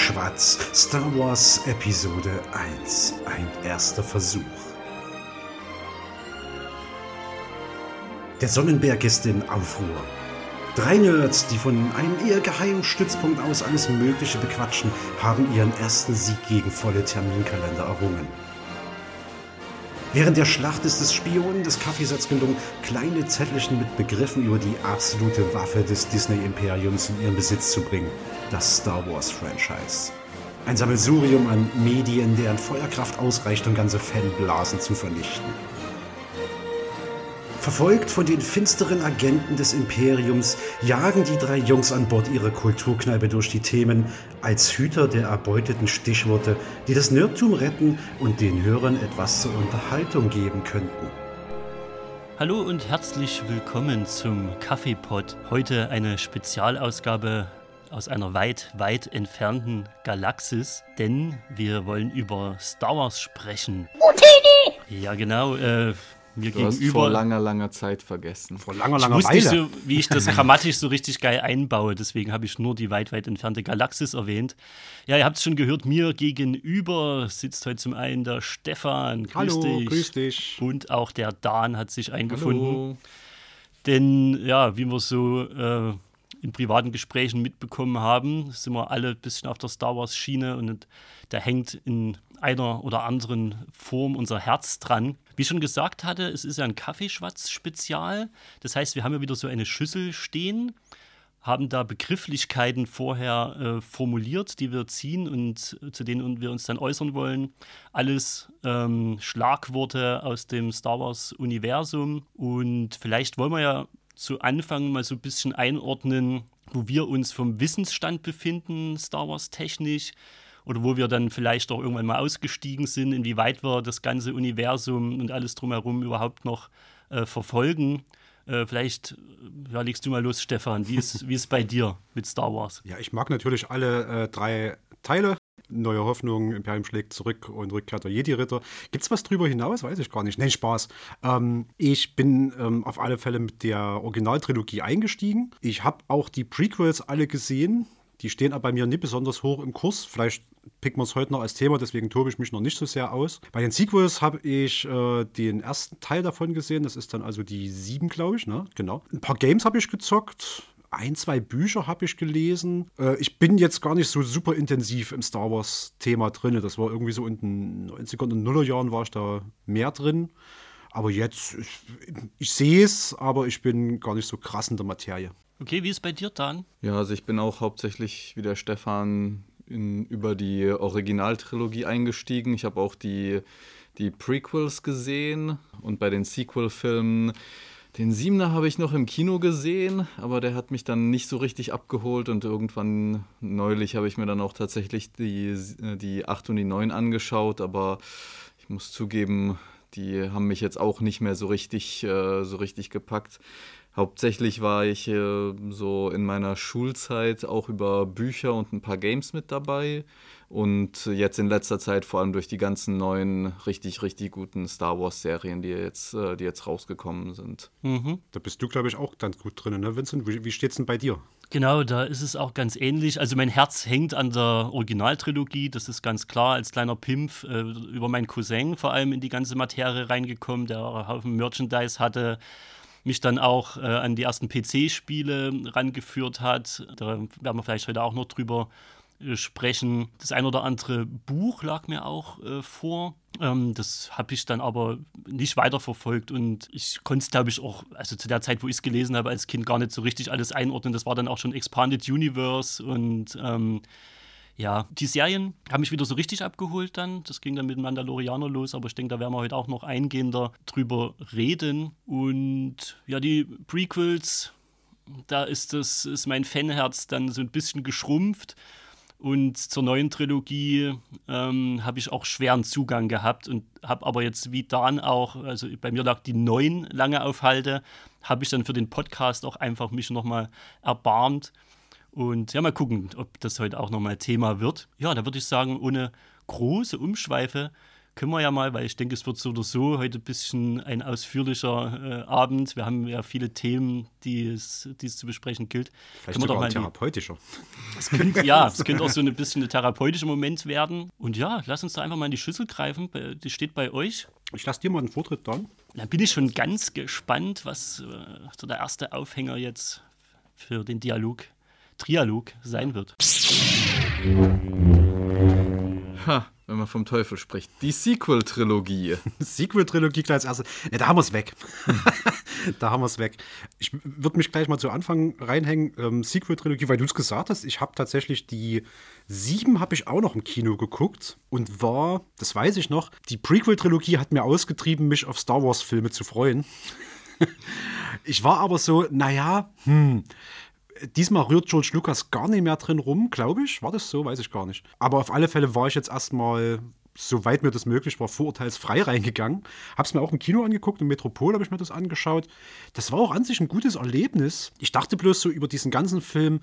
Kaffeeschwarz, Star Wars Episode 1, ein erster Versuch. Der Sonnenberg ist in Aufruhr. Drei Nerds, die von einem eher geheimen Stützpunkt aus alles Mögliche bequatschen, haben ihren ersten Sieg gegen volle Terminkalender errungen. Während der Schlacht ist es Spionen des Kaffeesatz gelungen, kleine Zettelchen mit Begriffen über die absolute Waffe des Disney-Imperiums in ihren Besitz zu bringen, das Star Wars-Franchise. Ein Sammelsurium an Medien, deren Feuerkraft ausreicht, um ganze Fanblasen zu vernichten. Verfolgt von den finsteren Agenten des Imperiums jagen die drei Jungs an Bord ihrer Kulturkneipe durch die Themen als Hüter der erbeuteten Stichworte, die das Nerdtum retten und den Hörern etwas zur Unterhaltung geben könnten. Hallo und herzlich willkommen zum Kaffeepot. Heute eine Spezialausgabe aus einer weit, weit entfernten Galaxis, denn wir wollen über Star Wars sprechen. Utini! Ja, genau. Äh, mir Du gegenüber. hast vor langer, langer Zeit vergessen. Vor langer, ich langer wusste nicht Weile. so, wie ich das grammatisch so richtig geil einbaue, deswegen habe ich nur die weit, weit entfernte Galaxis erwähnt. Ja, ihr habt es schon gehört, mir gegenüber sitzt heute zum einen der Stefan. Grüß Hallo, dich. grüß dich. Und auch der Dan hat sich eingefunden. Hallo. Denn ja, wie wir so äh, in privaten Gesprächen mitbekommen haben, sind wir alle ein bisschen auf der Star Wars-Schiene und da hängt in einer oder anderen Form unser Herz dran. Wie ich schon gesagt hatte, es ist ja ein Kaffeeschwatz-Spezial. Das heißt, wir haben ja wieder so eine Schüssel stehen, haben da Begrifflichkeiten vorher äh, formuliert, die wir ziehen und zu denen wir uns dann äußern wollen. Alles ähm, Schlagworte aus dem Star Wars-Universum. Und vielleicht wollen wir ja zu Anfang mal so ein bisschen einordnen, wo wir uns vom Wissensstand befinden, Star Wars technisch. Oder wo wir dann vielleicht auch irgendwann mal ausgestiegen sind, inwieweit wir das ganze Universum und alles drumherum überhaupt noch äh, verfolgen. Äh, vielleicht äh, ja, legst du mal los, Stefan. Wie ist, wie ist bei dir mit Star Wars? Ja, ich mag natürlich alle äh, drei Teile. Neue Hoffnung, Imperium schlägt zurück und Rückkehr der Jedi-Ritter. Gibt es was drüber hinaus? Weiß ich gar nicht. Nein, Spaß. Ähm, ich bin ähm, auf alle Fälle mit der Originaltrilogie eingestiegen. Ich habe auch die Prequels alle gesehen. Die stehen aber bei mir nicht besonders hoch im Kurs. Vielleicht picken wir es heute noch als Thema, deswegen tobe ich mich noch nicht so sehr aus. Bei den Sequels habe ich äh, den ersten Teil davon gesehen. Das ist dann also die sieben, glaube ich. Ne? Genau. Ein paar Games habe ich gezockt ein, zwei Bücher habe ich gelesen. Äh, ich bin jetzt gar nicht so super intensiv im Star Wars-Thema drin. Das war irgendwie so in den 90er und Nullerjahren war ich da mehr drin. Aber jetzt, ich, ich sehe es, aber ich bin gar nicht so krass in der Materie. Okay, wie ist bei dir, Dan? Ja, also ich bin auch hauptsächlich wie der Stefan in, über die Originaltrilogie eingestiegen. Ich habe auch die, die Prequels gesehen und bei den Sequel-Filmen. Den Siebener habe ich noch im Kino gesehen, aber der hat mich dann nicht so richtig abgeholt und irgendwann neulich habe ich mir dann auch tatsächlich die, die 8 und die 9 angeschaut, aber ich muss zugeben, die haben mich jetzt auch nicht mehr so richtig, äh, so richtig gepackt. Hauptsächlich war ich äh, so in meiner Schulzeit auch über Bücher und ein paar Games mit dabei. Und jetzt in letzter Zeit vor allem durch die ganzen neuen, richtig, richtig guten Star Wars-Serien, die jetzt, äh, die jetzt rausgekommen sind. Mhm. Da bist du, glaube ich, auch ganz gut drin, ne, Vincent? Wie, wie steht's denn bei dir? Genau, da ist es auch ganz ähnlich. Also mein Herz hängt an der Originaltrilogie, das ist ganz klar. Als kleiner Pimpf äh, über meinen Cousin vor allem in die ganze Materie reingekommen, der einen Haufen Merchandise hatte, mich dann auch äh, an die ersten PC-Spiele rangeführt hat. Da werden wir vielleicht heute auch noch drüber äh, sprechen. Das ein oder andere Buch lag mir auch äh, vor. Ähm, das habe ich dann aber nicht weiterverfolgt und ich konnte es, glaube ich, auch, also zu der Zeit, wo ich es gelesen habe, als Kind gar nicht so richtig alles einordnen. Das war dann auch schon Expanded Universe und ähm, ja, die Serien haben mich wieder so richtig abgeholt dann. Das ging dann mit Mandalorianer los, aber ich denke, da werden wir heute auch noch eingehender drüber reden. Und ja, die Prequels, da ist das, ist mein Fanherz dann so ein bisschen geschrumpft. Und zur neuen Trilogie ähm, habe ich auch schweren Zugang gehabt und habe aber jetzt wie Dan auch, also bei mir lag die neun lange auf Halde, habe ich dann für den Podcast auch einfach mich nochmal erbarmt. Und ja, mal gucken, ob das heute auch nochmal Thema wird. Ja, da würde ich sagen, ohne große Umschweife können wir ja mal, weil ich denke, es wird so oder so heute ein bisschen ein ausführlicher äh, Abend. Wir haben ja viele Themen, die es, die es zu besprechen gilt. Vielleicht sogar ein therapeutischer. Es könnte, ja, es könnte auch so ein bisschen ein therapeutischer Moment werden. Und ja, lass uns da einfach mal in die Schüssel greifen. Die steht bei euch. Ich lasse dir mal einen Vortritt dann. Dann bin ich schon ganz gespannt, was äh, so der erste Aufhänger jetzt für den Dialog, Trialog sein wird. Ha, wenn man vom Teufel spricht. Die Sequel-Trilogie. Sequel-Trilogie gleich als erstes. Ne, da haben wir es weg. da haben wir es weg. Ich würde mich gleich mal zu Anfang reinhängen. Ähm, Sequel-Trilogie, weil du es gesagt hast. Ich habe tatsächlich die sieben habe ich auch noch im Kino geguckt und war, das weiß ich noch, die Prequel-Trilogie hat mir ausgetrieben, mich auf Star Wars-Filme zu freuen. ich war aber so, naja, hm, Diesmal rührt George Lucas gar nicht mehr drin rum, glaube ich. War das so? Weiß ich gar nicht. Aber auf alle Fälle war ich jetzt erstmal, soweit mir das möglich war, vorurteilsfrei reingegangen. Hab's mir auch im Kino angeguckt, im Metropol habe ich mir das angeschaut. Das war auch an sich ein gutes Erlebnis. Ich dachte bloß so über diesen ganzen Film,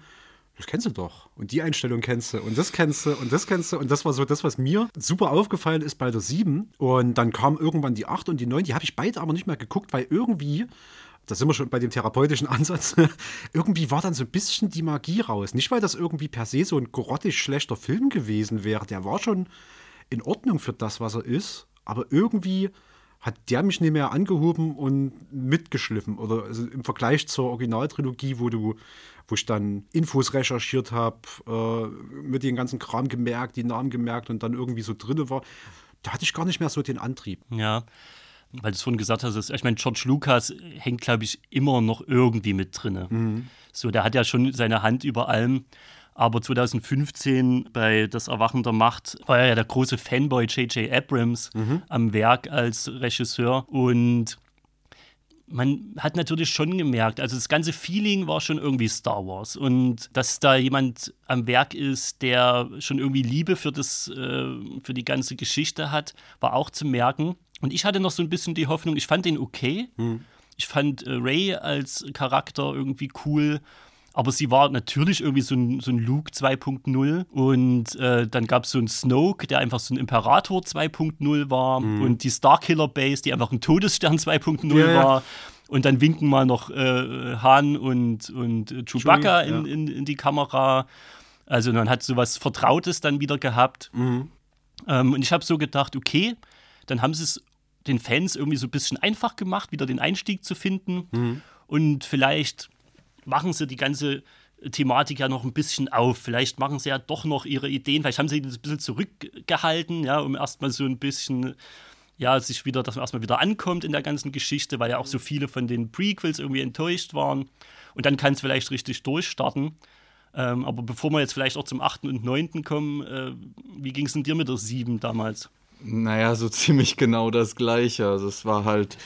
das kennst du doch. Und die Einstellung kennst du. Und das kennst du. Und das kennst du. Und das war so das, was mir super aufgefallen ist bei der 7. Und dann kam irgendwann die 8 und die 9. Die habe ich beide aber nicht mehr geguckt, weil irgendwie da sind wir schon bei dem therapeutischen Ansatz, irgendwie war dann so ein bisschen die Magie raus. Nicht, weil das irgendwie per se so ein grottig schlechter Film gewesen wäre. Der war schon in Ordnung für das, was er ist. Aber irgendwie hat der mich nicht mehr angehoben und mitgeschliffen. Oder also im Vergleich zur Originaltrilogie, wo du, wo ich dann Infos recherchiert habe, äh, mit den ganzen Kram gemerkt, die Namen gemerkt und dann irgendwie so drinne war, da hatte ich gar nicht mehr so den Antrieb. Ja weil du es vorhin gesagt hast, ist, ich meine, George Lucas hängt, glaube ich, immer noch irgendwie mit drin. Mhm. So, der hat ja schon seine Hand über allem. Aber 2015 bei Das Erwachen der Macht war er ja der große Fanboy J.J. Abrams mhm. am Werk als Regisseur. Und man hat natürlich schon gemerkt, also das ganze Feeling war schon irgendwie Star Wars. Und dass da jemand am Werk ist, der schon irgendwie Liebe für, das, äh, für die ganze Geschichte hat, war auch zu merken. Und ich hatte noch so ein bisschen die Hoffnung, ich fand den okay. Hm. Ich fand äh, Ray als Charakter irgendwie cool. Aber sie war natürlich irgendwie so ein, so ein Luke 2.0. Und äh, dann gab es so einen Snoke, der einfach so ein Imperator 2.0 war. Mhm. Und die Starkiller Base, die einfach ein Todesstern 2.0 ja, war. Und dann winken mal noch äh, Han und, und Chewbacca in, ja. in, in, die Kamera. Also man hat so was Vertrautes dann wieder gehabt. Mhm. Ähm, und ich habe so gedacht, okay, dann haben sie es den Fans irgendwie so ein bisschen einfach gemacht, wieder den Einstieg zu finden. Mhm. Und vielleicht machen sie die ganze Thematik ja noch ein bisschen auf. Vielleicht machen sie ja doch noch ihre Ideen. Vielleicht haben sie das ein bisschen zurückgehalten, ja, um erstmal so ein bisschen, ja, sich wieder, dass man erstmal wieder ankommt in der ganzen Geschichte, weil ja auch so viele von den Prequels irgendwie enttäuscht waren. Und dann kann es vielleicht richtig durchstarten. Ähm, aber bevor wir jetzt vielleicht auch zum 8. und 9. kommen, äh, wie ging es denn dir mit der 7 damals? Naja, so ziemlich genau das Gleiche. Also es war halt,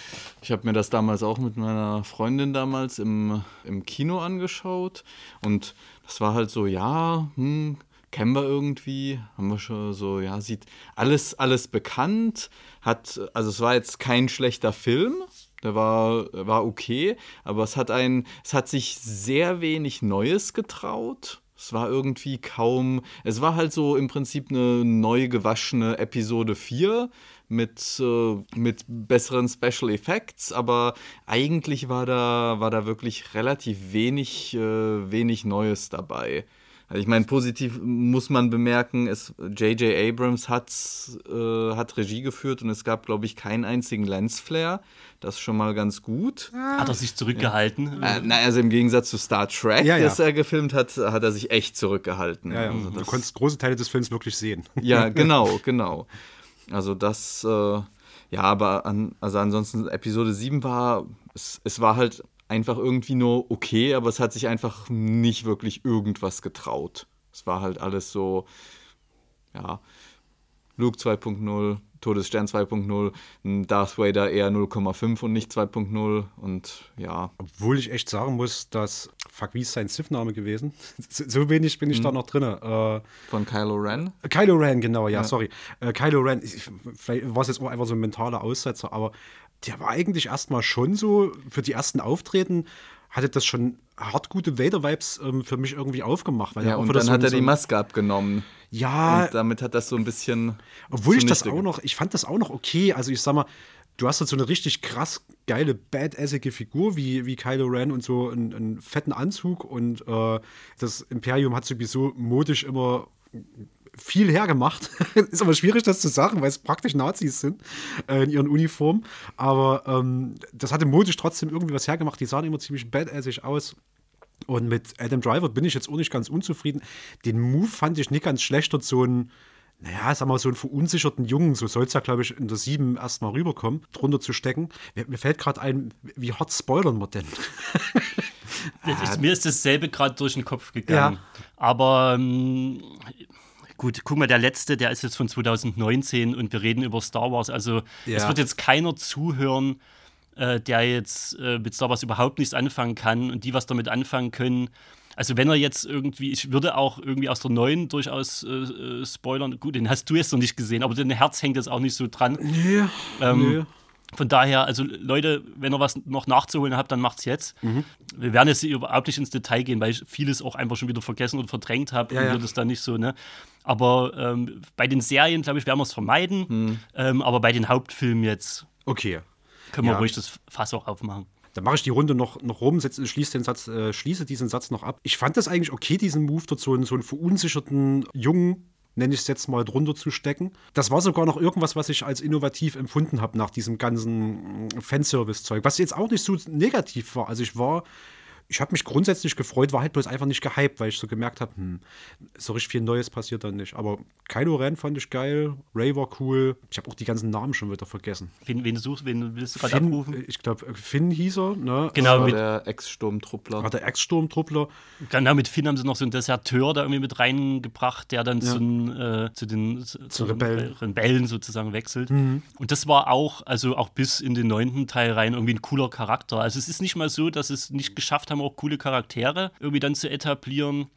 ich habe mir das damals auch mit meiner Freundin damals im, im Kino angeschaut. Und das war halt so, ja, hm, kennen wir irgendwie, haben wir schon so, ja, sieht alles, alles bekannt, hat, also es war jetzt kein schlechter Film, der war, war okay, aber es hat ein, es hat sich sehr wenig Neues getraut es war irgendwie kaum. Es war halt so im Prinzip eine neu gewaschene Episode 4 mit, äh, mit besseren Special Effects, aber eigentlich war da, war da wirklich relativ wenig, äh, wenig Neues dabei. Also ich meine, positiv muss man bemerken, J.J. Abrams hat, äh, hat Regie geführt und es gab, glaube ich, keinen einzigen Lensflare. Das ist schon mal ganz gut. Hat er sich zurückgehalten? Ja. Äh, na, also im Gegensatz zu Star Trek, ja, ja. das er gefilmt hat, hat er sich echt zurückgehalten. Ja, also du konntest große Teile des Films wirklich sehen. Ja, genau, genau. Also das, äh, ja, aber an, also ansonsten Episode 7 war, es, es war halt einfach irgendwie nur okay, aber es hat sich einfach nicht wirklich irgendwas getraut. Es war halt alles so, ja, Luke 2.0, Todesstern 2.0, Darth Vader eher 0,5 und nicht 2.0 und ja. Obwohl ich echt sagen muss, dass, fuck, wie ist sein Sith-Name gewesen? so wenig bin ich hm. da noch drin. Äh, Von Kylo Ren? Kylo Ren, genau, ja, ja. sorry. Äh, Kylo Ren, vielleicht war es jetzt auch einfach so ein mentaler Aussetzer, aber der war eigentlich erstmal schon so für die ersten Auftreten hatte das schon hart gute Vader-Vibes ähm, für mich irgendwie aufgemacht. ja, und dann hat er so die Maske abgenommen. Ja. Und damit hat das so ein bisschen. Obwohl ich das auch noch, ich fand das auch noch okay. Also ich sag mal, du hast halt so eine richtig krass geile, badassige Figur wie, wie Kylo Ren und so einen, einen fetten Anzug und äh, das Imperium hat sowieso modisch immer viel hergemacht. ist aber schwierig, das zu sagen, weil es praktisch Nazis sind äh, in ihren Uniformen. Aber ähm, das hatte modisch trotzdem irgendwie was hergemacht. Die sahen immer ziemlich badassig aus. Und mit Adam Driver bin ich jetzt auch nicht ganz unzufrieden. Den Move fand ich nicht ganz schlecht, dort so ein, naja, sag mal, so einen verunsicherten Jungen, so soll es ja, glaube ich, in der 7 erstmal rüberkommen, drunter zu stecken. Mir, mir fällt gerade ein, wie hart spoilern wir denn? ist, mir ist dasselbe gerade durch den Kopf gegangen. Ja. Aber ähm, gut, guck mal, der letzte, der ist jetzt von 2019 und wir reden über Star Wars. Also ja. es wird jetzt keiner zuhören, äh, der jetzt äh, mit Star Wars überhaupt nichts anfangen kann und die was damit anfangen können. Also wenn er jetzt irgendwie, ich würde auch irgendwie aus der neuen durchaus äh, äh spoilern. Gut, den hast du jetzt noch nicht gesehen, aber dein Herz hängt jetzt auch nicht so dran. Nee, ähm, nee. Von daher, also Leute, wenn ihr was noch nachzuholen habt, dann macht's jetzt. Mhm. Wir werden jetzt überhaupt nicht ins Detail gehen, weil ich vieles auch einfach schon wieder vergessen und verdrängt habe ja, und ja. das dann nicht so, ne? Aber ähm, bei den Serien, glaube ich, werden wir es vermeiden. Mhm. Ähm, aber bei den Hauptfilmen jetzt. Okay. Können wir ruhig das Fass auch aufmachen. Dann mache ich die Runde noch, noch rum, schließe, den Satz, äh, schließe diesen Satz noch ab. Ich fand das eigentlich okay, diesen Move dort so einen, so einen verunsicherten Jungen nenne ich es jetzt mal, drunter zu stecken. Das war sogar noch irgendwas, was ich als innovativ empfunden habe nach diesem ganzen mm, Fanservice-Zeug, was jetzt auch nicht so negativ war. Also ich war ich habe mich grundsätzlich gefreut, war halt bloß einfach nicht gehypt, weil ich so gemerkt habe, hm, so richtig viel Neues passiert dann nicht. Aber Kylo Ren fand ich geil, Ray war cool. Ich habe auch die ganzen Namen schon wieder vergessen. Wen, wen suchst wen willst du gerade abrufen? Ich glaube, Finn hieß er. Ne? Genau, mit der Ex-Sturmtruppler. War der Ex-Sturmtruppler. Genau, mit Finn haben sie noch so einen Deserteur da irgendwie mit reingebracht, der dann ja. zu, äh, zu, den zu, zu Rebellen. Rebellen. sozusagen wechselt. Mhm. Und das war auch, also auch bis in den neunten Teil rein irgendwie ein cooler Charakter. Also es ist nicht mal so, dass es nicht geschafft haben, auch coole Charaktere irgendwie dann zu etablieren.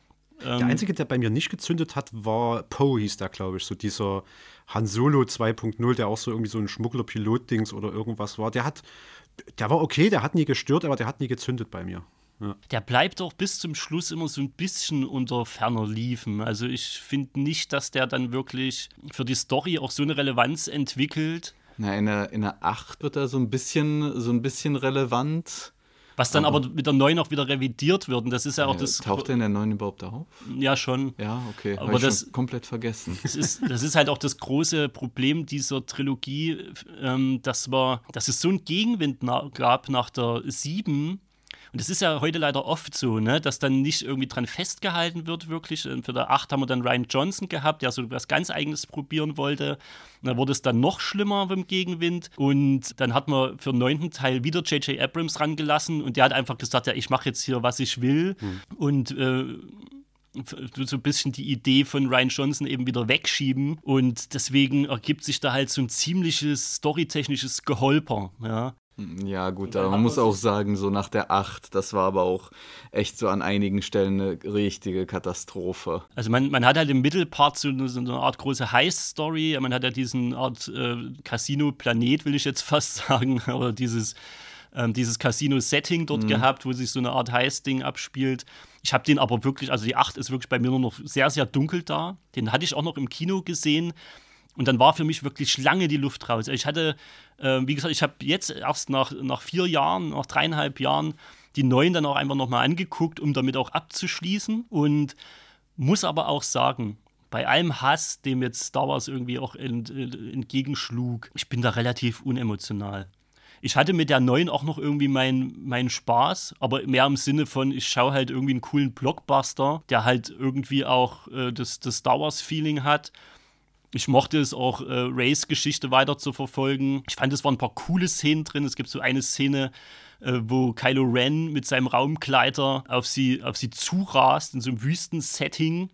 Der ähm, einzige, der bei mir nicht gezündet hat, war Poe, hieß der, glaube ich. So dieser Han Solo 2.0, der auch so irgendwie so ein Schmuggler-Pilot-Dings oder irgendwas war. Der hat, der war okay, der hat nie gestört, aber der hat nie gezündet bei mir. Ja. Der bleibt auch bis zum Schluss immer so ein bisschen unter ferner Liefen. Also ich finde nicht, dass der dann wirklich für die Story auch so eine Relevanz entwickelt. Na, in der, in der 8 wird er so ein bisschen, so ein bisschen relevant. Was dann aber, aber mit der 9 auch wieder revidiert wird. Und das ist ja auch das. Taucht der in der 9 überhaupt auf? Ja, schon. Ja, okay. Aber das komplett vergessen. Das ist, das ist halt auch das große Problem dieser Trilogie, ähm, dass, wir, dass es so einen Gegenwind gab nach der 7 und das ist ja heute leider oft so, ne, dass dann nicht irgendwie dran festgehalten wird, wirklich. Für der 8 haben wir dann Ryan Johnson gehabt, der so was ganz Eigenes probieren wollte. Und dann wurde es dann noch schlimmer beim Gegenwind. Und dann hat man für den neunten Teil wieder J.J. Abrams rangelassen und der hat einfach gesagt, ja, ich mache jetzt hier, was ich will. Mhm. Und äh, so ein bisschen die Idee von Ryan Johnson eben wieder wegschieben und deswegen ergibt sich da halt so ein ziemliches storytechnisches Geholper, ja. Ja, gut, aber man muss auch sagen, so nach der 8, das war aber auch echt so an einigen Stellen eine richtige Katastrophe. Also man, man hat halt im Mittelpart so eine, so eine Art große Heist-Story, man hat ja diesen Art äh, Casino-Planet, will ich jetzt fast sagen, oder dieses, ähm, dieses Casino-Setting dort mhm. gehabt, wo sich so eine Art Heist-Ding abspielt. Ich habe den aber wirklich, also die 8 ist wirklich bei mir nur noch sehr, sehr dunkel da. Den hatte ich auch noch im Kino gesehen. Und dann war für mich wirklich lange die Luft raus. Ich hatte, äh, wie gesagt, ich habe jetzt erst nach, nach vier Jahren, nach dreieinhalb Jahren die neuen dann auch einfach nochmal angeguckt, um damit auch abzuschließen. Und muss aber auch sagen, bei allem Hass, dem jetzt Star Wars irgendwie auch ent, entgegenschlug, ich bin da relativ unemotional. Ich hatte mit der neuen auch noch irgendwie meinen mein Spaß, aber mehr im Sinne von, ich schaue halt irgendwie einen coolen Blockbuster, der halt irgendwie auch äh, das, das Star Wars-Feeling hat ich mochte es auch, äh, Rays Geschichte weiter zu verfolgen. Ich fand, es waren ein paar coole Szenen drin. Es gibt so eine Szene, äh, wo Kylo Ren mit seinem Raumkleiter auf sie, auf sie zurast in so einem Wüstensetting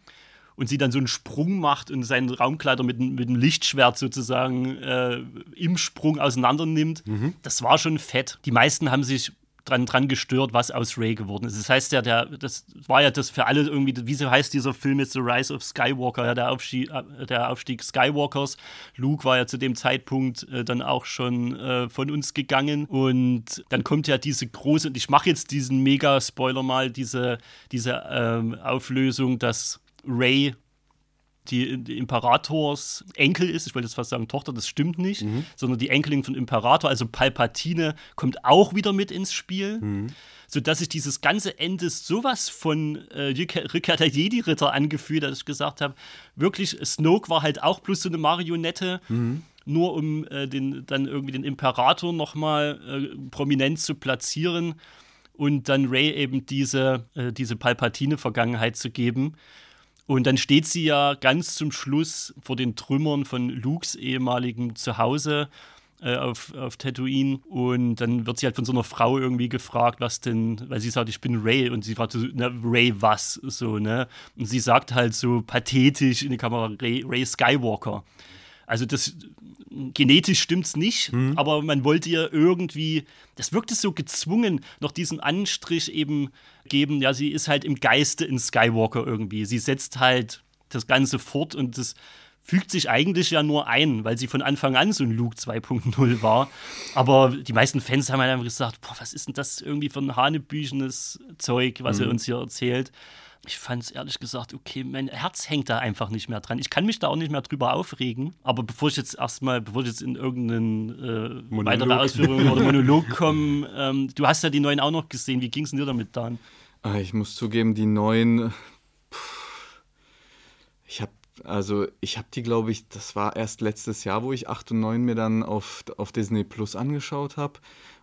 und sie dann so einen Sprung macht und seinen Raumkleider mit, mit einem Lichtschwert sozusagen äh, im Sprung auseinander nimmt. Mhm. Das war schon fett. Die meisten haben sich dran, dran gestört, was aus Ray geworden ist. Das heißt ja, der, das war ja das für alle irgendwie, wie so heißt dieser Film jetzt The Rise of Skywalker, ja, der, Aufstieg, äh, der Aufstieg Skywalkers. Luke war ja zu dem Zeitpunkt äh, dann auch schon äh, von uns gegangen und dann kommt ja diese große, und ich mache jetzt diesen Mega-Spoiler mal, diese, diese ähm, Auflösung, dass Ray die, die, Imperators Enkel ist, ich wollte jetzt fast sagen Tochter, das stimmt nicht, mhm. sondern die Enkelin von Imperator, also Palpatine, kommt auch wieder mit ins Spiel. Mhm. Sodass sich dieses ganze Ende sowas von äh, Rückkehr der Jedi-Ritter angefühlt, dass ich gesagt habe, wirklich, Snoke war halt auch bloß so eine Marionette. Mhm nur um äh, den, dann irgendwie den Imperator nochmal äh, prominent zu platzieren und dann Ray eben diese, äh, diese Palpatine-Vergangenheit zu geben. Und dann steht sie ja ganz zum Schluss vor den Trümmern von Lukes ehemaligem Zuhause äh, auf, auf Tatooine. Und dann wird sie halt von so einer Frau irgendwie gefragt, was denn, weil sie sagt, ich bin Ray. Und sie fragt so, na, Ray was? So, ne? Und sie sagt halt so pathetisch in die Kamera, Ray, Ray Skywalker. Also das genetisch stimmt's nicht, mhm. aber man wollte ihr irgendwie, das wirkte so gezwungen, noch diesen Anstrich eben geben, ja, sie ist halt im Geiste in Skywalker irgendwie. Sie setzt halt das Ganze fort und das fügt sich eigentlich ja nur ein, weil sie von Anfang an so ein Luke 2.0 war. Aber die meisten Fans haben halt einfach gesagt, boah, was ist denn das irgendwie für ein hanebüchenes Zeug, was mhm. er uns hier erzählt ich fand es ehrlich gesagt, okay, mein Herz hängt da einfach nicht mehr dran. Ich kann mich da auch nicht mehr drüber aufregen. Aber bevor ich jetzt erstmal, bevor ich jetzt in irgendeine äh, weitere Ausführung oder Monolog komme, ähm, du hast ja die neuen auch noch gesehen. Wie ging es dir damit, Dan? Ah, ich muss zugeben, die neuen. Ich habe also ich habe die, glaube ich, das war erst letztes Jahr, wo ich 8 und 9 mir dann auf, auf Disney Plus angeschaut habe.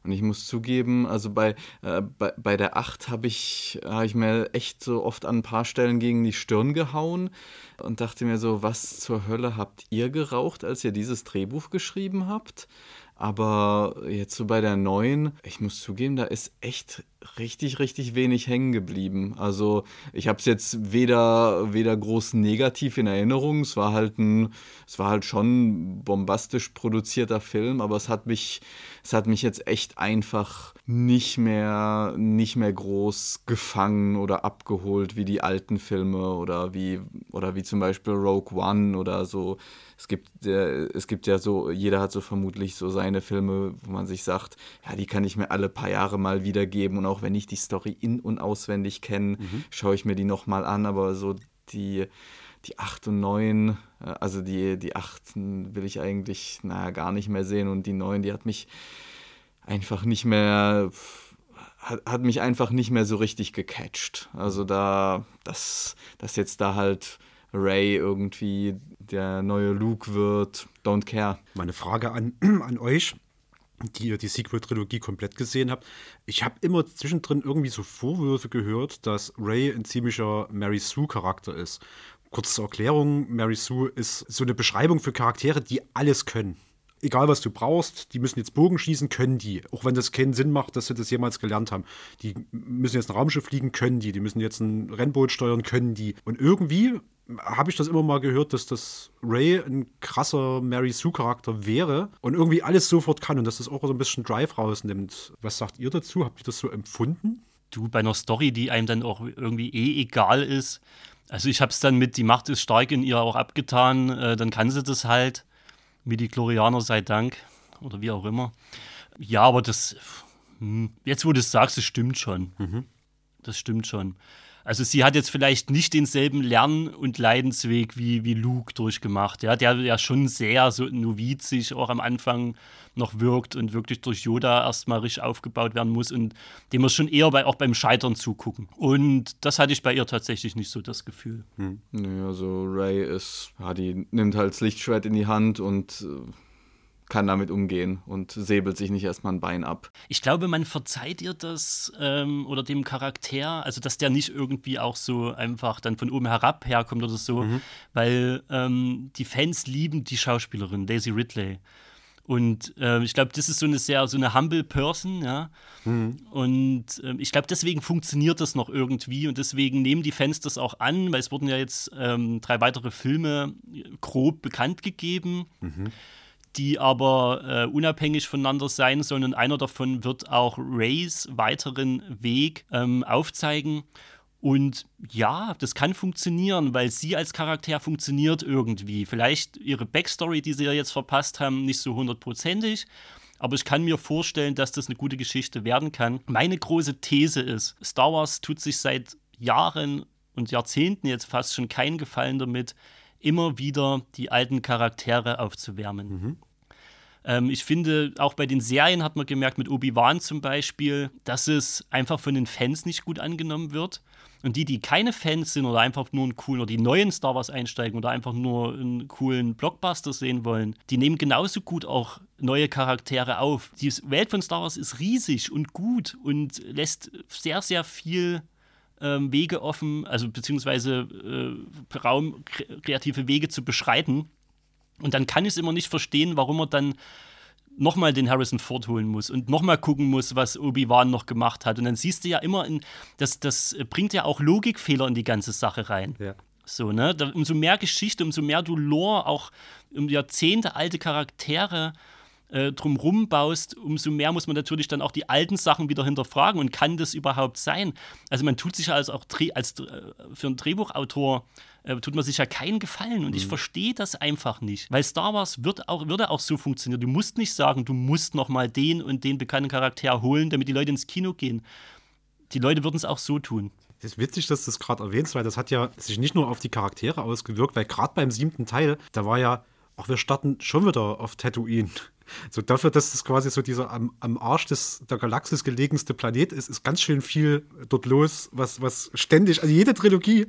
Und ich muss zugeben, also bei, äh, bei, bei der 8 habe ich, hab ich mir echt so oft an ein paar Stellen gegen die Stirn gehauen und dachte mir so, was zur Hölle habt ihr geraucht, als ihr dieses Drehbuch geschrieben habt? Aber jetzt so bei der neuen, ich muss zugeben, da ist echt richtig, richtig wenig hängen geblieben. Also ich habe es jetzt weder, weder groß negativ in Erinnerung. Es war halt ein, es war halt schon bombastisch produzierter Film, aber es hat mich, es hat mich jetzt echt einfach nicht mehr, nicht mehr groß gefangen oder abgeholt wie die alten Filme oder wie, oder wie zum Beispiel Rogue One oder so. Es gibt, äh, es gibt ja so, jeder hat so vermutlich so seine Filme, wo man sich sagt, ja, die kann ich mir alle paar Jahre mal wiedergeben und auch wenn ich die Story in- und auswendig kenne, mhm. schaue ich mir die nochmal an, aber so die, die 8 und 9, äh, also die, die 8 will ich eigentlich, naja, gar nicht mehr sehen und die 9, die hat mich einfach nicht mehr, hat, hat mich einfach nicht mehr so richtig gecatcht. Also da, dass, dass jetzt da halt Ray irgendwie der neue Luke wird, don't care. Meine Frage an, an euch die ihr die Sequel-Trilogie komplett gesehen habt. Ich habe immer zwischendrin irgendwie so Vorwürfe gehört, dass Ray ein ziemlicher Mary Sue-Charakter ist. Kurze Erklärung: Mary Sue ist so eine Beschreibung für Charaktere, die alles können. Egal was du brauchst, die müssen jetzt Bogen schießen, können die. Auch wenn das keinen Sinn macht, dass sie das jemals gelernt haben. Die müssen jetzt ein Raumschiff fliegen, können die. Die müssen jetzt ein Rennboot steuern, können die. Und irgendwie habe ich das immer mal gehört, dass das Ray ein krasser Mary Sue-Charakter wäre und irgendwie alles sofort kann und dass das auch so ein bisschen Drive rausnimmt. Was sagt ihr dazu? Habt ihr das so empfunden? Du, bei einer Story, die einem dann auch irgendwie eh egal ist. Also ich habe es dann mit Die Macht ist stark in ihr auch abgetan, äh, dann kann sie das halt. Midi-Chlorianer sei Dank oder wie auch immer. Ja, aber das, hm, jetzt wo du es sagst, das stimmt schon. Mhm. Das stimmt schon. Also sie hat jetzt vielleicht nicht denselben Lern- und Leidensweg wie, wie Luke durchgemacht, ja, der ja schon sehr so novizisch auch am Anfang noch wirkt und wirklich durch Yoda erstmal richtig aufgebaut werden muss und dem wir schon eher bei, auch beim Scheitern zugucken. Und das hatte ich bei ihr tatsächlich nicht so das Gefühl. Hm. Nee, also Ray ist, ja, die nimmt halt das Lichtschwert in die Hand und äh kann damit umgehen und säbelt sich nicht erstmal ein Bein ab. Ich glaube, man verzeiht ihr das ähm, oder dem Charakter, also dass der nicht irgendwie auch so einfach dann von oben herab herkommt oder so, mhm. weil ähm, die Fans lieben die Schauspielerin Daisy Ridley. Und äh, ich glaube, das ist so eine sehr, so eine humble Person, ja. Mhm. Und äh, ich glaube, deswegen funktioniert das noch irgendwie und deswegen nehmen die Fans das auch an, weil es wurden ja jetzt ähm, drei weitere Filme grob bekannt gegeben. Mhm die aber äh, unabhängig voneinander sein sollen und einer davon wird auch Rays weiteren Weg ähm, aufzeigen. Und ja, das kann funktionieren, weil sie als Charakter funktioniert irgendwie. Vielleicht ihre Backstory, die sie ja jetzt verpasst haben, nicht so hundertprozentig. Aber ich kann mir vorstellen, dass das eine gute Geschichte werden kann. Meine große These ist, Star Wars tut sich seit Jahren und Jahrzehnten jetzt fast schon keinen Gefallen damit, immer wieder die alten Charaktere aufzuwärmen. Mhm. Ähm, ich finde, auch bei den Serien hat man gemerkt, mit Obi-Wan zum Beispiel, dass es einfach von den Fans nicht gut angenommen wird. Und die, die keine Fans sind oder einfach nur einen coolen oder die neuen Star Wars einsteigen oder einfach nur einen coolen Blockbuster sehen wollen, die nehmen genauso gut auch neue Charaktere auf. Die Welt von Star Wars ist riesig und gut und lässt sehr, sehr viel ähm, Wege offen, also beziehungsweise äh, Raum, kreative Wege zu beschreiten. Und dann kann ich es immer nicht verstehen, warum er dann nochmal den Harrison Ford holen muss und nochmal gucken muss, was Obi-Wan noch gemacht hat. Und dann siehst du ja immer, in, das, das bringt ja auch Logikfehler in die ganze Sache rein. Ja. So, ne? Da, umso mehr Geschichte, umso mehr du Lore, auch um Jahrzehnte alte Charaktere äh, drumrum baust, umso mehr muss man natürlich dann auch die alten Sachen wieder hinterfragen und kann das überhaupt sein? Also man tut sich ja als auch als, äh, für einen Drehbuchautor äh, tut man sich ja keinen Gefallen. Und mhm. ich verstehe das einfach nicht. Weil Star Wars wird auch, würde auch so funktionieren. Du musst nicht sagen, du musst noch mal den und den bekannten Charakter holen, damit die Leute ins Kino gehen. Die Leute würden es auch so tun. Es ist witzig, dass du das gerade erwähnst, weil das hat ja sich nicht nur auf die Charaktere ausgewirkt, weil gerade beim siebten Teil, da war ja, ach, wir starten schon wieder auf Tatooine. So dafür, dass es quasi so dieser am, am Arsch des, der Galaxis gelegenste Planet ist, ist ganz schön viel dort los, was, was ständig, also jede Trilogie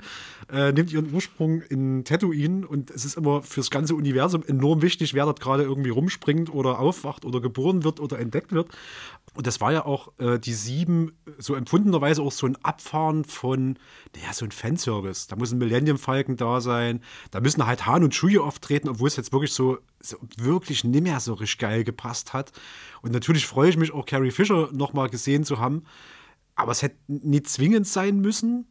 äh, nimmt ihren Ursprung in Tatooine und es ist immer fürs ganze Universum enorm wichtig, wer dort gerade irgendwie rumspringt oder aufwacht oder geboren wird oder entdeckt wird. Und das war ja auch äh, die sieben, so empfundenerweise auch so ein Abfahren von, naja, so ein Fanservice. Da muss ein Millennium Falcon da sein, da müssen halt Han und Chewie auftreten, obwohl es jetzt wirklich so, so wirklich nicht mehr so richtig geil gepasst hat. Und natürlich freue ich mich auch, Carrie Fisher nochmal gesehen zu haben. Aber es hätte nicht zwingend sein müssen.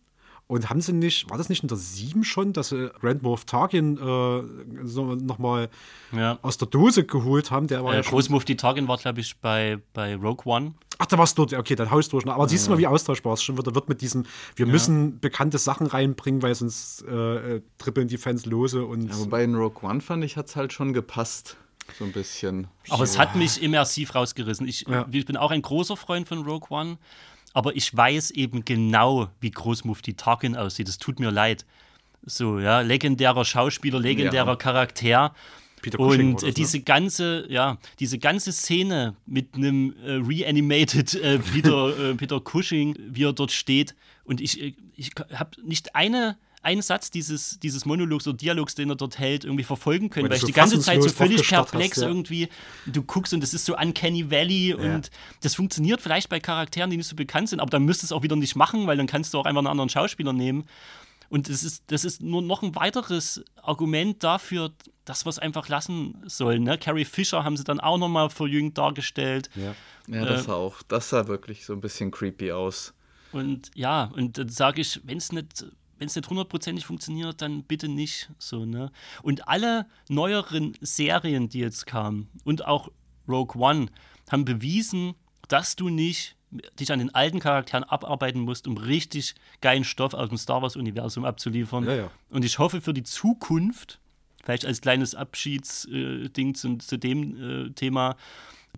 Und haben sie nicht, war das nicht in der 7 schon, dass sie Grand Moff Tarkin äh, so nochmal ja. aus der Dose geholt haben? Der war äh, ja Großmufti Tarkin war, glaube ich, bei, bei Rogue One. Ach, da warst du dort, okay, dann haust du durch. Aber ja, siehst du mal, wie austauschbar es schon wieder wird mit diesem, wir ja. müssen bekannte Sachen reinbringen, weil sonst äh, äh, trippeln die Fans lose. Und ja, wobei in Rogue One fand ich, hat es halt schon gepasst. So ein bisschen. Aber es hat mich immersiv rausgerissen. Ich, ich bin auch ein großer Freund von Rogue One aber ich weiß eben genau, wie Großmufti Tarkin aussieht. Es tut mir leid. So, ja, legendärer Schauspieler, legendärer ja. Charakter. Peter Cushing und äh, diese ne? ganze, ja, diese ganze Szene mit einem äh, reanimated äh, Peter, äh, Peter Cushing, wie er dort steht. Und ich, äh, ich habe nicht eine einen Satz dieses, dieses Monologs oder Dialogs, den er dort hält, irgendwie verfolgen können, weil, weil ich die ganze Zeit so völlig perplex hast, ja. irgendwie, du guckst und das ist so Uncanny Valley ja. und das funktioniert vielleicht bei Charakteren, die nicht so bekannt sind, aber dann müsstest du es auch wieder nicht machen, weil dann kannst du auch einfach einen anderen Schauspieler nehmen. Und das ist, das ist nur noch ein weiteres Argument dafür, dass wir es einfach lassen sollen. Ne? Carrie Fisher haben sie dann auch nochmal verjüngt dargestellt. Ja, ja das äh, sah auch, das sah wirklich so ein bisschen creepy aus. Und ja, und dann sage ich, wenn es nicht wenn es nicht hundertprozentig funktioniert, dann bitte nicht so, ne? Und alle neueren Serien, die jetzt kamen und auch Rogue One, haben bewiesen, dass du nicht dich an den alten Charakteren abarbeiten musst, um richtig geilen Stoff aus dem Star Wars-Universum abzuliefern. Ja, ja. Und ich hoffe für die Zukunft, vielleicht als kleines Abschiedsding äh, zu, zu, dem äh, Thema,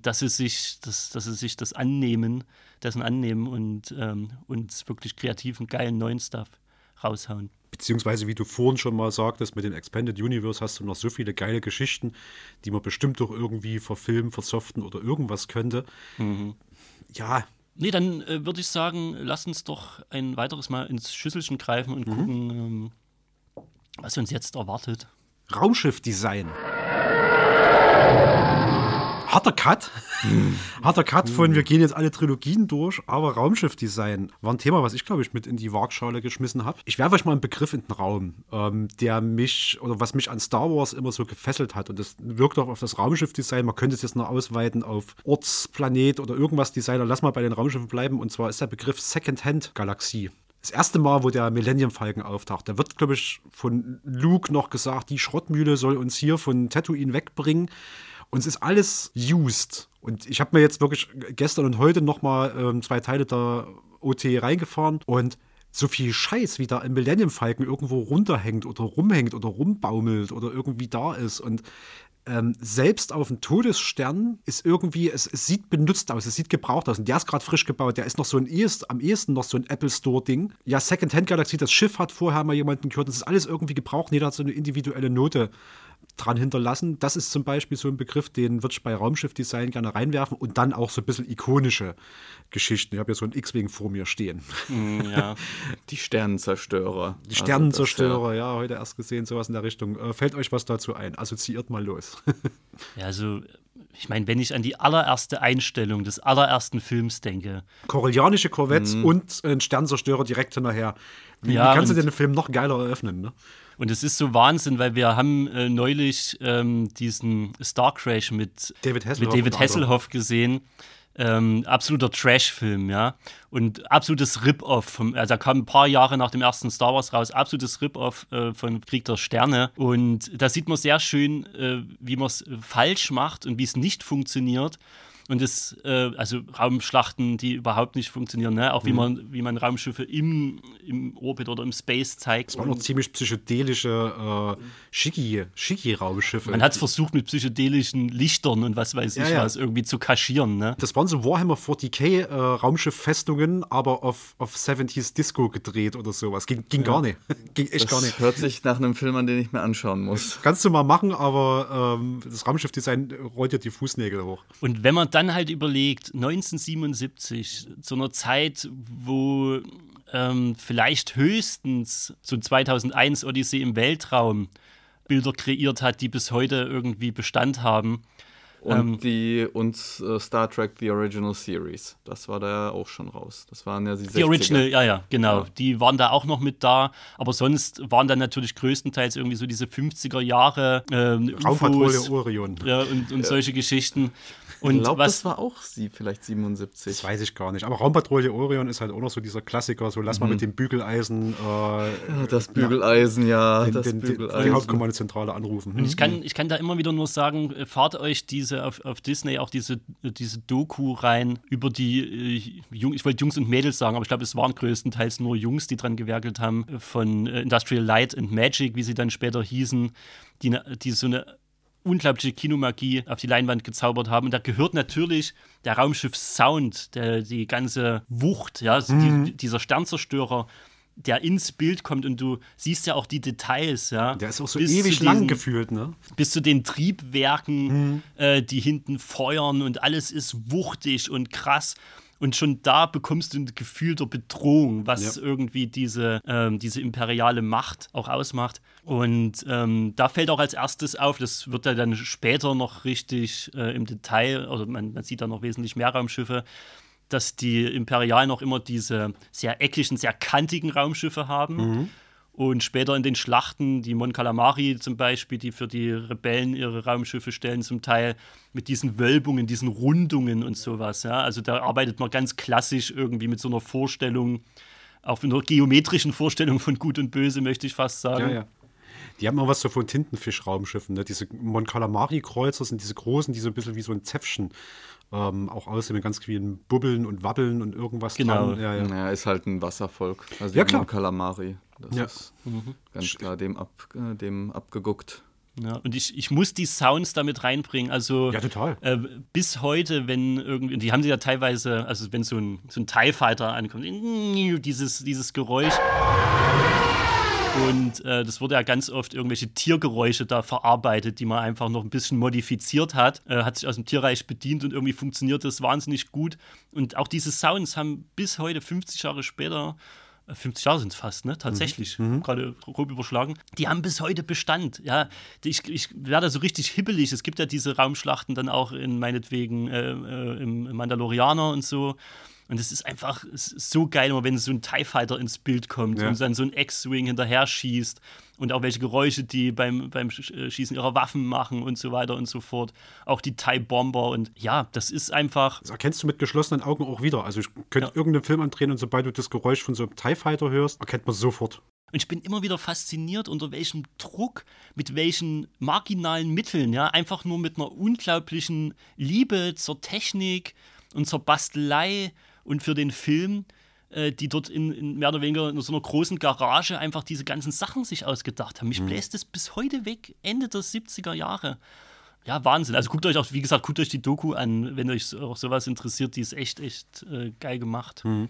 dass sie sich, dass, dass sie sich das annehmen, dessen annehmen und ähm, uns wirklich kreativen, geilen neuen Stuff raushauen. Beziehungsweise, wie du vorhin schon mal sagtest, mit dem Expanded Universe hast du noch so viele geile Geschichten, die man bestimmt doch irgendwie verfilmen, versoften oder irgendwas könnte. Mhm. Ja. Nee, dann äh, würde ich sagen, lass uns doch ein weiteres Mal ins Schüsselchen greifen und mhm. gucken, ähm, was uns jetzt erwartet. Raumschiffdesign harter Cut. harter Cut von, wir gehen jetzt alle Trilogien durch, aber Raumschiffdesign war ein Thema, was ich, glaube ich, mit in die Waagschale geschmissen habe. Ich werfe euch mal einen Begriff in den Raum, ähm, der mich, oder was mich an Star Wars immer so gefesselt hat. Und das wirkt auch auf das Raumschiffdesign. Man könnte es jetzt noch ausweiten auf Ortsplanet oder irgendwas Designer. Lass mal bei den Raumschiffen bleiben. Und zwar ist der Begriff Secondhand-Galaxie das erste Mal, wo der Millennium Falcon auftaucht, da wird, glaube ich, von Luke noch gesagt, die Schrottmühle soll uns hier von Tatooine wegbringen. Und es ist alles used. Und ich habe mir jetzt wirklich gestern und heute nochmal ähm, zwei Teile der OT reingefahren und so viel Scheiß, wie da im Millennium Falcon irgendwo runterhängt oder rumhängt oder rumbaumelt oder irgendwie da ist. Und ähm, selbst auf dem Todesstern ist irgendwie, es, es, sieht benutzt aus, es sieht gebraucht aus. Und der ist gerade frisch gebaut, der ist noch so ein erst, am ehesten noch so ein Apple Store-Ding. Ja, Second-Hand Galaxy, das Schiff hat vorher mal jemanden gehört, das ist alles irgendwie gebraucht, jeder hat so eine individuelle Note dran hinterlassen. Das ist zum Beispiel so ein Begriff, den würde ich bei Raumschiffdesign gerne reinwerfen und dann auch so ein bisschen ikonische Geschichten. Ich habe ja so ein X-Wing vor mir stehen. Mm, ja. Die Sternenzerstörer. Die also Sternenzerstörer, also ja, heute erst gesehen, sowas in der Richtung. Äh, fällt euch was dazu ein? Assoziiert mal los. ja, also ich meine, wenn ich an die allererste Einstellung des allerersten Films denke. Korellianische Korvetts mhm. und ein Sternzerstörer direkt hinterher. Wie, ja, wie kannst du den Film noch geiler eröffnen, ne? Und es ist so Wahnsinn, weil wir haben äh, neulich ähm, diesen Star Crash mit David Hasselhoff, mit David Hasselhoff gesehen. Ähm, absoluter Trash-Film, ja. Und absolutes Rip-Off. Also, da kam ein paar Jahre nach dem ersten Star Wars raus, absolutes Rip-Off äh, von Krieg der Sterne. Und da sieht man sehr schön, äh, wie man es falsch macht und wie es nicht funktioniert. Und das, äh, also Raumschlachten, die überhaupt nicht funktionieren, ne? auch wie, mhm. man, wie man Raumschiffe im, im Orbit oder im Space zeigt. Das waren noch ziemlich psychedelische äh, Schicki-Raumschiffe. Man hat es versucht, mit psychedelischen Lichtern und was weiß ich ja, ja. was irgendwie zu kaschieren. Ne? Das waren so Warhammer 40k äh, Raumschifffestungen, aber auf, auf 70s Disco gedreht oder sowas. Ging, ging ja. gar nicht. ging echt das gar nicht. hört sich nach einem Film an, den ich mir anschauen muss. Kannst du mal machen, aber ähm, das Raumschiffdesign rollt dir die Fußnägel hoch. Und wenn man dann halt überlegt, 1977, zu einer Zeit, wo ähm, vielleicht höchstens so 2001 Odyssee im Weltraum Bilder kreiert hat, die bis heute irgendwie Bestand haben. Und ähm, die und uh, Star Trek The Original Series, das war da auch schon raus. Das waren ja die 60er. Die Original, ja, ja, genau. Ja. Die waren da auch noch mit da, aber sonst waren dann natürlich größtenteils irgendwie so diese 50er Jahre ähm, Raumpatrouille Orion. Ja, und, und solche Geschichten. Und ich glaube, das war auch sie, vielleicht 77. Das weiß ich gar nicht. Aber Raumpatrouille Orion ist halt auch noch so dieser Klassiker, so lass mhm. mal mit dem Bügeleisen. Äh, das Bügeleisen, ja. Den, das den, Bügeleisen. Die Hauptkommandozentrale anrufen. Und ich kann, ich kann da immer wieder nur sagen, äh, fahrt euch diese auf, auf Disney auch diese, diese Doku rein über die äh, Jung, ich wollte Jungs und Mädels sagen, aber ich glaube, es waren größtenteils nur Jungs, die dran gewerkelt haben, äh, von äh, Industrial Light and Magic, wie sie dann später hießen, die, die so eine unglaubliche Kinomagie auf die Leinwand gezaubert haben. Und da gehört natürlich der Raumschiff-Sound, die ganze Wucht, ja, mhm. die, dieser Sternzerstörer, der ins Bild kommt und du siehst ja auch die Details, ja. Der ist auch so ewig diesen, lang gefühlt, ne? Bis zu den Triebwerken, mhm. äh, die hinten feuern und alles ist wuchtig und krass. Und schon da bekommst du ein Gefühl der Bedrohung, was ja. irgendwie diese, ähm, diese imperiale Macht auch ausmacht. Und ähm, da fällt auch als erstes auf, das wird ja dann später noch richtig äh, im Detail, oder man, man sieht da noch wesentlich mehr Raumschiffe, dass die Imperialen noch immer diese sehr eckigen, sehr kantigen Raumschiffe haben. Mhm. Und später in den Schlachten, die Mon Calamari zum Beispiel, die für die Rebellen ihre Raumschiffe stellen, zum Teil mit diesen Wölbungen, diesen Rundungen und sowas. Ja? Also da arbeitet man ganz klassisch irgendwie mit so einer Vorstellung, auch mit einer geometrischen Vorstellung von Gut und Böse, möchte ich fast sagen. Ja, ja. Die haben auch was so von Tintenfischraumschiffen. Ne? Diese Mon Calamari-Kreuzer sind diese großen, die so ein bisschen wie so ein Zäpfchen ähm, auch aussehen mit ganz vielen Bubbeln und Wabbeln und irgendwas genau. dran. Ja, ja. ja, ist halt ein Wasservolk. Also ja, klar. Kalamari. Das ja. ist mhm. ganz klar dem, ab, äh, dem abgeguckt. Ja, und ich, ich muss die Sounds damit reinbringen. Also ja, total. Äh, bis heute, wenn irgendwie, die haben sie ja teilweise, also wenn so ein, so ein TIE Fighter ankommt, dieses, dieses Geräusch. Und äh, das wurde ja ganz oft irgendwelche Tiergeräusche da verarbeitet, die man einfach noch ein bisschen modifiziert hat. Äh, hat sich aus dem Tierreich bedient und irgendwie funktioniert das wahnsinnig gut. Und auch diese Sounds haben bis heute, 50 Jahre später, 50 äh, Jahre sind es fast, ne? Tatsächlich. Mhm. mhm. Gerade grob überschlagen. Die haben bis heute Bestand. Ja, ich, ich werde so richtig hibbelig. Es gibt ja diese Raumschlachten dann auch in meinetwegen äh, äh, im Mandalorianer und so. Und es ist einfach so geil, wenn so ein TIE Fighter ins Bild kommt ja. und dann so ein X-Wing hinterher schießt und auch welche Geräusche die beim, beim äh, Schießen ihrer Waffen machen und so weiter und so fort. Auch die TIE Bomber und ja, das ist einfach. Das erkennst du mit geschlossenen Augen auch wieder. Also ich könnte ja. irgendeinen Film andrehen und sobald du das Geräusch von so einem TIE Fighter hörst, erkennt man sofort. Und ich bin immer wieder fasziniert, unter welchem Druck, mit welchen marginalen Mitteln, ja, einfach nur mit einer unglaublichen Liebe zur Technik und zur Bastelei und für den Film, äh, die dort in, in, mehr oder weniger in so einer großen Garage einfach diese ganzen Sachen sich ausgedacht haben. Mich mhm. bläst es bis heute weg, Ende der 70er Jahre. Ja, Wahnsinn. Also guckt euch auch, wie gesagt, guckt euch die Doku an, wenn euch auch sowas interessiert. Die ist echt, echt äh, geil gemacht. Mhm.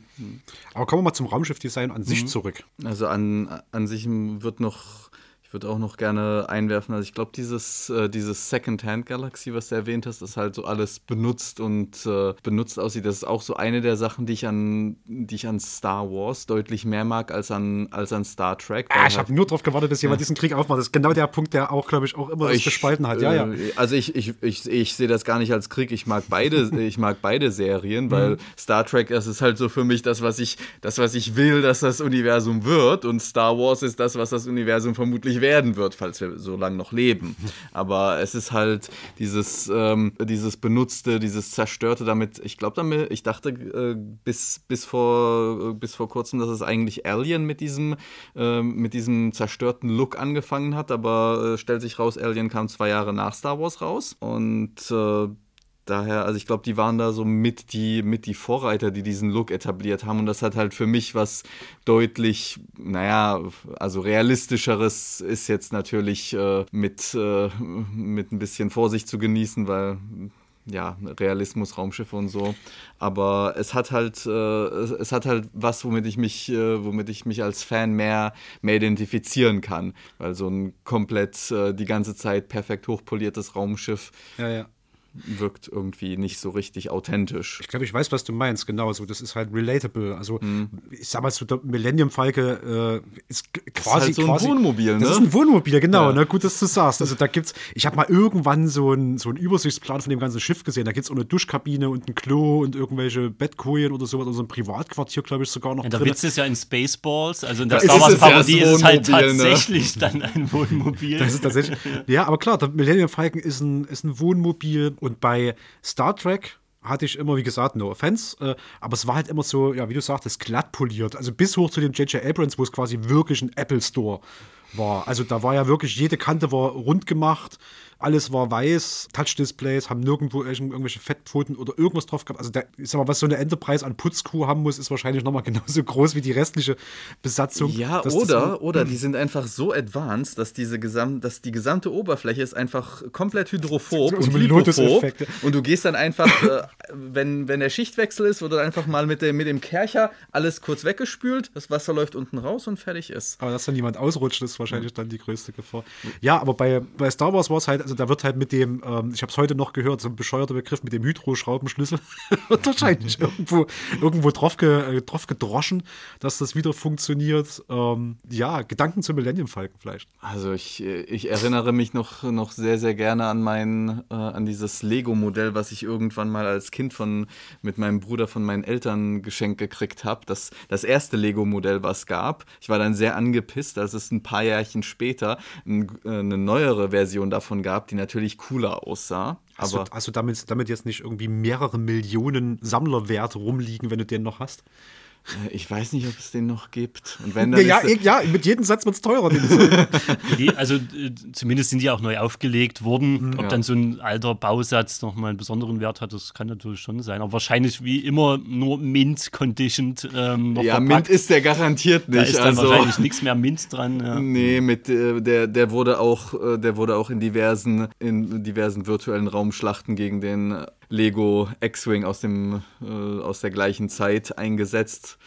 Aber kommen wir mal zum Raumschiffdesign an sich mhm. zurück. Also an, an sich wird noch ich würde auch noch gerne einwerfen, also ich glaube, dieses, äh, dieses Second-Hand Galaxy, was du erwähnt hast, ist halt so alles benutzt und äh, benutzt aussieht. Das ist auch so eine der Sachen, die ich an, die ich an Star Wars deutlich mehr mag als an, als an Star Trek. Ah, ich halt, habe nur darauf gewartet, bis jemand ja. diesen Krieg aufmacht. Das ist genau der Punkt, der auch, glaube ich, auch immer ich, das gespalten hat. Ja, ja. Äh, also ich, ich, ich, ich sehe das gar nicht als Krieg. Ich mag beide, ich mag beide Serien, weil mhm. Star Trek, das ist halt so für mich das, was ich, das, was ich will, dass das Universum wird. Und Star Wars ist das, was das Universum vermutlich werden wird, falls wir so lange noch leben. Aber es ist halt dieses, ähm, dieses Benutzte, dieses Zerstörte damit, ich glaube damit, ich dachte äh, bis, bis, vor, bis vor kurzem, dass es eigentlich Alien mit diesem, äh, mit diesem zerstörten Look angefangen hat, aber äh, stellt sich raus, Alien kam zwei Jahre nach Star Wars raus. Und äh, daher, also ich glaube, die waren da so mit die, mit die Vorreiter, die diesen Look etabliert haben. Und das hat halt für mich was deutlich, naja, also realistischeres ist jetzt natürlich äh, mit, äh, mit ein bisschen Vorsicht zu genießen, weil ja, Realismus, Raumschiffe und so. Aber es hat halt, äh, es hat halt was, womit ich mich, äh, womit ich mich als Fan mehr, mehr identifizieren kann. Weil so ein komplett äh, die ganze Zeit perfekt hochpoliertes Raumschiff. Ja, ja wirkt irgendwie nicht so richtig authentisch. Ich glaube, ich weiß, was du meinst, genau. So, das ist halt relatable. Also, mhm. ich sag mal, so der Millennium Falke äh, ist quasi. Das ist halt so ein quasi, Wohnmobil, ne? Das ist ein Wohnmobil, genau. Ja. Ne? Gut, dass du sagst. Also, da gibt's, ich habe mal irgendwann so einen so Übersichtsplan von dem ganzen Schiff gesehen. Da gibt es auch eine Duschkabine und ein Klo und irgendwelche Bettkojen oder sowas. Also, ein Privatquartier, glaube ich, sogar noch. Ja, der drin. Witz ist ja in Spaceballs, also in der Star Wars-Parodie ist es halt ne? tatsächlich ne? dann ein Wohnmobil. Das ist tatsächlich. ja, aber klar, der Millennium Falcon ist ein, ist ein Wohnmobil und bei Star Trek hatte ich immer, wie gesagt, no offense, äh, aber es war halt immer so, ja, wie du sagtest, glatt poliert. Also bis hoch zu dem J.J. Abrams, wo es quasi wirklich ein Apple Store war. Also da war ja wirklich, jede Kante war rund gemacht alles war weiß, Touch-Displays, haben nirgendwo irgendwelche Fettpfoten oder irgendwas drauf gehabt. Also, der, ich sag mal, was so eine Enterprise an Putzcrew haben muss, ist wahrscheinlich nochmal genauso groß wie die restliche Besatzung. Ja, oder, oder die sind einfach so advanced, dass, diese gesam dass die gesamte Oberfläche ist einfach komplett hydrophob und lipophob. Und du gehst dann einfach, äh, wenn, wenn der Schichtwechsel ist, wird dann einfach mal mit dem, mit dem Kercher alles kurz weggespült, das Wasser läuft unten raus und fertig ist. Aber dass dann jemand ausrutscht, ist wahrscheinlich dann die größte Gefahr. Ja, aber bei, bei Star Wars war es halt, also da wird halt mit dem, ähm, ich habe es heute noch gehört, so ein bescheuerter Begriff mit dem Hydroschraubenschlüssel wahrscheinlich irgendwo, irgendwo drauf, ge, äh, drauf gedroschen, dass das wieder funktioniert. Ähm, ja, Gedanken zum Millennium Falken vielleicht. Also ich, ich erinnere mich noch, noch sehr, sehr gerne an mein, äh, an dieses Lego-Modell, was ich irgendwann mal als Kind von, mit meinem Bruder von meinen Eltern geschenkt gekriegt habe. Das, das erste Lego-Modell, was es gab. Ich war dann sehr angepisst, als es ein paar Jahrchen später ein, äh, eine neuere Version davon gab, die natürlich cooler aussah. Hast, aber du, hast du damit, damit jetzt nicht irgendwie mehrere Millionen Sammlerwert rumliegen, wenn du den noch hast? Äh, ich weiß nicht, ob es den noch gibt. Und wenn dann ja, ja, ja, mit jedem Satz wird es teurer. also äh, zumindest sind die auch neu aufgelegt worden. Mhm. Ob ja. dann so ein alter Bausatz nochmal einen besonderen Wert hat, das kann natürlich schon sein. Aber wahrscheinlich wie immer nur Mint-conditioned. Ähm, ja, verpackt. Mint ist der garantiert nicht. Da ist dann also, wahrscheinlich nichts mehr Mint dran. Ja. Nee, mit, äh, der, der, wurde auch, der wurde auch in diversen, in diversen virtuellen Raumschlachten gegen den Lego X-Wing aus, äh, aus der gleichen Zeit eingesetzt.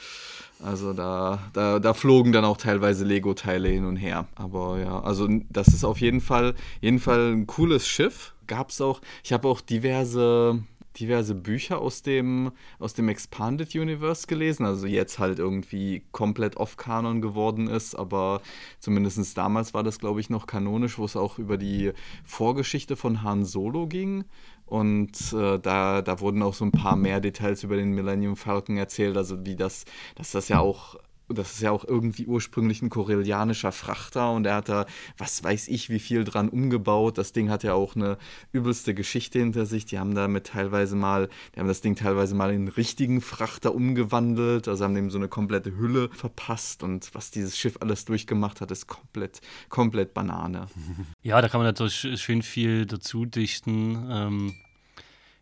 Also da, da, da flogen dann auch teilweise Lego-Teile hin und her. Aber ja, also das ist auf jeden Fall, jeden Fall ein cooles Schiff. Gab es auch, ich habe auch diverse, diverse Bücher aus dem, aus dem Expanded Universe gelesen. Also jetzt halt irgendwie komplett off-Kanon geworden ist. Aber zumindest damals war das, glaube ich, noch kanonisch, wo es auch über die Vorgeschichte von Han Solo ging. Und äh, da, da wurden auch so ein paar mehr Details über den Millennium Falcon erzählt, also wie das, dass das ja auch das ist ja auch irgendwie ursprünglich ein korellianischer Frachter und er hat da, was weiß ich, wie viel dran umgebaut. Das Ding hat ja auch eine übelste Geschichte hinter sich. Die haben damit teilweise mal, die haben das Ding teilweise mal in einen richtigen Frachter umgewandelt, also haben dem so eine komplette Hülle verpasst und was dieses Schiff alles durchgemacht hat, ist komplett, komplett Banane. Ja, da kann man natürlich schön viel dazu dichten. Ähm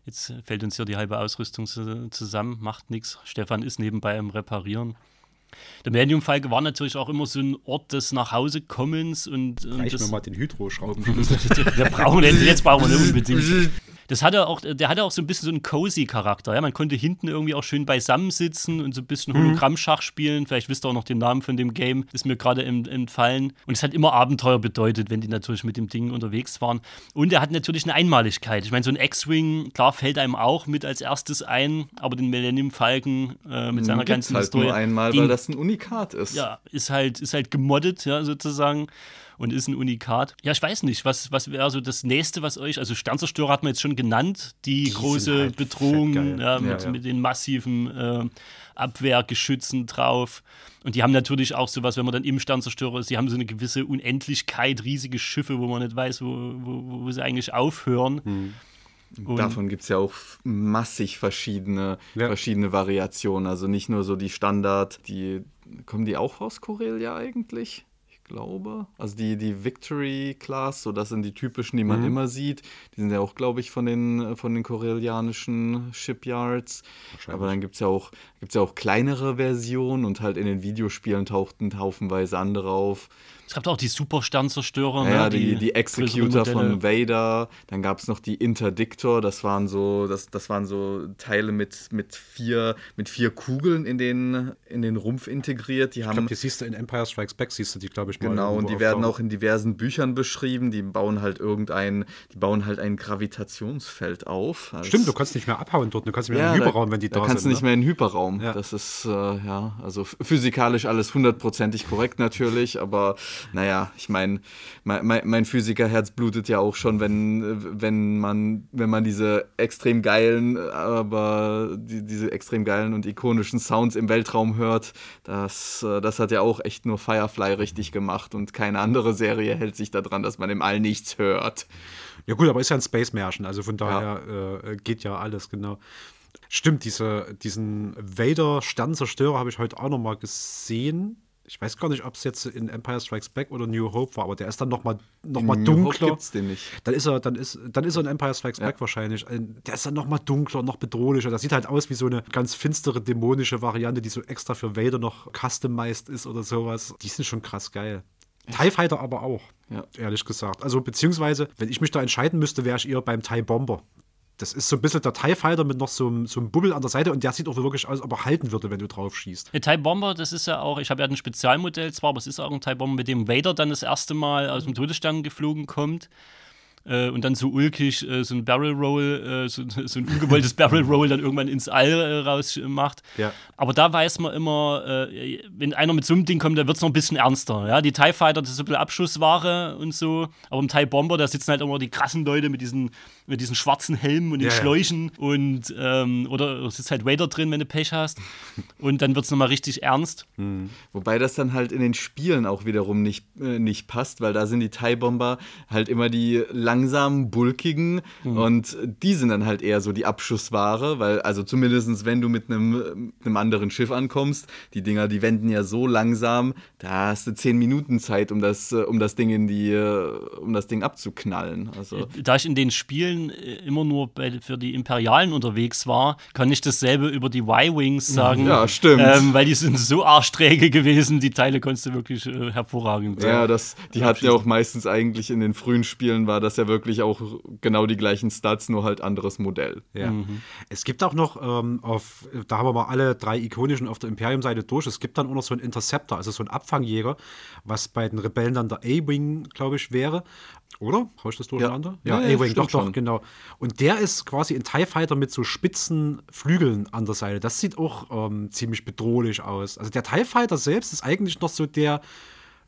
Jetzt fällt uns hier die halbe Ausrüstung zusammen, macht nichts. Stefan ist nebenbei am Reparieren. Der Medium-Falke war natürlich auch immer so ein Ort des Nachhausekommens und. und Reich mir mal den Hydro-Schrauben. wir brauchen jetzt, jetzt brauchen wir nicht unbedingt. Das hatte auch, der hatte auch so ein bisschen so einen cozy Charakter. Ja? Man konnte hinten irgendwie auch schön beisammensitzen und so ein bisschen mhm. Hologrammschach spielen. Vielleicht wisst ihr auch noch den Namen von dem Game, ist mir gerade entfallen. Und es hat immer Abenteuer bedeutet, wenn die natürlich mit dem Ding unterwegs waren. Und er hat natürlich eine Einmaligkeit. Ich meine, so ein X-Wing, klar, fällt einem auch mit als erstes ein, aber den Millennium Falcon äh, mit seiner ganzen halt Historie. Nur einmal, den, weil das ein Unikat ist. Ja, ist halt, ist halt gemoddet, ja, sozusagen und ist ein Unikat. Ja, ich weiß nicht, was, was wäre so das nächste, was euch, also Sternzerstörer hat man jetzt schon genannt, die, die große halt Bedrohung ja, mit, ja, mit, den massiven äh, Abwehrgeschützen drauf. Und die haben natürlich auch sowas, wenn man dann im Sternzerstörer ist, die haben so eine gewisse Unendlichkeit, riesige Schiffe, wo man nicht weiß, wo, wo, wo sie eigentlich aufhören. Hm. Und Davon gibt es ja auch massig verschiedene, ja. verschiedene Variationen. Also nicht nur so die Standard, die kommen die auch aus Corellia eigentlich? Glaube. Also die, die Victory Class, so das sind die typischen, die man mhm. immer sieht. Die sind ja auch, glaube ich, von den, von den koreanischen Shipyards. Aber dann gibt es ja, auch, ja auch kleinere Versionen und halt in den Videospielen tauchten haufenweise andere auf. Es gab auch die Super-Sternzerstörer. Ja, ne? die, die, die Executor von Vader. Dann gab es noch die Interdictor. Das waren so, das, das waren so Teile mit, mit, vier, mit vier Kugeln in den, in den Rumpf integriert. Die haben, ich glaube, die siehst du in Empire Strikes Back, siehst du die, glaube ich, mal. Genau, und die werden auch in diversen Büchern beschrieben. Die bauen halt irgendein, die bauen halt ein Gravitationsfeld auf. Stimmt, du kannst nicht mehr abhauen dort. Du kannst nicht mehr ja, in den Hyperraum, da, wenn die da, da kannst du nicht ne? mehr in den Hyperraum. Ja. Das ist, äh, ja, also physikalisch alles hundertprozentig korrekt natürlich, aber naja, ich meine, mein, mein Physikerherz blutet ja auch schon, wenn, wenn, man, wenn man diese extrem geilen, aber die, diese extrem geilen und ikonischen Sounds im Weltraum hört. Das, das hat ja auch echt nur Firefly richtig gemacht und keine andere Serie hält sich daran, dass man im All nichts hört. Ja gut, aber ist ja ein Space-Märchen, also von daher ja. Äh, geht ja alles, genau. Stimmt, diese, diesen Vader-Sternzerstörer habe ich heute auch noch mal gesehen ich weiß gar nicht, ob es jetzt in Empire Strikes Back oder New Hope war, aber der ist dann noch mal, noch mal dunkler. Hope gibt's den nicht. Dann ist er, dann ist, dann ist er in Empire Strikes ja. Back wahrscheinlich. Der ist dann noch mal dunkler, noch bedrohlicher. Das sieht halt aus wie so eine ganz finstere, dämonische Variante, die so extra für Vader noch customized ist oder sowas. Die sind schon krass geil. TIE Fighter aber auch, ja. ehrlich gesagt. Also beziehungsweise, wenn ich mich da entscheiden müsste, wäre ich eher beim TIE Bomber. Das ist so ein bisschen der TIE Fighter mit noch so, einem, so einem Bubbel an der Seite und der sieht auch wirklich aus, ob er halten würde, wenn du drauf schießt. Der TIE Bomber, das ist ja auch, ich habe ja ein Spezialmodell zwar, aber es ist auch ein TIE Bomber, mit dem Vader dann das erste Mal aus dem Todesstern geflogen kommt äh, und dann so ulkig äh, so ein Barrel Roll, äh, so, so, ein ungewolltes Barrel Roll dann irgendwann ins All äh, raus macht. Ja. Aber da weiß man immer, äh, wenn einer mit so einem Ding kommt, dann wird es noch ein bisschen ernster. Ja? Die TIE Fighter, das ist so ein bisschen Abschussware und so. Aber im TIE Bomber, da sitzen halt immer die krassen Leute mit diesen, mit diesen schwarzen Helmen und den ja, Schläuchen. Ja. Und, ähm, oder es sitzt halt Vader drin, wenn du Pech hast. Und dann wird es nochmal richtig ernst. Mhm. Wobei das dann halt in den Spielen auch wiederum nicht, äh, nicht passt, weil da sind die TIE Bomber halt immer die langsamen, bulkigen mhm. und die sind dann halt eher so die Abschussware, weil, also zumindest wenn du mit einem, einem anderen Schiff ankommst, die Dinger, die wenden ja so langsam, da hast du zehn Minuten Zeit, um das, um das Ding in die, um das Ding abzuknallen. Also. Da ich in den Spielen äh, immer nur bei, für die Imperialen unterwegs war, kann ich dasselbe über die Y-Wings sagen. Ja, stimmt. Ähm, weil die sind so arschträge gewesen, die Teile konntest du wirklich äh, hervorragend. Ja, das, die hatten ja auch meistens eigentlich in den frühen Spielen war das ja wirklich auch genau die gleichen Stats, nur halt anderes Modell. Ja. Mhm. Es gibt auch noch ähm, auf, da haben wir mal alle drei ikonischen auf der Imperium-Seite durch. Es gibt dann auch noch so einen Interceptor, also so einen Abfangjäger, was bei den Rebellen dann der A-Wing, glaube ich, wäre. Oder? Hau ich das durcheinander? Ja, ja, A-Wing, doch, doch, schon. genau. Und der ist quasi ein TIE Fighter mit so spitzen Flügeln an der Seite. Das sieht auch ähm, ziemlich bedrohlich aus. Also der TIE Fighter selbst ist eigentlich noch so der,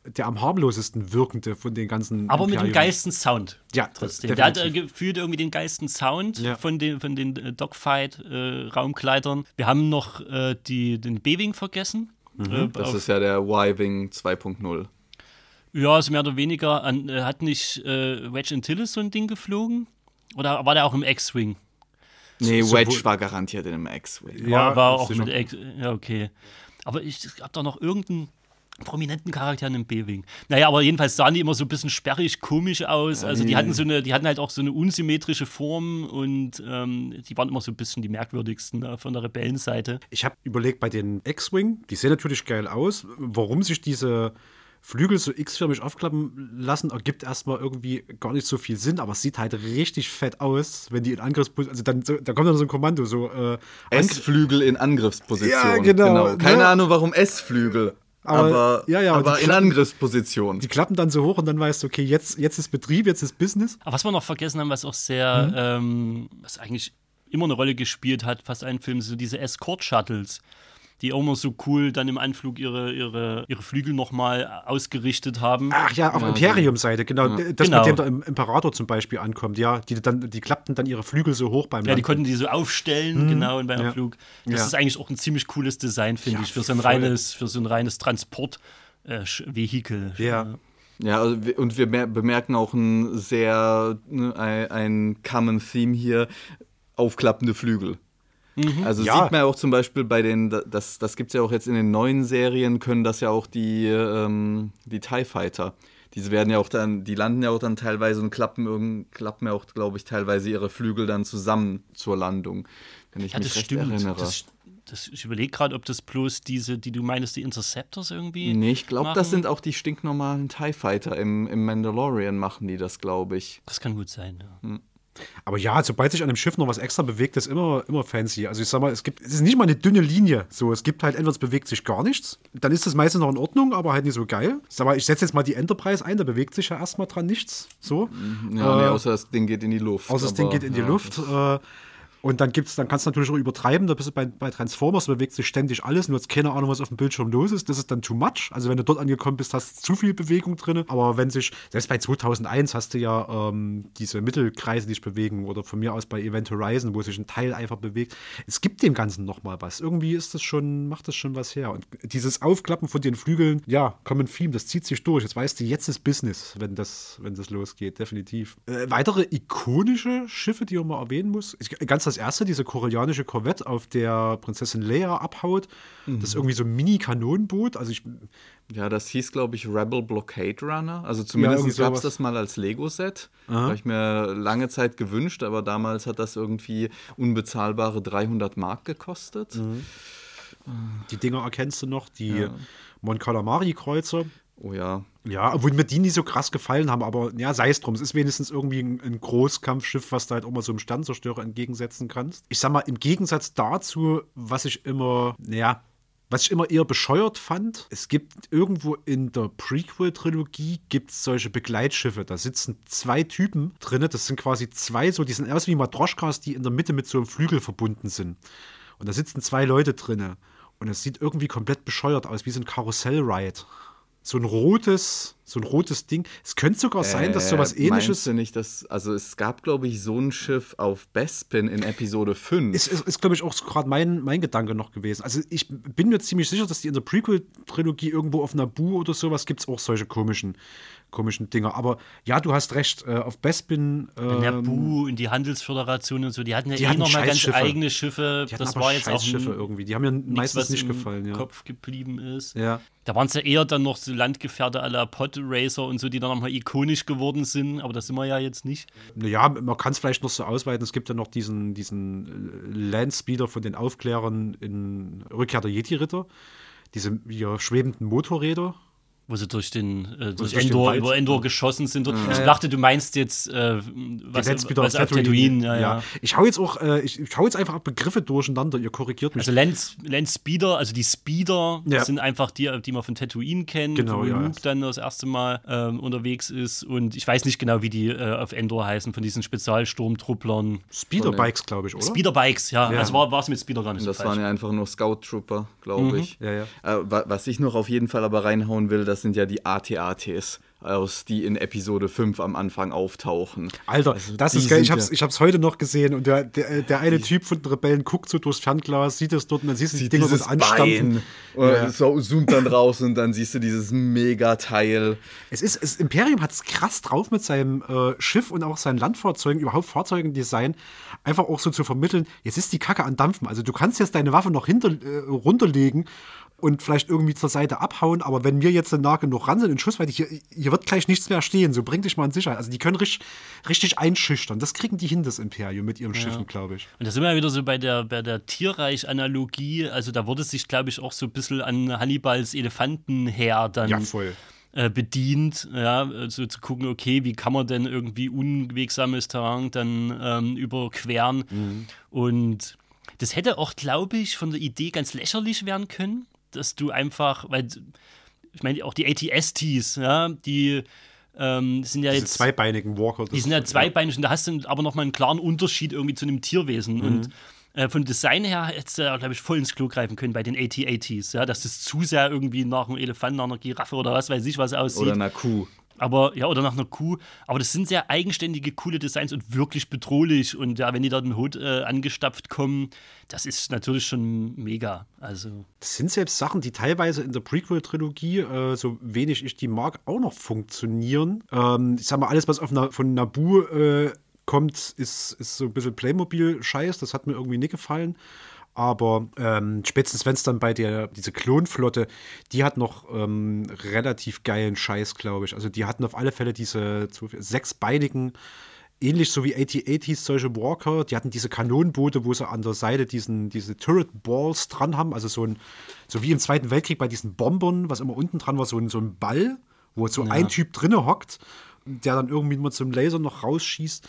der am harmlosesten wirkende von den ganzen. Aber Imperium. mit dem geilsten Sound. Ja, trotzdem. Der hat äh, gefühlt irgendwie den geilsten Sound ja. von den, von den äh, Dogfight-Raumkleidern. Äh, Wir haben noch äh, die, den B-Wing vergessen. Mhm, das ist ja der Y-Wing 2.0. Ja, also mehr oder weniger. An, äh, hat nicht äh, Wedge Antilles so ein Ding geflogen? Oder war der auch im X-Wing? Nee, so, Wedge so war garantiert in einem X-Wing. Ja, war, war auch mit X. Ja, okay. Aber ich habe da noch irgendeinen prominenten Charakter in einem B-Wing. Naja, aber jedenfalls sahen die immer so ein bisschen sperrig, komisch aus. Also die hatten so eine, die hatten halt auch so eine unsymmetrische Form und ähm, die waren immer so ein bisschen die merkwürdigsten da von der Rebellenseite. Ich habe überlegt, bei den X-Wing, die sehen natürlich geil aus, warum sich diese Flügel so x-förmig aufklappen lassen, ergibt erstmal irgendwie gar nicht so viel Sinn, aber es sieht halt richtig fett aus, wenn die in Angriffsposition, also dann so, da kommt dann so ein Kommando, so äh, S-Flügel in Angriffsposition. Ja, genau. genau. Keine ne? Ahnung, warum S-Flügel. Aber, aber, ja, ja, aber in Angriffsposition. Die klappen dann so hoch und dann weißt du, okay, jetzt, jetzt ist Betrieb, jetzt ist Business. Aber was wir noch vergessen haben, was auch sehr, mhm. ähm, was eigentlich immer eine Rolle gespielt hat, fast ein Film, so diese Escort-Shuttles die auch immer so cool dann im Anflug ihre, ihre, ihre Flügel nochmal ausgerichtet haben. Ach ja, auf ja, Imperium-Seite, genau. Ja. Das, genau. mit dem der Imperator zum Beispiel ankommt, ja. Die, dann, die klappten dann ihre Flügel so hoch beim Ja, Landen. die konnten die so aufstellen, hm. genau, in einem ja. Flug. Das ja. ist eigentlich auch ein ziemlich cooles Design, finde ich, für so ein reines, für so ein reines Transportvehikel. Äh, ja. Ja, also und wir bemerken auch ein sehr, ne, ein, ein Common Theme hier, aufklappende Flügel. Mhm. Also ja. sieht man ja auch zum Beispiel bei den, das, das gibt es ja auch jetzt in den neuen Serien, können das ja auch die, ähm, die TIE Fighter. Diese werden ja auch dann, die landen ja auch dann teilweise und klappen, klappen ja auch, glaube ich, teilweise ihre Flügel dann zusammen zur Landung. Wenn ich ja, mich recht stimmt. erinnere. Das, das, ich überlege gerade, ob das bloß diese, die du meinst, die Interceptors irgendwie. Nee, ich glaube, das sind auch die stinknormalen TIE Fighter. Im, Im Mandalorian machen die das, glaube ich. Das kann gut sein, ja. Hm. Aber ja, sobald sich an einem Schiff noch was extra bewegt, ist immer, immer fancy. Also ich sag mal, es gibt, es ist nicht mal eine dünne Linie. So, es gibt halt entweder es bewegt sich gar nichts, dann ist das meistens noch in Ordnung, aber halt nicht so geil. Sag mal, ich setze jetzt mal die Enterprise ein, da bewegt sich ja erstmal dran nichts. So. Ja, äh, nee, außer das Ding geht in die Luft. Außer das Ding geht in die ja, Luft. Äh, und dann gibt's, dann kannst du natürlich auch übertreiben, da bist du bei, bei Transformers, bewegt sich ständig alles, nur hast keine Ahnung, was auf dem Bildschirm los ist. Das ist dann too much. Also wenn du dort angekommen bist, hast du zu viel Bewegung drin. Aber wenn sich, selbst bei 2001 hast du ja ähm, diese Mittelkreise, die sich bewegen, oder von mir aus bei Event Horizon, wo sich ein Teil einfach bewegt. Es gibt dem Ganzen nochmal was. Irgendwie ist das schon, macht das schon was her. Und dieses Aufklappen von den Flügeln, ja, Common Theme, das zieht sich durch. Jetzt weißt du, jetzt ist Business, wenn das, wenn das losgeht, definitiv. Äh, weitere ikonische Schiffe, die man mal erwähnen muss. Ich, ganz das erste, diese koreanische Korvette, auf der Prinzessin Leia abhaut. Mhm. Das ist irgendwie so ein Mini-Kanonenboot. Also ich. Ja, das hieß, glaube ich, Rebel Blockade Runner. Also zumindest ja, gab es das mal als Lego-Set. Habe ich mir lange Zeit gewünscht, aber damals hat das irgendwie unbezahlbare 300 Mark gekostet. Mhm. Die Dinger erkennst du noch, die ja. Mon Calamari-Kreuzer. Oh ja. Ja, obwohl mir die nicht so krass gefallen haben, aber ja, sei es drum. Es ist wenigstens irgendwie ein, ein Großkampfschiff, was du halt auch mal so einem Sternzerstörer entgegensetzen kannst. Ich sag mal, im Gegensatz dazu, was ich immer, naja, was ich immer eher bescheuert fand, es gibt irgendwo in der Prequel-Trilogie gibt es solche Begleitschiffe. Da sitzen zwei Typen drin. Das sind quasi zwei so, die sind aus wie Matroschkas, die in der Mitte mit so einem Flügel verbunden sind. Und da sitzen zwei Leute drin. Und es sieht irgendwie komplett bescheuert aus, wie so ein Karussell-Ride so ein rotes, so ein rotes Ding. Es könnte sogar sein, dass sowas äh, ähnliches. Meinst du nicht, dass, also es gab, glaube ich, so ein Schiff auf Bespin in Episode 5. Ist, ist, ist glaube ich, auch gerade mein, mein Gedanke noch gewesen. Also ich bin mir ziemlich sicher, dass die in der Prequel-Trilogie irgendwo auf Naboo oder sowas gibt es auch solche komischen komischen Dinger. Aber ja, du hast recht, äh, auf Bespin. Ähm, in die Handelsföderation und so, die hatten ja die eh nochmal ganz eigene Schiffe. Die das war jetzt auch Schiffe irgendwie. Die haben mir meistens nicht gefallen. Ja. Kopf geblieben ist. Ja. Da waren es ja eher dann noch so Landgefährte à la Podracer und so, die dann nochmal ikonisch geworden sind, aber das sind wir ja jetzt nicht. Naja, man kann es vielleicht noch so ausweiten. Es gibt ja noch diesen, diesen Landspeeder von den Aufklärern in Rückkehr der Jedi-Ritter. Diese ja, schwebenden Motorräder, wo sie durch den äh, durch Endor, über Endor geschossen sind. Ja. Ich dachte, du meinst jetzt äh, was, was auf Tatooine. Tatooine. Ja, ja. Ich hau jetzt auch, äh, ich, ich hau jetzt einfach Begriffe durcheinander, ihr korrigiert mich. Also Land Speeder, also die Speeder sind einfach die, die man von Tatooine kennt, genau, wo Luke dann das erste Mal ähm, unterwegs ist. Und ich weiß nicht genau, wie die äh, auf Endor heißen, von diesen Spezialsturmtrupplern. Speederbikes, glaube ich, oder? Speederbikes, ja. Also war es mit Speeder gar nicht das so Das waren ja einfach nur Scout Trooper, glaube mhm. ich. Ja, ja. Äh, was ich noch auf jeden Fall aber reinhauen will, das sind ja die AT-ATs. aus, die in Episode 5 am Anfang auftauchen. Alter, also das ist geil. Ich hab's, ich hab's heute noch gesehen und der, der, der eine Typ von den Rebellen guckt so durchs Fernglas, sieht es dort und dann siehst du die Dinger so anstampfen. Und ja. so zoomt dann raus und dann siehst du dieses Megateil. Es ist, das Imperium hat es krass drauf mit seinem äh, Schiff und auch seinen Landfahrzeugen, überhaupt Fahrzeugendesign, einfach auch so zu vermitteln, jetzt ist die Kacke an Dampfen. Also du kannst jetzt deine Waffe noch hinter, äh, runterlegen und vielleicht irgendwie zur Seite abhauen, aber wenn wir jetzt nah genug ran sind in Schussweite, hier, hier wird gleich nichts mehr stehen, so bring dich mal in Sicherheit. Also die können richtig, richtig einschüchtern. Das kriegen die hin, das Imperium, mit ihren ja. Schiffen, glaube ich. Und da sind wir ja wieder so bei der, bei der Tierreich-Analogie, also da wurde sich, glaube ich, auch so ein bisschen an Hannibals Elefantenheer dann ja, voll äh, bedient, ja, also zu gucken, okay, wie kann man denn irgendwie unwegsames Terrain dann ähm, überqueren. Mhm. Und das hätte auch, glaube ich, von der Idee ganz lächerlich werden können dass du einfach, weil ich meine, auch die ATSTs, ja, die ähm, sind ja Diese jetzt. zweibeinigen Walker. Die sind ja zweibeinig und da hast du aber nochmal einen klaren Unterschied irgendwie zu einem Tierwesen. Mhm. Und äh, von Design her hättest du, ja, glaube ich, voll ins Klo greifen können bei den AT-ATs, ja, dass das zu sehr irgendwie nach einem Elefanten, nach einer Giraffe oder was weiß ich was aussieht. Oder einer Kuh. Aber ja, oder nach einer Kuh. Aber das sind sehr eigenständige, coole Designs und wirklich bedrohlich. Und ja, wenn die da den Hut äh, angestapft kommen, das ist natürlich schon mega. Also. Das sind selbst Sachen, die teilweise in der Prequel-Trilogie, äh, so wenig ich die mag, auch noch funktionieren. Ähm, ich sag mal, alles, was auf Na von Naboo äh, kommt, ist, ist so ein bisschen Playmobil-Scheiß. Das hat mir irgendwie nicht gefallen. Aber ähm, spätestens wenn es dann bei der, diese Klonflotte, die hat noch ähm, relativ geilen Scheiß, glaube ich. Also die hatten auf alle Fälle diese sechsbeinigen, ähnlich so wie AT-ATs, solche Walker, die hatten diese Kanonenboote, wo sie an der Seite diesen, diese Turret Balls dran haben, also so ein, so wie im Zweiten Weltkrieg bei diesen Bombern, was immer unten dran war, so ein, so ein Ball, wo so ja. ein Typ drinne hockt, der dann irgendwie mal zum Laser noch rausschießt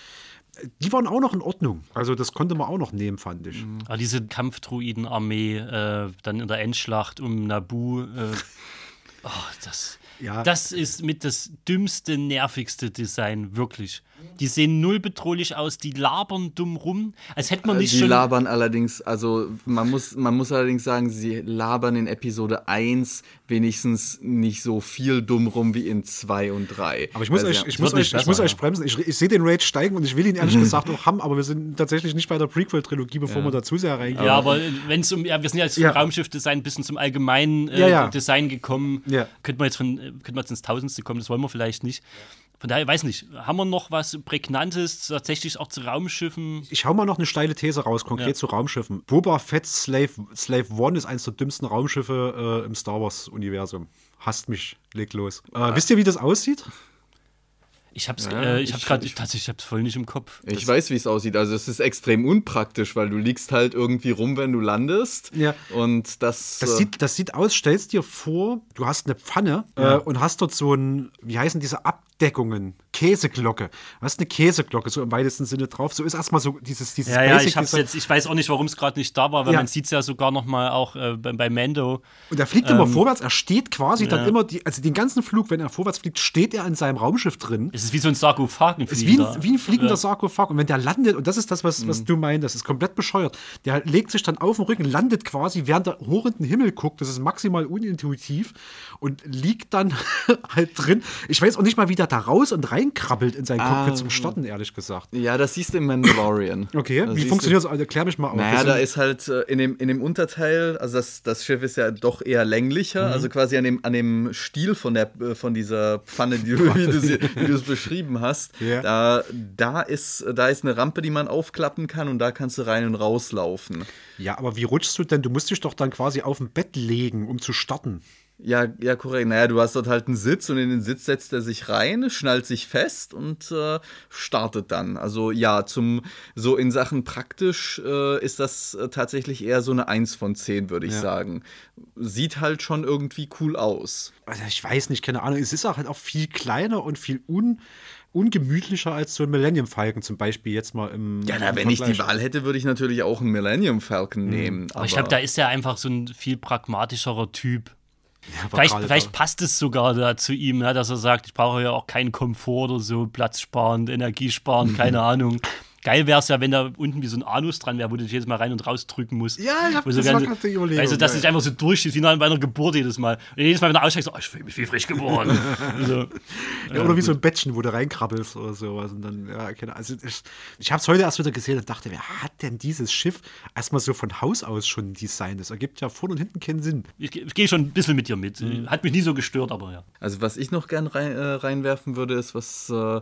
die waren auch noch in Ordnung. Also das konnte man auch noch nehmen, fand ich. Mhm. Aber diese Kampfdruidenarmee äh, dann in der Endschlacht um Nabu, äh, oh, das, ja. das ist mit das dümmste, nervigste Design, wirklich. Die sehen null bedrohlich aus, die labern dumm rum, als hätte man nicht die schon. Die labern allerdings, also man muss, man muss allerdings sagen, sie labern in Episode 1 wenigstens nicht so viel dumm rum wie in 2 und 3. Aber ich muss, euch, ich muss, euch, ich muss euch bremsen. Ich, ich sehe den Rage steigen und ich will ihn ehrlich gesagt auch haben, aber wir sind tatsächlich nicht bei der Prequel-Trilogie, bevor ja. wir dazu sehr reingehen. Ja, aber wenn es um, ja, wir sind ja jetzt vom ja. Raumschiff-Design ein bisschen zum allgemeinen äh, ja, Design gekommen. Ja. Könnte man jetzt von, könnte man jetzt ins Tausendste kommen, das wollen wir vielleicht nicht. Von daher, weiß nicht, haben wir noch was Prägnantes tatsächlich auch zu Raumschiffen? Ich hau mal noch eine steile These raus, konkret ja. zu Raumschiffen. Boba Fett Slave, Slave One ist eines der dümmsten Raumschiffe äh, im Star Wars-Universum. Hasst mich, leg los. Äh, wisst ihr, wie das aussieht? Ich hab's, ja, äh, ich, ich hab's gerade, ich, ich hab's voll nicht im Kopf. Ich das weiß, wie es aussieht. Also es ist extrem unpraktisch, weil du liegst halt irgendwie rum, wenn du landest. Ja. Und das. Das, äh, sieht, das sieht aus, stellst dir vor, du hast eine Pfanne ja. äh, und hast dort so ein, wie heißen diese Abdeckungen? Käseglocke. Du hast eine Käseglocke, so im weitesten Sinne drauf. So ist erstmal so dieses, dieses ja, ja, ich, hab's jetzt, ich weiß auch nicht, warum es gerade nicht da war, weil ja. man sieht es ja sogar noch mal auch äh, bei, bei, Mando. Und er fliegt ähm, immer vorwärts, er steht quasi ja. dann immer, die, also den ganzen Flug, wenn er vorwärts fliegt, steht er in seinem Raumschiff drin. Es ist wie so ein Sarkophag. Es ist wie ein, wie ein fliegender ja. Sarkophag. Und wenn der landet, und das ist das, was, was mhm. du meinst, das ist komplett bescheuert, der legt sich dann auf den Rücken, landet quasi, während er hoch in den Himmel guckt, das ist maximal unintuitiv und liegt dann halt drin. Ich weiß auch nicht mal, wie der da raus und reinkrabbelt in sein Cockpit ah, zum Starten, ehrlich gesagt. Ja, das siehst du im Mandalorian. Okay, das wie funktioniert das? Also, erklär mich mal auf. Naja, da ist halt äh, in, dem, in dem Unterteil, also das, das Schiff ist ja doch eher länglicher, mhm. also quasi an dem, an dem Stiel von, der, äh, von dieser Pfanne, die du, wie du es beschrieben hast, yeah. da, da, ist, da ist eine Rampe, die man aufklappen kann und da kannst du rein und rauslaufen. Ja, aber wie rutschst du denn? Du musst dich doch dann quasi auf dem Bett legen, um zu starten. Ja, ja, korrekt. Naja, du hast dort halt einen Sitz und in den Sitz setzt er sich rein, schnallt sich fest und äh, startet dann. Also ja, zum so in Sachen praktisch äh, ist das äh, tatsächlich eher so eine 1 von 10, würde ich ja. sagen. Sieht halt schon irgendwie cool aus. Also ich weiß nicht, keine Ahnung. Es ist auch halt auch viel kleiner und viel un ungemütlicher als so ein Millennium Falcon zum Beispiel jetzt mal im. Ja, na, wenn ich die Wahl hätte, würde ich natürlich auch einen Millennium Falcon mhm. nehmen. Aber, aber ich glaube, da ist er einfach so ein viel pragmatischerer Typ. Ja, vielleicht, vielleicht passt es sogar da zu ihm, ja, dass er sagt, ich brauche ja auch keinen Komfort oder so, platzsparend, energiesparend, keine Ahnung. Geil wäre es ja, wenn da unten wie so ein Anus dran wäre, wo du dich jedes Mal rein und raus drücken musst. Ja, ich hab, das das ganze, war gerade die Überlegung. Also, dass ja. es einfach so durchsteht, wie nach einer Geburt jedes Mal. Und jedes Mal, wenn du aussteigst, so, oh, ich fühle mich wie frisch geboren. so. Ja, oder wie so ein Bettchen, wo du reinkrabbelst oder sowas. Und dann, ja, keine. Also ich, ich habe es heute erst wieder gesehen und dachte, wer hat denn dieses Schiff erstmal so von Haus aus schon designt? Das ergibt ja vorne und hinten keinen Sinn. Ich, ich gehe schon ein bisschen mit dir mit. Mhm. Hat mich nie so gestört, aber ja. Also was ich noch gern rein, äh, reinwerfen würde, ist, was, äh,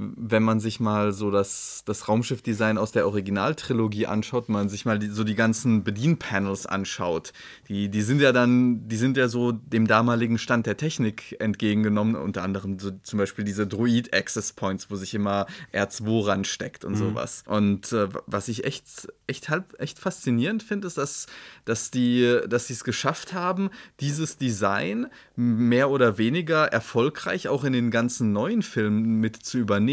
wenn man sich mal so das, das Raumschiff-Design aus der Originaltrilogie anschaut, man sich mal die, so die ganzen Bedienpanels anschaut. Die, die sind ja dann, die sind ja so dem damaligen Stand der Technik entgegengenommen, unter anderem so zum Beispiel diese Droid-Access Points, wo sich immer R2 ransteckt und sowas. Und äh, was ich echt, echt halb, echt faszinierend finde, ist, dass, dass die, dass sie es geschafft haben, dieses Design mehr oder weniger erfolgreich auch in den ganzen neuen Filmen mit zu übernehmen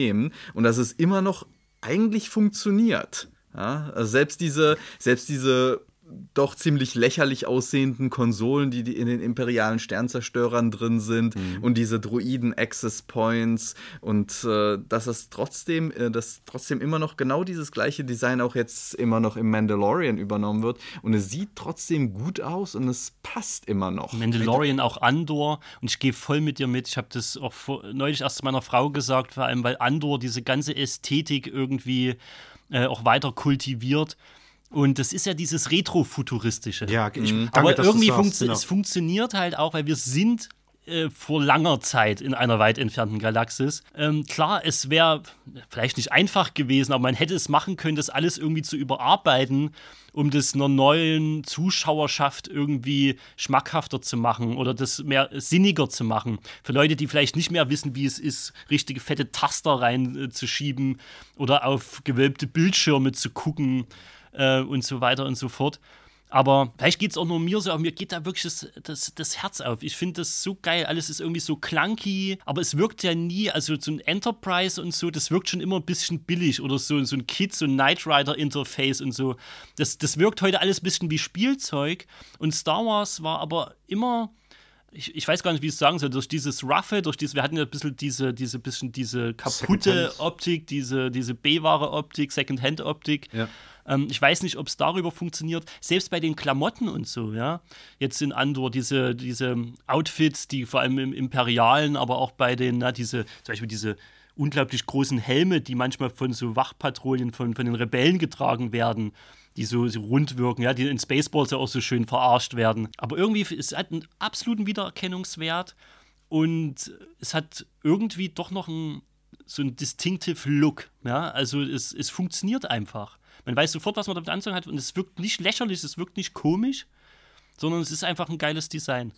und dass es immer noch eigentlich funktioniert. Ja, also selbst diese, selbst diese doch ziemlich lächerlich aussehenden Konsolen, die, die in den imperialen Sternzerstörern drin sind und diese Droiden Access Points und äh, dass es trotzdem, äh, dass trotzdem immer noch genau dieses gleiche Design auch jetzt immer noch im Mandalorian übernommen wird und es sieht trotzdem gut aus und es passt immer noch. Mandalorian, auch Andor. Und ich gehe voll mit dir mit. Ich habe das auch vor, neulich erst zu meiner Frau gesagt, vor allem, weil Andor diese ganze Ästhetik irgendwie äh, auch weiter kultiviert. Und das ist ja dieses Retrofuturistische. Ja, ich, danke, Aber dass du irgendwie sagst, funktio genau. es funktioniert halt auch, weil wir sind äh, vor langer Zeit in einer weit entfernten Galaxis. Ähm, klar, es wäre vielleicht nicht einfach gewesen, aber man hätte es machen können, das alles irgendwie zu überarbeiten, um das einer neuen Zuschauerschaft irgendwie schmackhafter zu machen oder das mehr sinniger zu machen. Für Leute, die vielleicht nicht mehr wissen, wie es ist, richtige fette Taster reinzuschieben oder auf gewölbte Bildschirme zu gucken äh, und so weiter und so fort. Aber vielleicht geht es auch nur mir so, aber mir geht da wirklich das, das, das Herz auf. Ich finde das so geil. Alles ist irgendwie so clunky, aber es wirkt ja nie, also so ein Enterprise und so, das wirkt schon immer ein bisschen billig oder so, so ein Kit, so ein Knight Rider Interface und so. Das, das wirkt heute alles ein bisschen wie Spielzeug. Und Star Wars war aber immer ich, ich weiß gar nicht, wie ich es sagen soll, durch dieses Roughe, durch dieses, wir hatten ja ein bisschen diese, diese bisschen diese kaputte Secondhand. Optik, diese, diese B-Ware-Optik, Second-Hand-Optik. Ja. Ähm, ich weiß nicht, ob es darüber funktioniert. Selbst bei den Klamotten und so, ja. Jetzt in Andor diese, diese Outfits, die vor allem im Imperialen, aber auch bei den, na, diese, zum Beispiel diese unglaublich großen Helme, die manchmal von so Wachpatrouillen von, von den Rebellen getragen werden, die so, so rund wirken, ja, die in Spaceballs ja auch so schön verarscht werden. Aber irgendwie, es hat einen absoluten Wiedererkennungswert und es hat irgendwie doch noch einen, so einen distinctive Look. Ja? Also es, es funktioniert einfach. Man weiß sofort, was man damit anzufangen hat und es wirkt nicht lächerlich, es wirkt nicht komisch, sondern es ist einfach ein geiles Design.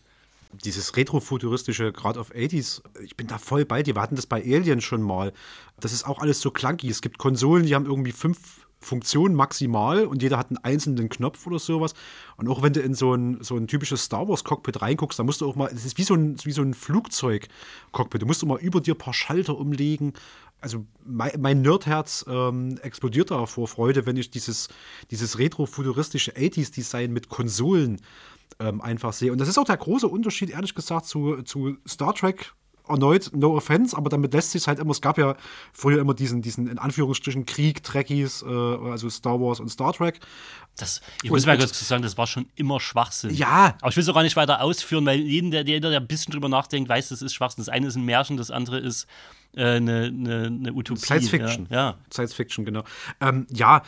Dieses retrofuturistische, gerade auf 80s, ich bin da voll bei dir. Wir hatten das bei Alien schon mal. Das ist auch alles so clunky. Es gibt Konsolen, die haben irgendwie fünf Funktionen maximal und jeder hat einen einzelnen Knopf oder sowas. Und auch wenn du in so ein, so ein typisches Star Wars Cockpit reinguckst, da musst du auch mal, es ist wie so ein, wie so ein Flugzeug-Cockpit. Du musst auch mal über dir ein paar Schalter umlegen. Also mein, mein Nerdherz ähm, explodiert da vor Freude, wenn ich dieses, dieses retrofuturistische 80s-Design mit Konsolen ähm, einfach sehe. Und das ist auch der große Unterschied, ehrlich gesagt, zu, zu Star Trek. Erneut, no offense, aber damit lässt sich halt immer, es gab ja früher immer diesen, diesen in Anführungsstrichen Krieg, Trekkies, äh, also Star Wars und Star Trek. Das, ich Und- muss mal kurz sagen, das war schon immer Schwachsinn. Ja. Aber ich will es auch gar nicht weiter ausführen, weil jeden, der, jeder, der ein bisschen drüber nachdenkt, weiß, das ist Schwachsinn. Das eine ist ein Märchen, das andere ist eine, eine, eine Utopie. Science Fiction. Ja, ja. Science Fiction, genau. Ähm, ja,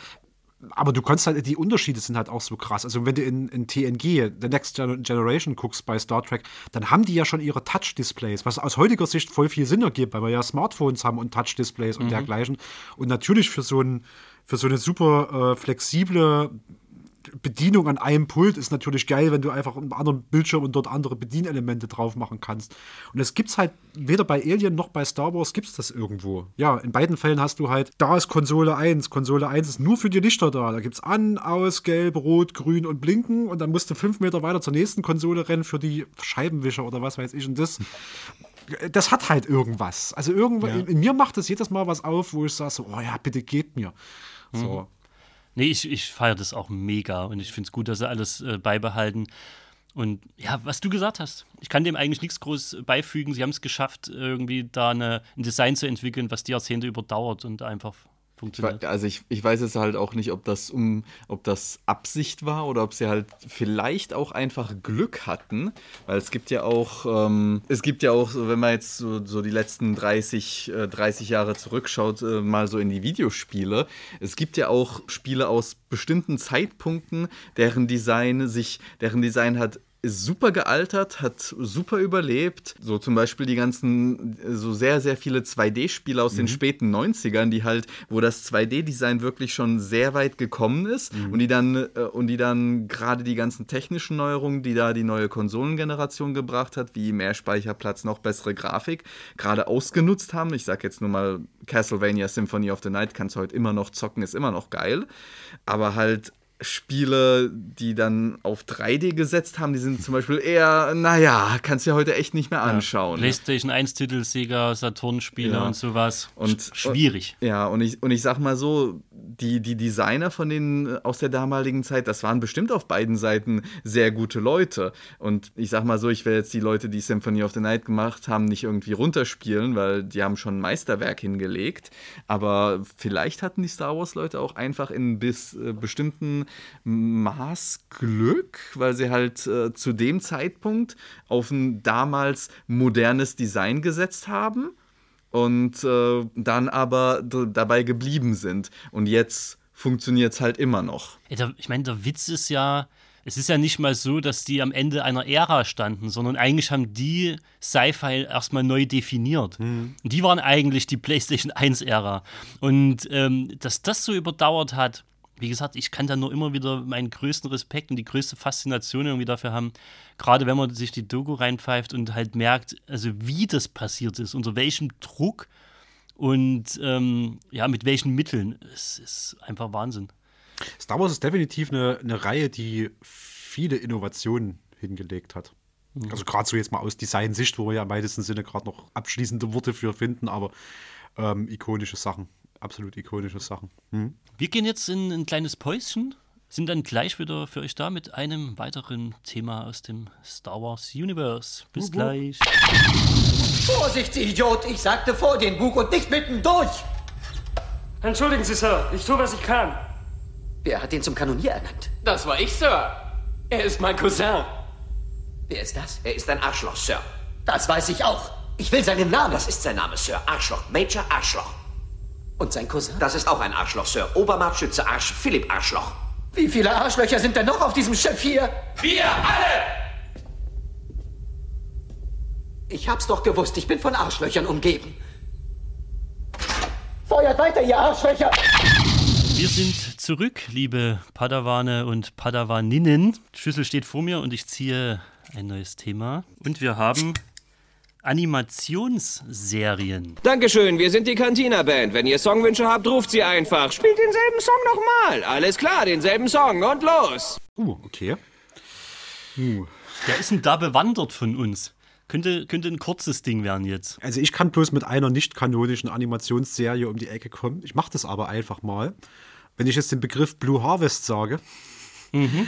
aber du kannst halt, die Unterschiede sind halt auch so krass. Also, wenn du in, in TNG, The Next Gen- Generation, guckst bei Star Trek, dann haben die ja schon ihre Touch-Displays, was aus heutiger Sicht voll viel Sinn ergibt, weil wir ja Smartphones haben und Touch-Displays und dergleichen. Und natürlich für so, ein, für so eine super äh, flexible Bedienung an einem Pult ist natürlich geil, wenn du einfach einen anderen Bildschirm und dort andere Bedienelemente drauf machen kannst. Und das gibt's halt weder bei Alien noch bei Star Wars gibt's das irgendwo. Ja, in beiden Fällen hast du halt, da ist Konsole 1. Konsole 1 ist nur für die Lichter da. Da gibt's an, aus, gelb, rot, grün und blinken. Und dann musst du fünf Meter weiter zur nächsten Konsole rennen für die Scheibenwischer oder was weiß ich. Und das, das hat halt irgendwas. Also irgendwo, in, in mir macht das jedes Mal was auf, wo ich sage so, oh ja, bitte geht mir. So. Nee, ich, ich feiere das auch mega und ich finde es gut, dass sie alles äh, beibehalten. Und ja, was du gesagt hast, ich kann dem eigentlich nichts groß beifügen. Sie haben es geschafft, irgendwie da eine, ein Design zu entwickeln, was die Jahrzehnte überdauert und einfach funktioniert. Also ich, ich weiß jetzt halt auch nicht, ob das um, ob das Absicht war oder ob sie halt vielleicht auch einfach Glück hatten, weil es gibt ja auch, ähm, es gibt ja auch, wenn man jetzt so, so die letzten 30, äh, 30 Jahre zurückschaut, äh, mal so in die Videospiele, es gibt ja auch Spiele aus bestimmten Zeitpunkten, deren Design sich, deren Design hat ist super gealtert, hat super überlebt. So zum Beispiel die ganzen, so sehr, sehr viele 2D-Spiele aus mhm. den späten 90ern, die halt, wo das 2D-Design wirklich schon sehr weit gekommen ist mhm. und die dann, äh, und die dann gerade die ganzen technischen Neuerungen, die da die neue Konsolengeneration gebracht hat, wie mehr Speicherplatz, noch bessere Grafik, gerade ausgenutzt haben. Ich sag jetzt nur mal Castlevania Symphony of the Night kannst du heute immer noch zocken, ist immer noch geil. Aber halt Spiele, die dann auf 3D gesetzt haben, die sind zum Beispiel eher, naja, kannst du ja heute echt nicht mehr anschauen. Ja, PlayStation 1-Titel, Sega, Saturn-Spiele ja. und sowas. Und, schwierig. Ja, und ich, und ich sag mal so, die, die Designer von denen aus der damaligen Zeit, das waren bestimmt auf beiden Seiten sehr gute Leute. Und ich sag mal so, ich will jetzt die Leute, die Symphony of the Night gemacht haben, nicht irgendwie runterspielen, weil die haben schon ein Meisterwerk hingelegt. Aber vielleicht hatten die Star Wars-Leute auch einfach in bis äh, bestimmten Maß Glück, weil sie halt äh, zu dem Zeitpunkt auf ein damals modernes Design gesetzt haben und äh, dann aber dabei geblieben sind. Und jetzt funktioniert es halt immer noch. Ich meine, der Witz ist ja, es ist ja nicht mal so, dass die am Ende einer Ära standen, sondern eigentlich haben die Sci-Fi erstmal neu definiert. Mhm. Die waren eigentlich die PlayStation 1-Ära. Und ähm, dass das so überdauert hat, wie gesagt, ich kann da nur immer wieder meinen größten Respekt und die größte Faszination irgendwie dafür haben, gerade wenn man sich die Doku reinpfeift und halt merkt, also wie das passiert ist, unter welchem Druck und ähm, ja, mit welchen Mitteln. Es ist einfach Wahnsinn. Star Wars ist definitiv eine, eine Reihe, die viele Innovationen hingelegt hat. Mhm. Also gerade so jetzt mal aus Design-Sicht, wo wir ja im weitesten Sinne gerade noch abschließende Worte für finden, aber ähm, ikonische Sachen absolut ikonische Sachen. Hm? Wir gehen jetzt in ein kleines Päuschen, sind dann gleich wieder für euch da mit einem weiteren Thema aus dem Star Wars Universe. Bis Bug. gleich. Vorsicht, Sie Idiot! Ich sagte vor den Bug und nicht mittendurch! Entschuldigen Sie, Sir. Ich tue, was ich kann. Wer hat den zum Kanonier ernannt? Das war ich, Sir. Er ist mein Cousin. Wer ist das? Er ist ein Arschloch, Sir. Das weiß ich auch. Ich will seinen Namen. Das ist sein Name, Sir. Arschloch. Major Arschloch. Und sein Cousin? Das ist auch ein Arschloch, Sir. Obermarktschütze Arsch, Philipp Arschloch. Wie viele Arschlöcher sind denn noch auf diesem Schiff hier? Wir alle! Ich hab's doch gewusst, ich bin von Arschlöchern umgeben. Feuert weiter, ihr Arschlöcher! Wir sind zurück, liebe Padawane und Padawaninnen. Die Schüssel steht vor mir und ich ziehe ein neues Thema. Und wir haben Animationsserien. Dankeschön, wir sind die Cantina Band. Wenn ihr Songwünsche habt, ruft sie einfach. Spielt denselben Song nochmal. Alles klar, denselben Song und los. Uh, okay. Uh. Wer ist denn da bewandert von uns? Könnte, könnte ein kurzes Ding werden jetzt. Also ich kann bloß mit einer nicht kanonischen Animationsserie um die Ecke kommen. Ich mache das aber einfach mal. Wenn ich jetzt den Begriff Blue Harvest sage, mhm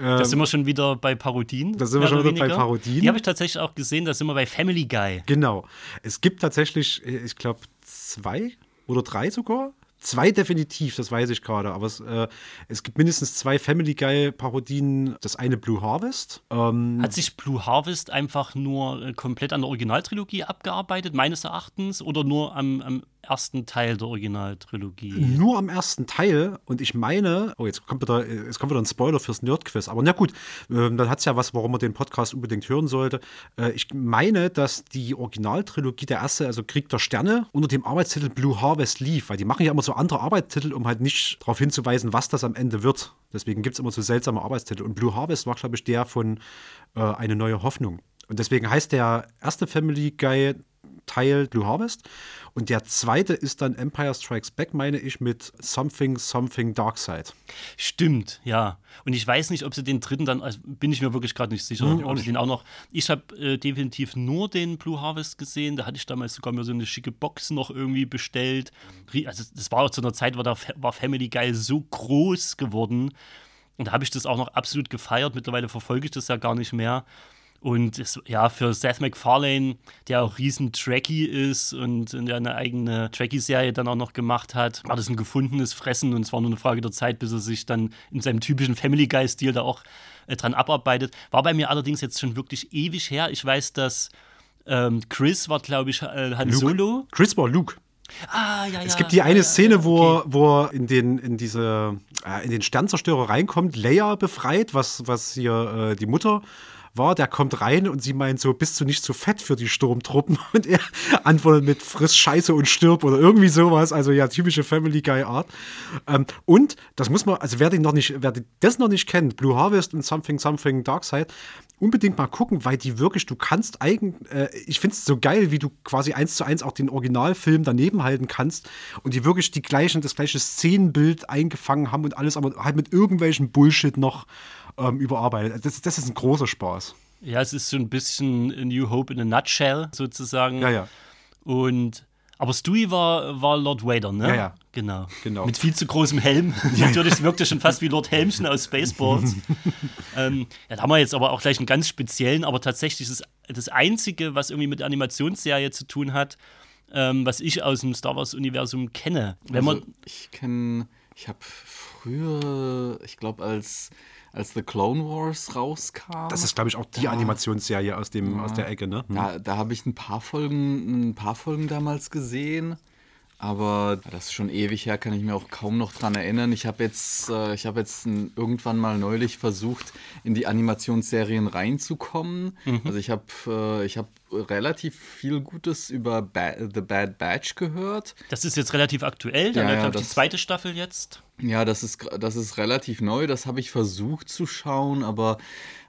da sind wir schon wieder bei Parodien. Da sind wir schon wieder weniger. bei Parodien. Die habe ich tatsächlich auch gesehen, da sind wir bei Family Guy. Genau. Es gibt tatsächlich, ich glaube, zwei oder drei sogar Zwei definitiv, das weiß ich gerade. Aber es, äh, es, gibt mindestens zwei Family Guy-Parodien. Das eine Blue Harvest. Ähm Hat sich Blue Harvest einfach nur äh, komplett an der Originaltrilogie abgearbeitet, meines Erachtens, oder nur am, am ersten Teil der Originaltrilogie. Nur am ersten Teil. Und ich meine, oh, jetzt kommt wieder, jetzt kommt wieder ein Spoiler fürs Nerdquiz. Aber na gut, äh, dann hat es ja was, warum man den Podcast unbedingt hören sollte. Äh, ich meine, dass die Originaltrilogie, der erste, also Krieg der Sterne, unter dem Arbeitstitel Blue Harvest lief, weil die machen ja immer so andere Arbeitstitel, um halt nicht darauf hinzuweisen, was das am Ende wird. Deswegen gibt es immer so seltsame Arbeitstitel. Und Blue Harvest war, glaube ich, der von äh, Eine neue Hoffnung. Und deswegen heißt der erste Family Guy Teil Blue Harvest. Und der zweite ist dann Empire Strikes Back, meine ich, mit Something, Something Dark Side. Stimmt, ja. Und ich weiß nicht, ob sie den dritten dann, also bin ich mir wirklich gerade nicht sicher, mhm, ob sie den auch noch. Ich habe äh, definitiv nur den Blue Harvest gesehen. Da hatte ich damals sogar mir so eine schicke Box noch irgendwie bestellt. Also, das war auch zu einer Zeit, war, da, war Family Guy so groß geworden. Und da habe ich das auch noch absolut gefeiert. Mittlerweile verfolge ich das ja gar nicht mehr. Und es, ja, für Seth MacFarlane, der auch riesen Trekkie ist und der eine eigene Trekkie-Serie dann auch noch gemacht hat, war das ein gefundenes Fressen und es war nur eine Frage der Zeit, bis er sich dann in seinem typischen Family Guy-Stil da auch äh, dran abarbeitet. War bei mir allerdings jetzt schon wirklich ewig her. Ich weiß, dass ähm, Chris war, glaube ich, äh, Han Luke. Solo. Chris war Luke. Ah, ja, ja. Es gibt die eine ja, Szene, wo, okay. er, wo in den, in diese, äh, in den Sternzerstörer reinkommt, Leia befreit, was, was hier äh, die Mutter war, der kommt rein und sie meint so, bist du nicht zu fett für die Sturmtruppen? Und er antwortet mit friss Scheiße und stirb oder irgendwie sowas. Also ja, typische Family Guy Art. Ähm, und das muss man, also wer den noch nicht, wer das noch nicht kennt, Blue Harvest und Something Something Darkside, unbedingt mal gucken, weil die wirklich, du kannst eigen, äh, ich finde es so geil, wie du quasi eins zu eins auch den Originalfilm daneben halten kannst und die wirklich die gleichen, das gleiche Szenenbild eingefangen haben und alles, aber halt mit irgendwelchen Bullshit noch ähm, überarbeitet. Das, das ist ein großer Spaß. Ja, es ist so ein bisschen A New Hope in a Nutshell sozusagen. Ja, ja. Und aber Stewie war, war Lord Vader, ne? Ja, ja. Genau. Genau. Mit viel zu großem Helm. Natürlich wirkte schon fast wie Lord Helmchen aus Spaceballs. ähm, ja, da haben wir jetzt aber auch gleich einen ganz speziellen, aber tatsächlich das, das Einzige, was irgendwie mit der Animationsserie zu tun hat, ähm, was ich aus dem Star Wars-Universum kenne. Wenn also, man, ich kenne, ich habe früher, ich glaube, als, als The Clone Wars rauskam. Das ist, glaube ich, auch die Animationsserie aus, dem, aus der Ecke, ne? Hm. Da, da habe ich ein paar Folgen, ein paar Folgen damals gesehen. Aber das ist schon ewig her, kann ich mir auch kaum noch dran erinnern. Ich habe jetzt, äh, ich habe jetzt n- irgendwann mal neulich versucht, in die Animationsserien reinzukommen. Also ich habe, äh, ich habe relativ viel Gutes über ba The Bad Batch gehört. das ist jetzt relativ aktuell, da Ja, läuft, ja, glaube ich, die zweite Staffel jetzt. Ja, das ist, das ist relativ neu. Das habe ich versucht zu schauen, aber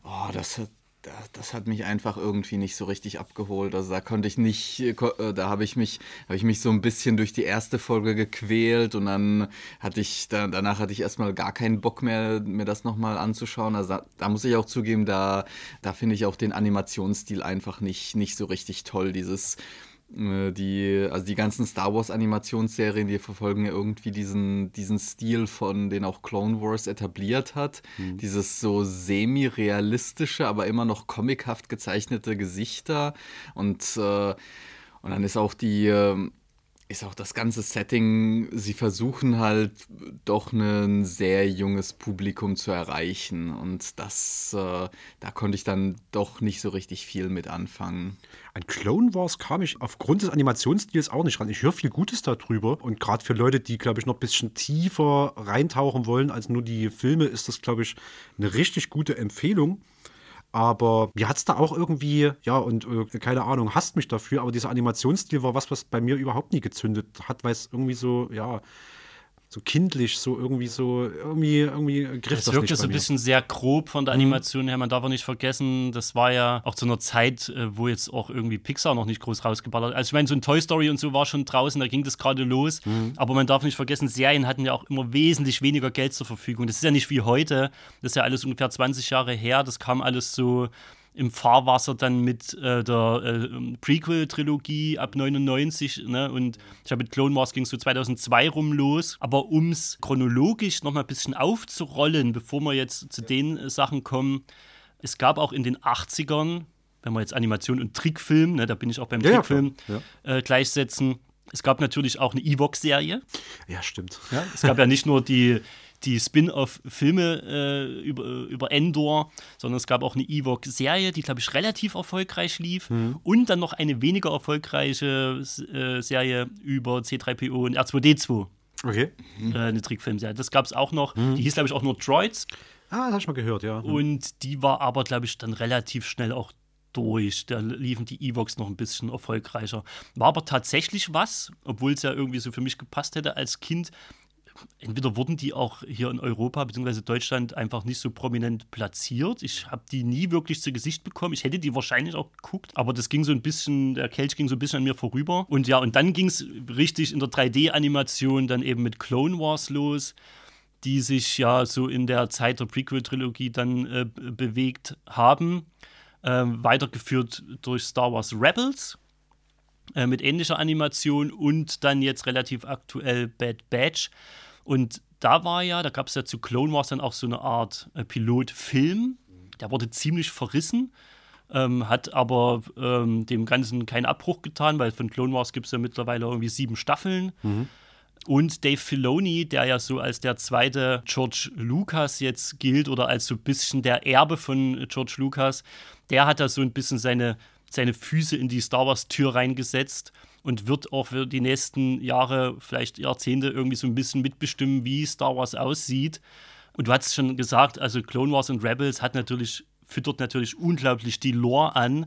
oh, das hat. Da- Das hat mich einfach irgendwie nicht so richtig abgeholt. Also da konnte ich nicht, äh, äh, da habe ich mich, habe ich mich so ein bisschen durch die erste Folge gequält und dann hatte ich, da, danach hatte ich erstmal gar keinen Bock mehr, mir das nochmal anzuschauen. Also da, da muss ich auch zugeben, da, da finde ich auch den Animationsstil einfach nicht, nicht so richtig toll. Dieses, die, also die ganzen Star Wars Animationsserien, die verfolgen ja irgendwie diesen, diesen Stil von, den auch Clone Wars etabliert hat. Dieses so semi-realistische, aber immer noch comichaft gezeichnete Gesichter. Und, äh, und dann ist auch die, ähm, ist auch das ganze Setting, sie versuchen halt doch ein sehr junges Publikum zu erreichen. Und das, äh, da konnte ich dann doch nicht so richtig viel mit anfangen. An Clone Wars kam ich aufgrund des Animationsstils auch nicht ran. Ich höre viel Gutes darüber. Und gerade für Leute, die, glaube ich, noch ein bisschen tiefer reintauchen wollen als nur die Filme, ist das, glaube ich, eine richtig gute Empfehlung. Aber mir hat es da auch irgendwie, ja, und äh, keine Ahnung, hasst mich dafür, aber dieser Animationsstil war was, was bei mir überhaupt nie gezündet hat, weil es irgendwie so, ja, so kindlich, so irgendwie so, irgendwie, irgendwie griff Das das, wirkte nicht so ein bisschen sehr grob von der Animation her. Man darf auch nicht vergessen, das war ja auch zu einer Zeit, äh, wo jetzt auch irgendwie Pixar noch nicht groß rausgeballert hat. Also ich meine, so ein Toy Story und so war schon draußen, da ging das gerade los. Aber man darf nicht vergessen, Serien hatten ja auch immer wesentlich weniger Geld zur Verfügung. Das ist ja nicht wie heute. Das ist ja alles ungefähr 20 Jahre her. Das kam alles so im Fahrwasser dann mit äh, der äh, Prequel-Trilogie ab 99. Ne? Und ich habe mit Clone Wars ging es so 2002 rum los. Aber um es chronologisch noch mal ein bisschen aufzurollen, bevor wir jetzt zu den äh, Sachen kommen, es gab auch in den 80ern, wenn wir jetzt Animation und Trickfilm, ne, da bin ich auch beim Ja, ja, Trickfilm klar. äh, gleichsetzen. Es gab natürlich auch eine Evox-Serie. Ja, stimmt. Ja, es gab ja nicht nur die, die Spin-off-Filme äh, über, über Endor, sondern es gab auch eine Ewok-Serie, die, glaube ich, relativ erfolgreich lief. Und dann noch eine weniger erfolgreiche äh, Serie über C3PO und R2D2. Okay. Äh, eine Trickfilmserie. Das gab es auch noch. Die hieß, glaube ich, auch nur Droids. Ah, das habe ich mal gehört, ja. Und die war aber, glaube ich, dann relativ schnell auch durch. Da liefen die Evox noch ein bisschen erfolgreicher. War aber tatsächlich was, obwohl es ja irgendwie so für mich gepasst hätte als Kind. Entweder wurden die auch hier in Europa bzw. Deutschland einfach nicht so prominent platziert. Ich habe die nie wirklich zu Gesicht bekommen. Ich hätte die wahrscheinlich auch geguckt, aber das ging so ein bisschen, der Kelch ging so ein bisschen an mir vorüber. Und ja, und dann ging es richtig in der 3D-Animation dann eben mit Clone Wars los die sich ja so in der Zeit der Prequel-Trilogie dann äh, bewegt haben. Ähm, weitergeführt durch Star Wars Rebels äh, mit ähnlicher Animation und dann jetzt relativ aktuell Bad Batch. Und da war ja, da gab es ja zu Clone Wars dann auch so eine Art äh, Pilotfilm. Der wurde ziemlich verrissen. ähm, hat aber ähm, dem Ganzen keinen Abbruch getan, weil von Clone Wars gibt es ja mittlerweile irgendwie sieben Staffeln. Und Dave Filoni, der ja so als der zweite George Lucas jetzt gilt oder als so ein bisschen der Erbe von George Lucas, der hat da so ein bisschen seine, seine Füße in die Star Wars-Tür reingesetzt und wird auch für die nächsten Jahre, vielleicht Jahrzehnte irgendwie so ein bisschen mitbestimmen, wie Star Wars aussieht. Und du hast es schon gesagt, also Clone Wars und Rebels hat natürlich, füttert natürlich unglaublich die Lore an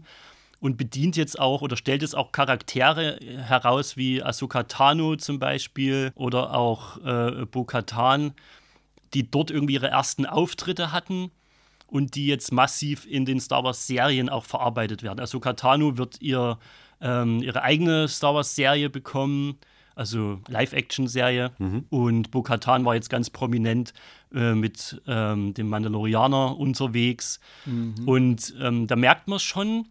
und bedient jetzt auch oder stellt jetzt auch Charaktere heraus wie Ahsoka Tano zum Beispiel oder auch äh, Bo-Katan, die dort irgendwie ihre ersten Auftritte hatten und die jetzt massiv in den Star Wars-Serien auch verarbeitet werden. Ahsoka Tano wird ihr, ähm, ihre eigene Star Wars-Serie bekommen, also Live-Action-Serie. Und Bo-Katan war jetzt ganz prominent äh, mit ähm, dem Mandalorianer unterwegs. Und ähm, da merkt man schon,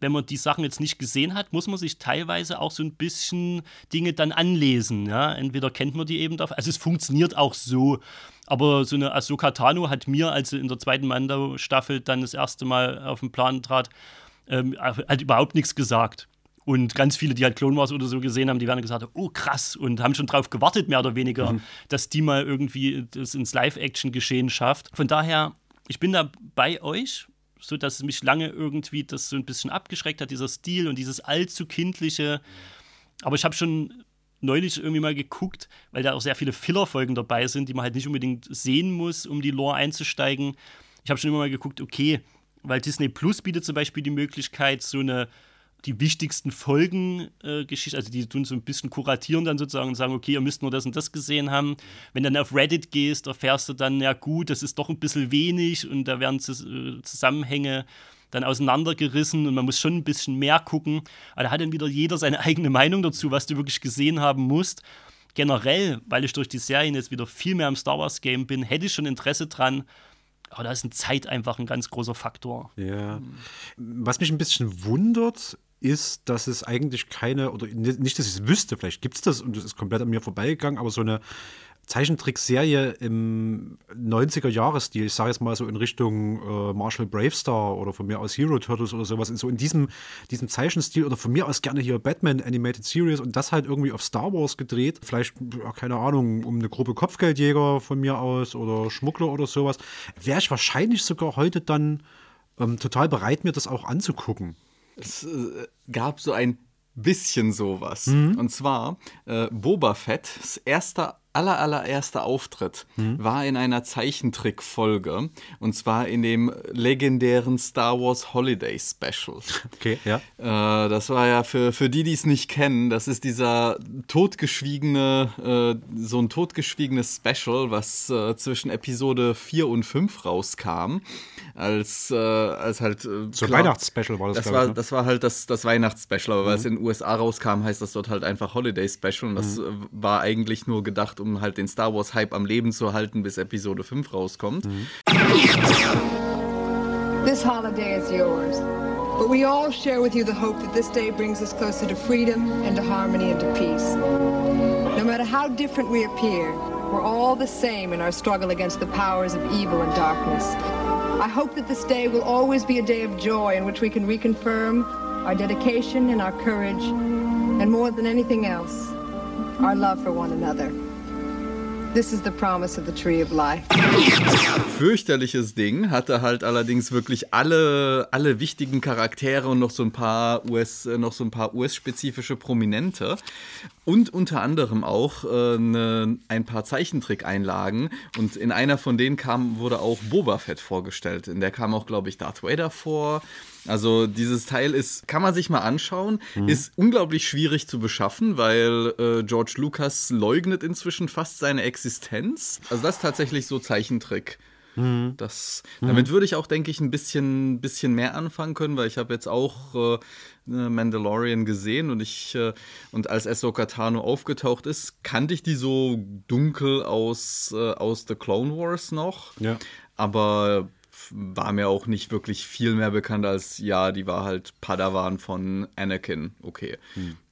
wenn man die Sachen jetzt nicht gesehen hat, muss man sich teilweise auch so ein bisschen Dinge dann anlesen. Ja? Entweder kennt man die eben dafür, also es funktioniert auch so. Aber so eine Ahsoka Tano hat mir, als sie in der zweiten Mando-Staffel dann das erste Mal auf den Plan trat, ähm, hat überhaupt nichts gesagt. Und ganz viele, die halt Clone Wars oder so gesehen haben, die werden gesagt, oh krass, und haben schon drauf gewartet, mehr oder weniger, dass die mal irgendwie das ins Live-Action-Geschehen schafft. Von daher, ich bin da bei euch, so dass es mich lange irgendwie das so ein bisschen abgeschreckt hat, dieser Stil und dieses allzu kindliche. Aber ich habe schon neulich irgendwie mal geguckt, weil da auch sehr viele Filler-Folgen dabei sind, die man halt nicht unbedingt sehen muss, um die Lore einzusteigen. Ich habe schon immer mal geguckt, okay, weil Disney Plus bietet zum Beispiel die Möglichkeit, so eine die wichtigsten Folgen äh, also die tun so ein bisschen kuratieren dann sozusagen und sagen, okay, ihr müsst nur das und das gesehen haben. Wenn dann auf Reddit gehst, erfährst du dann, ja gut, das ist doch ein bisschen wenig und da werden äh, Zusammenhänge dann auseinandergerissen und man muss schon ein bisschen mehr gucken. Aber da hat dann wieder jeder seine eigene Meinung dazu, was du wirklich gesehen haben musst. Generell, weil ich durch die Serien jetzt wieder viel mehr im Star Wars Game bin, hätte ich schon Interesse dran. Aber da ist eine Zeit einfach ein ganz großer Faktor. Ja. Was mich ein bisschen wundert, ist, dass es eigentlich keine, oder nicht, dass ich es wüsste, vielleicht gibt es das und das ist komplett an mir vorbeigegangen, aber so eine Zeichentrickserie im 90er-Jahres-Stil, ich sage jetzt mal so in Richtung äh, Marshall Bravestar oder von mir aus Hero Turtles oder sowas, so in diesem, diesem Zeichenstil oder von mir aus gerne hier Batman Animated Series und das halt irgendwie auf Star Wars gedreht. Vielleicht, ja, keine Ahnung, um eine Gruppe Kopfgeldjäger von mir aus oder Schmuggler oder sowas. Wäre ich wahrscheinlich sogar heute dann ähm, total bereit, mir das auch anzugucken. Es äh, gab so ein bisschen sowas. Mhm. Und zwar äh, Boba Fett's erster aller allererster Auftritt Mhm. war in einer Zeichentrickfolge und zwar in dem legendären Star Wars Holiday Special. Okay, ja. Äh, das war ja für, für die, die es nicht kennen, das ist dieser totgeschwiegene, äh, so ein totgeschwiegenes Special, was äh, zwischen Episode 4 und 5 rauskam, als, äh, als halt. Äh, So klar- Weihnachtsspecial war das, das war, ich, ne? das war halt das, das Weihnachtsspecial, aber weil es in den USA rauskam, heißt das dort halt einfach Holiday Special. Und das äh, war eigentlich nur gedacht, um halt den Star Wars Hype am Leben zu halten, bis Episode 5 rauskommt. This holiday is yours. But we all share with you the hope that this day brings us closer to freedom and to harmony and to peace. No matter how different we appear, we're all the same in our struggle against the powers of evil and darkness. I hope that this day will always be a day of joy in which we can reconfirm our dedication and our courage, and more than anything else, our love for one another. This is the promise of the Tree of Life. fürchterliches Ding, hatte halt allerdings wirklich alle, alle wichtigen Charaktere und noch so ein paar US, äh, noch so ein paar US-spezifische Prominente. Und unter anderem auch äh, ne, ein paar Zeichentrickeinlagen. Und in einer von denen kam, wurde auch Boba Fett vorgestellt. In der kam auch, glaube ich, Darth Vader vor. Also dieses Teil ist, kann man sich mal anschauen, ist unglaublich schwierig zu beschaffen, weil äh, George Lucas leugnet inzwischen fast seine Existenz. Also das ist tatsächlich so Zeichentrick. Das, damit würde ich auch, denke ich, ein bisschen, bisschen mehr anfangen können, weil ich habe jetzt auch äh, ne, Mandalorian gesehen und ich äh, und als Ahsoka Tano aufgetaucht ist, kannte ich die so dunkel aus, äh, aus The Clone Wars noch. Ja. Aber war mir auch nicht wirklich viel mehr bekannt als, ja, die war halt Padawan von Anakin. Okay.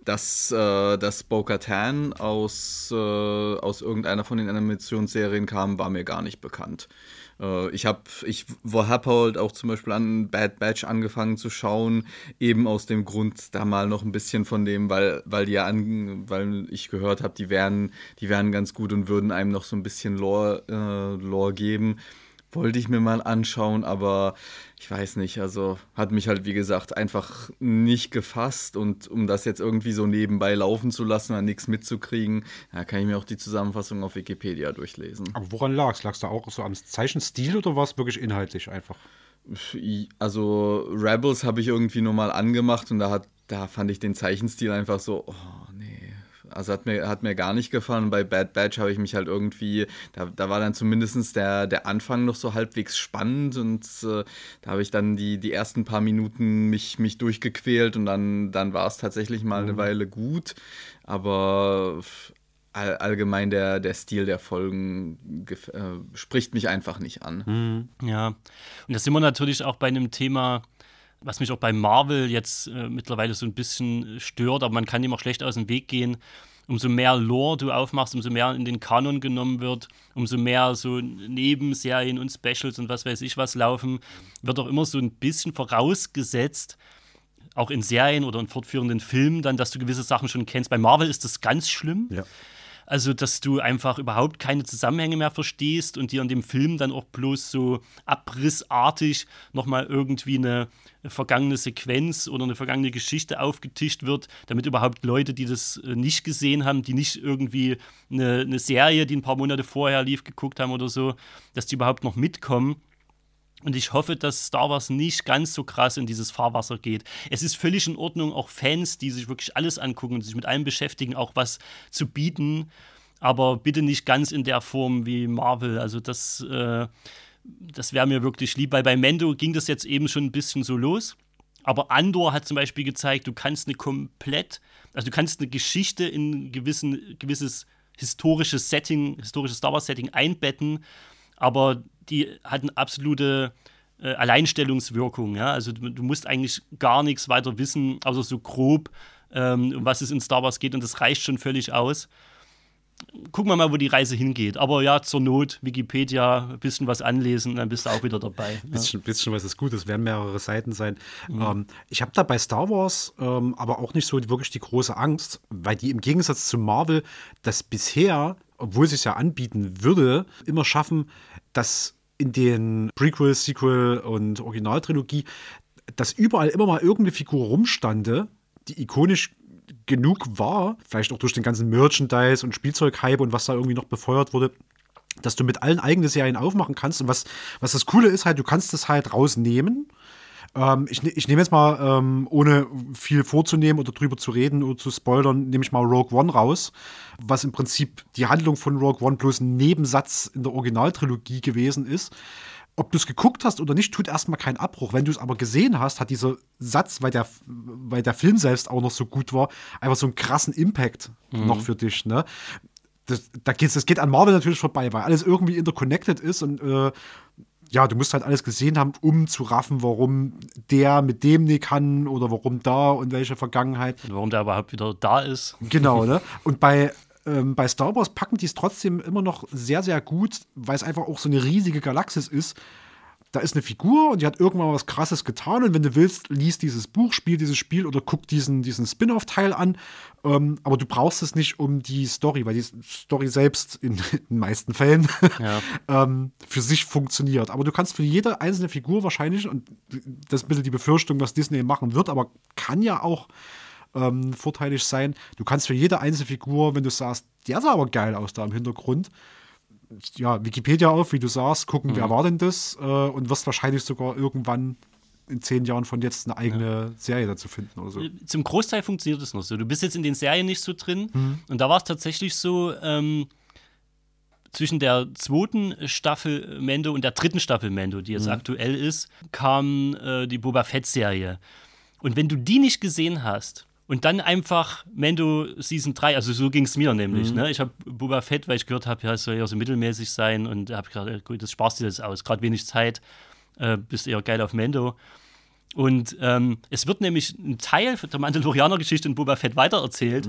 dass, äh, dass Bo-Katan aus, äh, aus irgendeiner von den Animationsserien kam, war mir gar nicht bekannt. Äh, ich habe ich hab halt auch zum Beispiel an Bad Batch angefangen zu schauen, eben aus dem Grund da mal noch ein bisschen von dem, weil, weil die an, weil ich gehört habe, die wären, die wären ganz gut und würden einem noch so ein bisschen Lore, äh, Lore geben wollte ich mir mal anschauen, aber ich weiß nicht, also hat mich halt wie gesagt einfach nicht gefasst und um das jetzt irgendwie so nebenbei laufen zu lassen und nichts mitzukriegen, da kann ich mir auch die Zusammenfassung auf Wikipedia durchlesen. Aber woran lag es? Lag es da auch so am Zeichenstil oder war es wirklich inhaltlich einfach? Also Rebels habe ich irgendwie nur mal angemacht und da hat da fand ich den Zeichenstil einfach so, oh nee, also hat mir, hat mir gar nicht gefallen. Bei Bad Batch habe ich mich halt irgendwie, da, da war dann zumindest der, der Anfang noch so halbwegs spannend und äh, da habe ich dann die, die ersten paar Minuten mich, mich durchgequält und dann, dann war es tatsächlich mal eine mhm. Weile gut. Aber all, allgemein der, der Stil der Folgen äh, spricht mich einfach nicht an. Mhm, ja, und da sind wir natürlich auch bei einem Thema, was mich auch bei Marvel jetzt äh, mittlerweile so ein bisschen stört, aber man kann ihm auch schlecht aus dem Weg gehen. Umso mehr Lore du aufmachst, umso mehr in den Kanon genommen wird, umso mehr so Nebenserien und Specials und was weiß ich was laufen, wird auch immer so ein bisschen vorausgesetzt, auch in Serien oder in fortführenden Filmen, dann, dass du gewisse Sachen schon kennst. Bei Marvel ist das ganz schlimm. Ja. Also, dass du einfach überhaupt keine Zusammenhänge mehr verstehst und dir in dem Film dann auch bloß so abrissartig nochmal irgendwie eine vergangene Sequenz oder eine vergangene Geschichte aufgetischt wird, damit überhaupt Leute, die das äh, nicht gesehen haben, die nicht irgendwie eine, eine Serie, die ein paar Monate vorher lief, geguckt haben oder so, dass die überhaupt noch mitkommen. Und ich hoffe, dass Star Wars nicht ganz so krass in dieses Fahrwasser geht. Es ist völlig in Ordnung, auch Fans, die sich wirklich alles angucken und sich mit allem beschäftigen, auch was zu bieten. Aber bitte nicht ganz in der Form wie Marvel. Also das, äh, das wäre mir wirklich lieb. Weil bei Mendo ging das jetzt eben schon ein bisschen so los. Aber Andor hat zum Beispiel gezeigt, du kannst eine komplett, also du kannst eine Geschichte in gewissen, gewisses historisches Setting, historisches Star Wars-Setting einbetten aber die hat eine absolute äh, Alleinstellungswirkung. Ja? Also du, du, musst eigentlich gar nichts weiter wissen, außer so grob, ähm, um was es in Star Wars geht und das reicht schon völlig aus. Gucken wir mal, wo die Reise hingeht. Aber ja, zur Not, Wikipedia, ein bisschen was anlesen, dann bist du auch wieder dabei. Ein bisschen, ja. bisschen was ist gut, es werden mehrere Seiten sein. Mhm. Ähm, ich habe da bei Star Wars ähm, aber auch nicht so wirklich die große Angst, weil die im Gegensatz zu Marvel das bisher obwohl es sich ja anbieten würde, immer schaffen, dass in den Prequel, Sequel und Originaltrilogie, dass überall immer mal irgendeine Figur rumstande, die ikonisch genug war, vielleicht auch durch den ganzen Merchandise und Spielzeughype und was da irgendwie noch befeuert wurde, dass du mit allen eigenen Serien aufmachen kannst. Und was, was das Coole ist halt, du kannst das halt rausnehmen ähm, ich, ne-, ich nehme jetzt mal, ähm, ohne viel vorzunehmen oder drüber zu reden oder zu spoilern, nehme ich mal Rogue One raus, was im Prinzip die Handlung von Rogue One bloß ein Nebensatz in der Originaltrilogie gewesen ist. Ob du es geguckt hast oder nicht, tut erstmal keinen Abbruch. Wenn du es aber gesehen hast, hat dieser Satz, weil der, weil der Film selbst auch noch so gut war, einfach so einen krassen Impact mhm. noch für dich. Ne? Das, da geht's, das geht an Marvel natürlich vorbei, weil alles irgendwie interconnected ist und äh, ja, du musst halt alles gesehen haben, um zu raffen, warum der mit dem nicht kann oder warum da und welche Vergangenheit. Und warum der überhaupt wieder da ist. Genau, ne? Und bei, ähm, bei Star Wars packen die es trotzdem immer noch sehr, sehr gut, weil es einfach auch so eine riesige Galaxis ist da ist eine Figur und die hat irgendwann was Krasses getan und wenn du willst, liest dieses Buch, spiel dieses Spiel oder guck diesen, diesen Spin-off-Teil an. Ähm, aber du brauchst es nicht um die Story, weil die Story selbst in, in den meisten Fällen ja. ähm, für sich funktioniert. Aber du kannst für jede einzelne Figur wahrscheinlich, und das ist ein bisschen die Befürchtung, was Disney machen wird, aber kann ja auch ähm, vorteilig sein. Du kannst für jede einzelne Figur, wenn du sagst, der sah aber geil aus da im Hintergrund, ja, Wikipedia auf, wie du sagst, gucken, mhm. wer war denn das äh, und wirst wahrscheinlich sogar irgendwann in zehn Jahren von jetzt eine eigene ja. Serie dazu finden oder so. Äh, zum Großteil funktioniert das noch so. Du bist jetzt in den Serien nicht so drin mhm. und da war es tatsächlich so, ähm, zwischen der zweiten Staffel Mendo und der dritten Staffel Mendo, die jetzt mhm. aktuell ist, kam äh, die Boba Fett-Serie. Und wenn du die nicht gesehen hast, und dann einfach Mendo Season 3, also so ging es mir nämlich. Mhm. Ne? Ich habe Boba Fett, weil ich gehört habe, ja, es soll ja so mittelmäßig sein und habe gedacht, gut, das sparst dir das aus. Gerade wenig Zeit, äh, bist eher geil auf Mendo. Und ähm, es wird nämlich ein Teil der Mandalorianer-Geschichte in Boba Fett weitererzählt.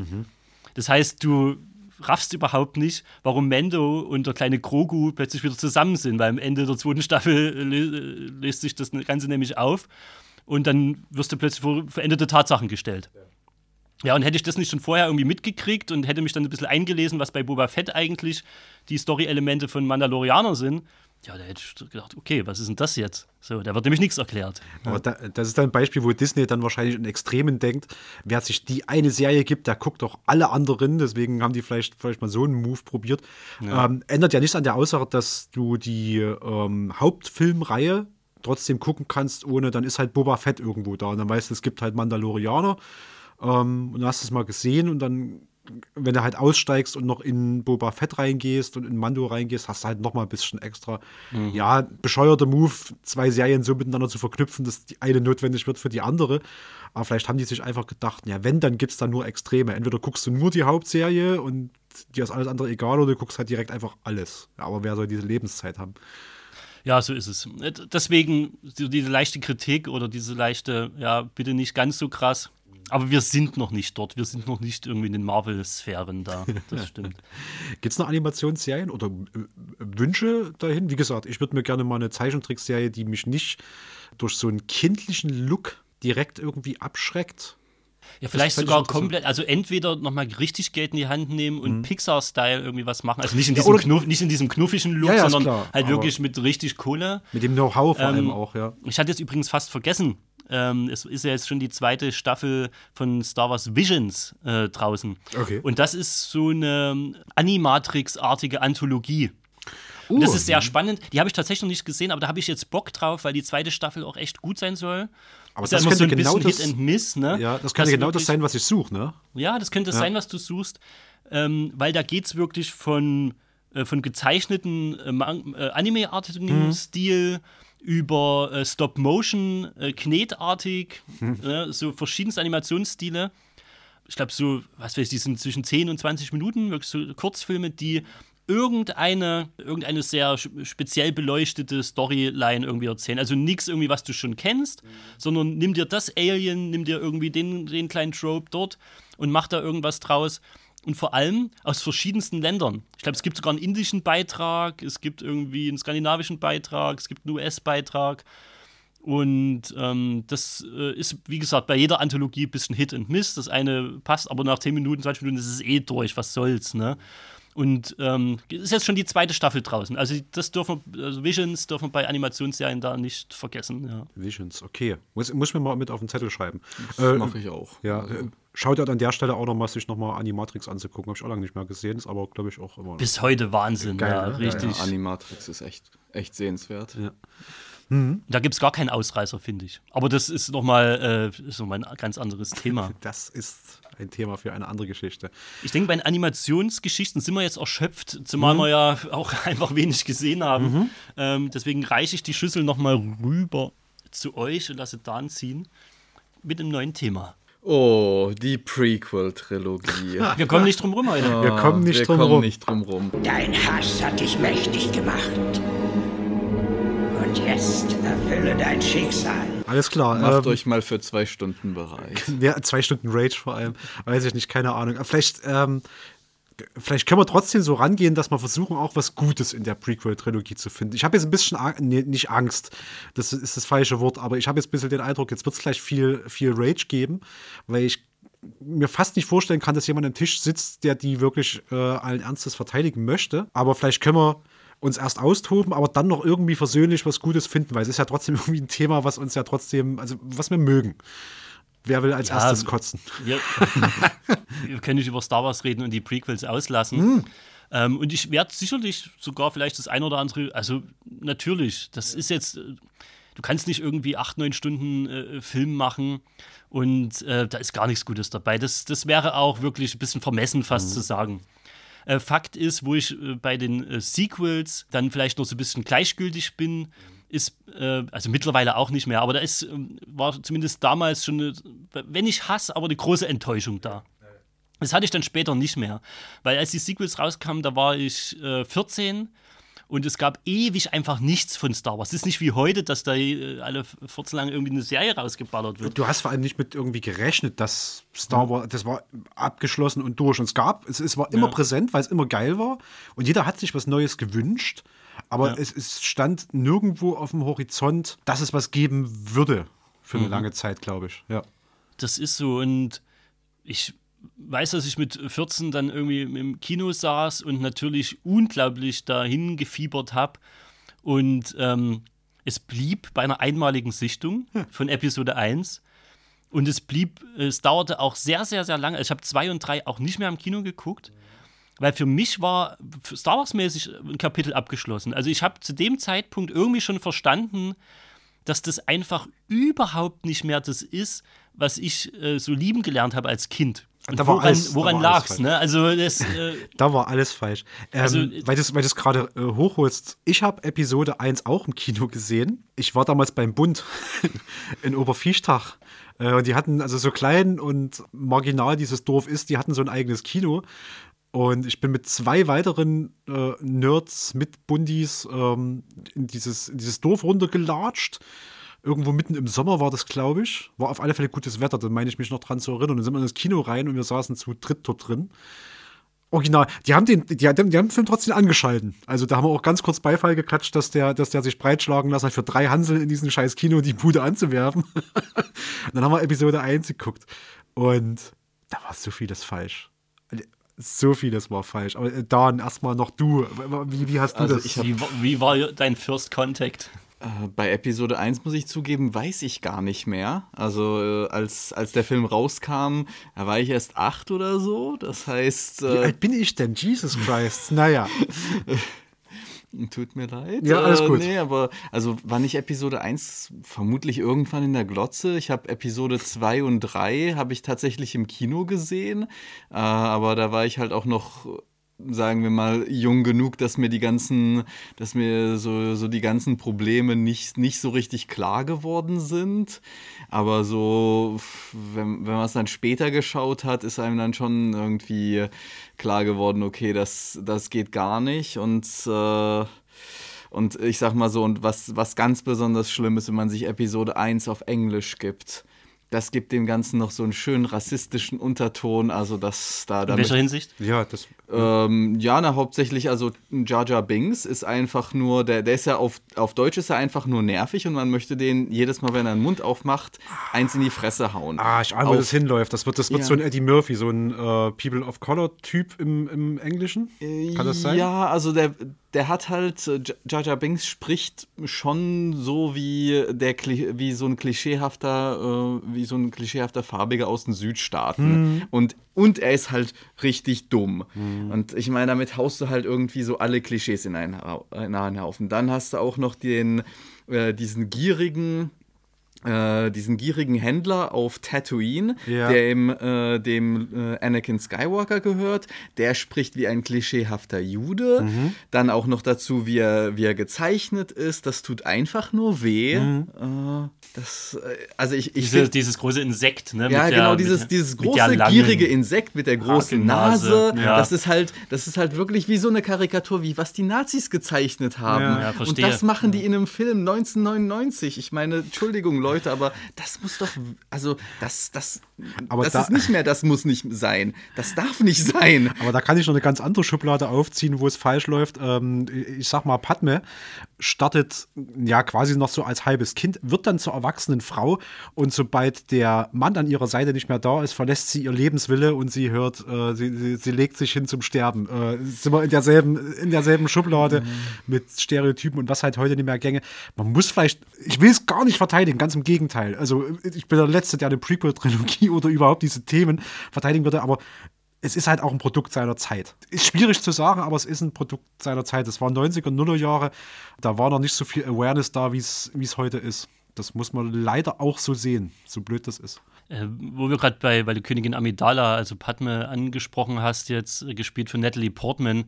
Das heißt, du raffst überhaupt nicht, warum Mendo und der kleine Grogu plötzlich wieder zusammen sind, weil am Ende der zweiten Staffel äh, äh, löst sich das Ganze nämlich auf und dann wirst du plötzlich vor veränderte Tatsachen gestellt. Ja, und hätte ich das nicht schon vorher irgendwie mitgekriegt und hätte mich dann ein bisschen eingelesen, was bei Boba Fett eigentlich die Story-Elemente von Mandalorianer sind, ja, da hätte ich gedacht, okay, was ist denn das jetzt? So, da wird nämlich nichts erklärt. Aber da, das ist dann ein Beispiel, wo Disney dann wahrscheinlich in Extremen denkt, wer sich die eine Serie gibt, der guckt auch alle anderen, deswegen haben die vielleicht, vielleicht mal so einen Move probiert. Ähm, ändert ja nichts an der Aussage, dass du die ähm, Hauptfilmreihe trotzdem gucken kannst, ohne dann ist halt Boba Fett irgendwo da und dann weißt du, es gibt halt Mandalorianer ähm, und dann hast du es mal gesehen und dann wenn du halt aussteigst und noch in Boba Fett reingehst und in Mando reingehst, hast du halt noch mal ein bisschen extra. Ja, bescheuerter Move, zwei Serien so miteinander zu verknüpfen, dass die eine notwendig wird für die andere. Aber vielleicht haben die sich einfach gedacht, ja, wenn, dann gibt es da nur Extreme. Entweder guckst du nur die Hauptserie und dir ist alles andere egal, oder du guckst halt direkt einfach alles. Ja, aber wer soll diese Lebenszeit haben? Ja, so ist es. Äh, Deswegen diese leichte Kritik oder diese leichte, ja, bitte nicht ganz so krass. Aber wir sind noch nicht dort. Wir sind noch nicht irgendwie in den Marvel-Sphären da. Das stimmt. Gibt es noch Animationsserien oder äh, Wünsche dahin? Wie gesagt, ich würde mir gerne mal eine Zeichentrickserie, die mich nicht durch so einen kindlichen Look direkt irgendwie abschreckt. Ja, vielleicht sogar komplett, also entweder nochmal richtig Geld in die Hand nehmen und Pixar-Style irgendwie was machen. Also nicht in Ja, diesem, oder- Knuff, nicht in diesem knuffigen Look, Ja, ja, sondern klar, halt wirklich mit richtig Kohle. Mit dem Know-how vor Ähm, allem auch, ja. Ich hatte jetzt übrigens fast vergessen. Ähm, es ist ja jetzt schon die zweite Staffel von Star Wars Visions äh, draußen. Okay. Und das ist so eine Animatrix-artige Anthologie. Und das ist sehr spannend. Die habe ich tatsächlich noch nicht gesehen, aber da habe ich jetzt Bock drauf, weil die zweite Staffel auch echt gut sein soll. Aber ist ja das immer so ein könnte genau bisschen das- Hit and Miss, ne? Ja, das könnte genau das wirklich- sein, was ich suche, ne? ja, das könnte sein, was du suchst, ähm, weil da geht es wirklich von, äh, von gezeichneten äh, äh, Anime-artigen Mhm. Stil über äh, Stop-Motion, äh, knetartig, Mhm. äh, so verschiedenste Animationsstile. Ich glaube, so, was weiß ich, die sind zwischen 10 und 20 Minuten, wirklich so Kurzfilme, die irgendeine, irgendeine sehr speziell beleuchtete Storyline irgendwie erzählen. Also nichts irgendwie, was du schon kennst, sondern nimm dir das Alien, nimm dir irgendwie den, den kleinen Trope dort und mach da irgendwas draus. Und vor allem aus verschiedensten Ländern. Ich glaube, es gibt sogar einen indischen Beitrag, es gibt irgendwie einen skandinavischen Beitrag, es gibt einen US-Beitrag. Und ähm, das äh, ist, wie gesagt, bei jeder Anthologie ein bisschen Hit and Miss. Das eine passt, aber nach 10 Minuten, 20 Minuten ist es eh durch. Was soll's, ne? Und ähm, ist jetzt schon die zweite Staffel draußen. Also das dürfen wir, also Visions dürfen wir bei Animationsserien da nicht vergessen. Ja. Visions, okay. Muss, muss ich mir mal mit auf den Zettel schreiben. Äh, Mache ich auch. Ja, äh, schaut ja an der Stelle auch nochmal, sich nochmal Animatrix anzugucken. Habe ich auch lange nicht mehr gesehen, ist aber, glaube ich, auch immer. Bis heute Wahnsinn, Geil, ja, ne? richtig. Ja, Animatrix ist echt, echt sehenswert. Ja. Da gibt es gar keinen Ausreißer, finde ich. Aber das ist nochmal äh, ist noch mal ein ganz anderes Thema. Das ist ein Thema für eine andere Geschichte. Ich denke, bei den Animationsgeschichten sind wir jetzt erschöpft, zumal wir ja auch einfach wenig gesehen haben. Ähm, deswegen reiche ich die Schüssel nochmal rüber zu euch und lasse Dan ziehen mit einem neuen Thema. Oh, die Prequel-Trilogie. Wir kommen nicht drum rum heute. Wir kommen nicht Wir drum kommen rum. nicht drum rum. Dein Hass hat dich mächtig gemacht. Und jetzt erfülle dein Schicksal. Alles klar. Macht ähm, euch mal für zwei Stunden bereit. Ja, zwei Stunden Rage vor allem. Weiß ich nicht, keine Ahnung. Vielleicht, ähm, vielleicht können wir trotzdem so rangehen, dass wir versuchen, auch was Gutes in der Prequel-Trilogie zu finden. Ich habe jetzt ein bisschen, Ang nee, nicht Angst, das ist das falsche Wort, aber ich habe jetzt ein bisschen den Eindruck, jetzt wird es gleich viel, viel Rage geben, weil ich mir fast nicht vorstellen kann, dass jemand am Tisch sitzt, der die wirklich äh, allen Ernstes verteidigen möchte. Aber vielleicht können wir uns erst austoben, aber dann noch irgendwie versöhnlich was Gutes finden, weil es ist ja trotzdem irgendwie ein Thema, was uns ja trotzdem, also was wir mögen. Wer will als Ja, erstes kotzen? Wir, wir können nicht über Star Wars reden und die Prequels auslassen. Hm. Ähm, und ich werde sicherlich sogar vielleicht das ein oder andere, also natürlich, das ist jetzt, äh, du kannst nicht irgendwie acht, neun Stunden äh, Film machen und äh, da ist gar nichts Gutes dabei. Das, das wäre auch wirklich ein bisschen vermessen fast Hm. zu sagen. Äh, Fakt ist, wo ich äh, bei den äh, Sequels dann vielleicht noch so ein bisschen gleichgültig bin, ist, äh, also mittlerweile auch nicht mehr, aber da ist, ähm, war zumindest damals schon, eine, wenn nicht Hass, aber eine große Enttäuschung da. Das hatte ich dann später nicht mehr, weil als die Sequels rauskamen, da war ich äh, 14 Und es gab ewig einfach nichts von Star Wars. Es ist nicht wie heute, dass da äh, alle 14 lang irgendwie eine Serie rausgeballert wird. Du hast vor allem nicht mit irgendwie gerechnet, dass Star Wars, das war abgeschlossen und durch. Und es gab, es, es war immer Ja. präsent, weil es immer geil war. Und jeder hat sich was Neues gewünscht. Aber Ja. es, es stand nirgendwo auf dem Horizont, dass es was geben würde. Für Mhm. eine lange Zeit, glaube ich. Ja. Das ist so und ich weiß, dass ich mit 14 dann irgendwie im Kino saß und natürlich unglaublich dahin gefiebert habe. Und ähm, es blieb bei einer einmaligen Sichtung von Episode 1. Und es blieb, es dauerte auch sehr, sehr, sehr lange. Ich habe zwei und drei auch nicht mehr im Kino geguckt, weil für mich war Star Wars-mäßig ein Kapitel abgeschlossen. Also ich habe zu dem Zeitpunkt irgendwie schon verstanden, dass das einfach überhaupt nicht mehr das ist, was ich äh, so lieben gelernt habe als Kind. Und Da war woran, alles- da woran war alles lag's? falsch. Ne? Also das, äh, Da war alles falsch. Ähm, Also, weil du es weil gerade äh, hochholst. Ich habe Episode 1 auch im Kino gesehen. Ich war damals beim Bund in Oberviechtach. Äh, und die hatten, also so klein und marginal dieses Dorf ist, die hatten so ein eigenes Kino. Und ich bin mit zwei weiteren äh, Nerds, mit Bundis, ähm, in, dieses, in dieses Dorf runtergelatscht. Irgendwo mitten im Sommer war das, glaube ich. War auf alle Fälle gutes Wetter, da meine ich mich noch dran zu erinnern. Dann sind wir in das Kino rein und wir saßen zu dritt dort drin. Original. Die haben den, die, die haben den Film trotzdem angeschalten. Also da haben wir auch ganz kurz Beifall geklatscht, dass der, dass der sich breitschlagen lassen hat, für drei Hansel in diesem scheiß Kino die Bude anzuwerfen. Dann haben wir Episode 1 geguckt. Und da war so vieles falsch. So vieles war falsch. Aber äh, Dan, erstmal noch du. Wie, wie hast du Also das? ich hab- wie, wie war dein First Contact? Äh, Bei Episode 1 muss ich zugeben, weiß ich gar nicht mehr. Also äh, als, als der Film rauskam, da war ich erst acht oder so. Das heißt, wie äh, alt bin ich denn? Jesus Christ. Naja. tut mir leid. Ja, alles Äh, gut. Nee, aber also war nicht Episode 1 vermutlich irgendwann in der Glotze. Ich habe Episode 2 und 3 habe ich tatsächlich im Kino gesehen. Äh, aber da war ich halt auch noch sagen wir mal, jung genug, dass mir die ganzen, dass mir so, so die ganzen Probleme nicht, nicht so richtig klar geworden sind. Aber so, wenn, wenn man es dann später geschaut hat, ist einem dann schon irgendwie klar geworden, okay, das, das geht gar nicht. Und äh, und ich sag mal so, und was, was ganz besonders schlimm ist, wenn man sich Episode 1 auf Englisch gibt. Das gibt dem Ganzen noch so einen schönen rassistischen Unterton, also dass da In damit welcher Hinsicht? Ja, das. ähm, ja, na, hauptsächlich, also Jar Jar Binks ist einfach nur, der, der ist ja auf, auf Deutsch ist er einfach nur nervig und man möchte den jedes Mal, wenn er den Mund aufmacht, eins in die Fresse hauen. Ah, ich ahne, wo das hinläuft. Das wird, das wird Ja. so ein Eddie Murphy, so ein äh, People of Color-Typ im, im Englischen. Kann das sein? Ja, also der, der hat halt, äh, J- Jar Jar Binks spricht schon so wie der wie so ein klischeehafter, äh, wie so ein klischeehafter Farbiger aus den Südstaaten. Und, und er ist halt richtig dumm. Und ich meine, damit haust du halt irgendwie so alle Klischees in einen, in einen Haufen. Dann hast du auch noch den, äh, diesen gierigen, äh, diesen gierigen Händler auf Tatooine, Ja. der im, äh, dem äh, Anakin Skywalker gehört. Der spricht wie ein klischeehafter Jude. Mhm. Dann auch noch dazu, wie er, wie er gezeichnet ist. Das tut einfach nur weh. Mhm. Äh, das, äh, also ich, ich Diese, find- dieses große Insekt, ne? ja, der- genau, dieses, dieses mit der große, gierige Insekt mit der großen. Nase. Ja. Das ist halt, das ist halt wirklich wie so eine Karikatur, wie was die Nazis gezeichnet haben. Ja. Und das machen die in einem Film 1999. Ich meine, Entschuldigung, Leute, aber das muss doch, also das, das, Aber das da- ist nicht mehr, das muss nicht sein. Das darf nicht sein. Aber da kann ich noch eine ganz andere Schublade aufziehen, wo es falsch läuft. Ähm, ich sag mal, Padme startet ja quasi noch so als halbes Kind, wird dann zur erwachsenen Frau und sobald der Mann an ihrer Seite nicht mehr da ist, verlässt sie ihr Lebenswille und sie hört, äh, sie, sie, sie legt sich hin zum Sterben. Äh, sind wir in derselben, in derselben Schublade mit Stereotypen und was halt heute nicht mehr gänge. Man muss vielleicht, ich will es gar nicht verteidigen, ganz im Gegenteil. Also ich bin der Letzte, der eine Prequel-Trilogie oder überhaupt diese Themen verteidigen würde, aber es ist halt auch ein Produkt seiner Zeit. Ist schwierig zu sagen, aber es ist ein Produkt seiner Zeit. Es waren 90er, Nuller Jahre. Da war noch nicht so viel Awareness da, wie es heute ist. Das muss man leider auch so sehen, so blöd das ist. Äh, wo wir gerade bei, bei der Königin Amidala, also Padme, angesprochen hast, jetzt äh, gespielt von Natalie Portman.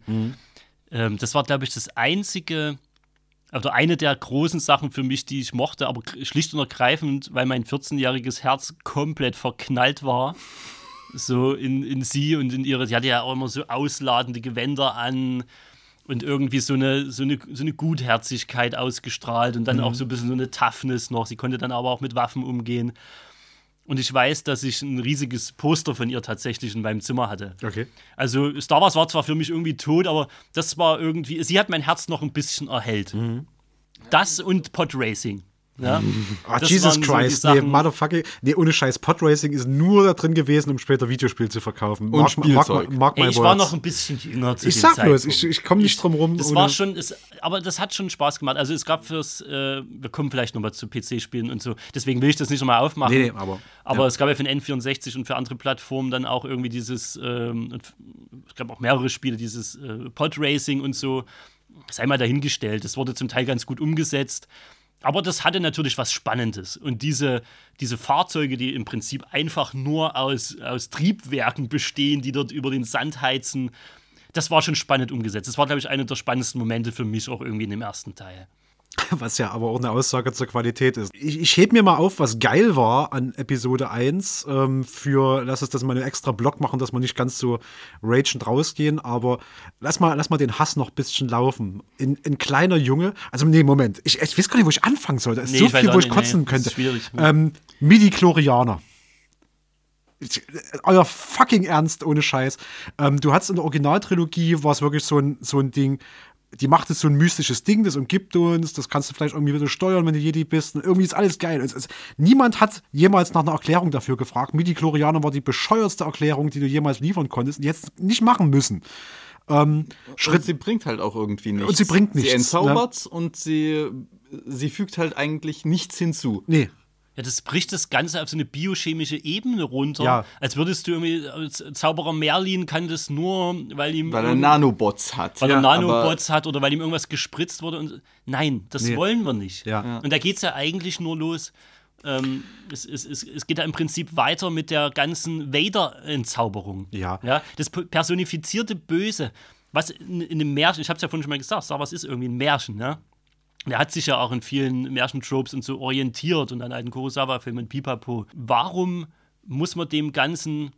Ähm, das war, glaube ich, das einzige, also eine der großen Sachen für mich, die ich mochte, aber schlicht und ergreifend, weil mein 14-jähriges Herz komplett verknallt war. So in, in sie und in ihre, sie hatte ja auch immer so ausladende Gewänder an. und irgendwie so eine, so, eine, so eine Gutherzigkeit ausgestrahlt und dann auch so ein bisschen so eine Toughness noch. Sie konnte dann aber auch mit Waffen umgehen. Und ich weiß, dass ich ein riesiges Poster von ihr tatsächlich in meinem Zimmer hatte. Okay. Also Star Wars war zwar für mich irgendwie tot, aber das war irgendwie, sie hat mein Herz noch ein bisschen erhellt. Mhm. Das und Podracing. Ja? Ah, Das Jesus waren so Christ, nee, Motherfucker. Nee, ohne Scheiß. Podracing ist nur da drin gewesen, um später Videospiele zu verkaufen. Und mark, Spielzeug. Mark, mark Ey, ich war words. noch ein bisschen jünger zu Ich sag bloß, Zeitpunkt. ich, ich komme nicht drum rum. Das ohne- war schon, es, aber das hat schon Spaß gemacht. Also es gab fürs, äh, wir kommen vielleicht nochmal zu PC-Spielen und so, deswegen will ich das nicht nochmal aufmachen. Nee, nee, aber- aber ja. es gab ja für den N64 und für andere Plattformen dann auch irgendwie dieses, ähm, es gab auch mehrere Spiele, dieses äh, Pod-Racing und so. Sei mal dahingestellt, das wurde zum Teil ganz gut umgesetzt. Aber das hatte natürlich was Spannendes. Und diese, diese Fahrzeuge, die im Prinzip einfach nur aus, aus Triebwerken bestehen, die dort über den Sand heizen, das war schon spannend umgesetzt. Das war, glaube ich, einer der spannendsten Momente für mich auch irgendwie in dem ersten Teil. Was ja aber auch eine Aussage zur Qualität ist. Ich, ich heb mir mal auf, was geil war an Episode 1 ähm, für, lass es das mal einen extra Block machen, dass wir nicht ganz so ragend rausgehen, aber lass mal, lass mal den Hass noch ein bisschen laufen. Ein, ein kleiner Junge, also nee, Moment, ich, ich weiß gar nicht, wo ich anfangen soll. Da ist Nee, so viel, wo ich nicht, kotzen nee, könnte. schwierig. Ähm, Midi-Chlorianer. Ich- Euer fucking Ernst, ohne Scheiß. Ähm, du hattest in der Originaltrilogie, war es wirklich so ein, so ein Ding, die macht es so ein mystisches Ding, das umgibt uns, das kannst du vielleicht irgendwie wieder steuern, wenn du Jedi bist. Und irgendwie ist alles geil. Es, es, niemand hat jemals nach einer Erklärung dafür gefragt. Midi-Chlorianer war die bescheuertste Erklärung, die du jemals liefern konntest und jetzt nicht machen müssen. Ähm, Und sie bringt halt auch irgendwie nichts. Und sie bringt nichts, Sie entzaubert und sie, sie fügt halt eigentlich nichts hinzu. nee. Ja, das bricht das Ganze auf so eine biochemische Ebene runter. Ja. Als würdest du irgendwie, als Zauberer Merlin kann das nur, weil ihm. Weil er Nanobots hat. weil er Ja, Nanobots hat oder weil ihm irgendwas gespritzt wurde. Und, nein, das Nee. wollen wir nicht. Ja. Ja. Und da geht es ja eigentlich nur los. Ähm, es, es, es, es geht ja im Prinzip weiter mit der ganzen Vader-Entzauberung. Ja. ja. Das personifizierte Böse, was in, in einem Märchen, ich habe es ja vorhin schon mal gesagt, Star Wars ist irgendwie ein Märchen, ne? Der hat sich ja auch in vielen Märchentropes und so orientiert und an alten Kurosawa-Filmen Pipapo. Warum muss man dem Ganzen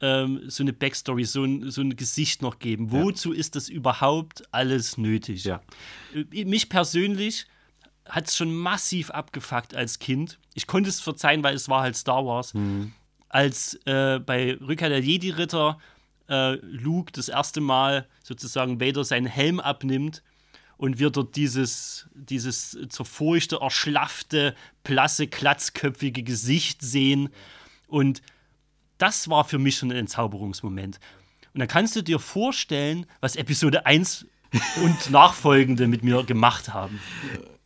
ähm, so eine Backstory, so ein, so ein Gesicht noch geben? Wozu ist das überhaupt alles nötig? Ja. Äh, Mich persönlich hat es schon massiv abgefuckt als Kind. Ich konnte es verzeihen, weil es war halt Star Wars. Als äh, bei Rückkehr der Jedi-Ritter äh, Luke das erste Mal sozusagen Vader seinen Helm abnimmt und wir dort dieses, dieses zerfurchte, erschlaffte, blasse, glatzköpfige Gesicht sehen. Und das war für mich schon ein Entzauberungsmoment. Und dann kannst du dir vorstellen, was Episode 1 und nachfolgende mit mir gemacht haben.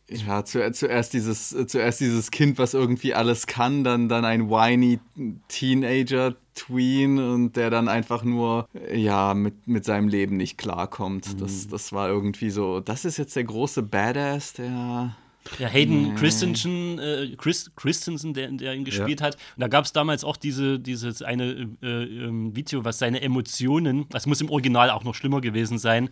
Ja, zu, zuerst, dieses, äh, zuerst dieses Kind, was irgendwie alles kann, dann, dann ein whiny Teenager, Tween und der dann einfach nur ja, mit, mit seinem Leben nicht klarkommt. Das, das war irgendwie so, das ist jetzt der große Badass, der. Ja, Hayden Christensen, äh, Chris, Christensen, der, der ihn gespielt hat. Und da gab es damals auch diese, dieses eine äh, ähm, Video, was seine Emotionen, das muss im Original auch noch schlimmer gewesen sein,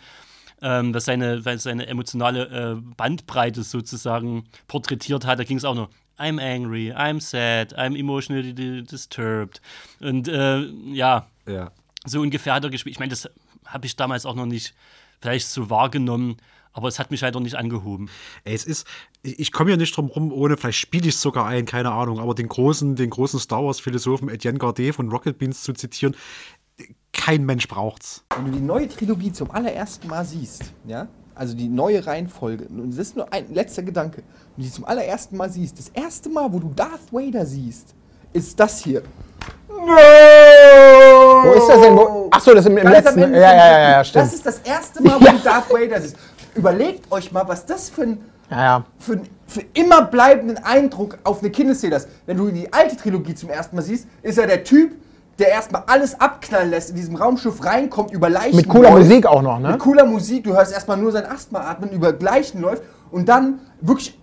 ähm, was seine, was seine emotionale äh, Bandbreite sozusagen porträtiert hat. Da ging es auch noch. I'm angry, I'm sad, I'm emotionally di- disturbed. Und äh, ja, Ja. so ungefähr hat er gespielt. Ich meine, das habe ich damals auch noch nicht vielleicht so wahrgenommen, aber es hat mich halt auch nicht angehoben. Ey, es ist, ich, ich komme ja nicht drum rum, ohne, vielleicht spiele ich es sogar ein, keine Ahnung, aber den großen, den großen Star Wars-Philosophen Etienne Gardet von Rocket Beans zu zitieren, kein Mensch braucht's. Wenn du die neue Trilogie zum allerersten Mal siehst, ja, also die neue Reihenfolge, und das ist nur ein letzter Gedanke, wenn du die zum allerersten Mal siehst, das erste Mal, wo du Darth Vader siehst, ist das hier. Wo ist das denn? Wo? Achso, das ist im, im letzten. Ja, ja, ja, ja, stimmt. Das ist das erste Mal, wo du Darth Vader siehst. Überlegt euch mal, was das für ein ja, ja. für, einen- für immer bleibenden Eindruck auf eine Kindesszene hast. Wenn du die alte Trilogie zum ersten Mal siehst, ist er der Typ, der erstmal alles abknallen lässt, in diesem Raumschiff reinkommt, über Leichen Mit cooler läuft. Musik auch noch, ne? Mit cooler Musik, du hörst erstmal nur sein Asthma atmen, über Leichen läuft und dann wirklich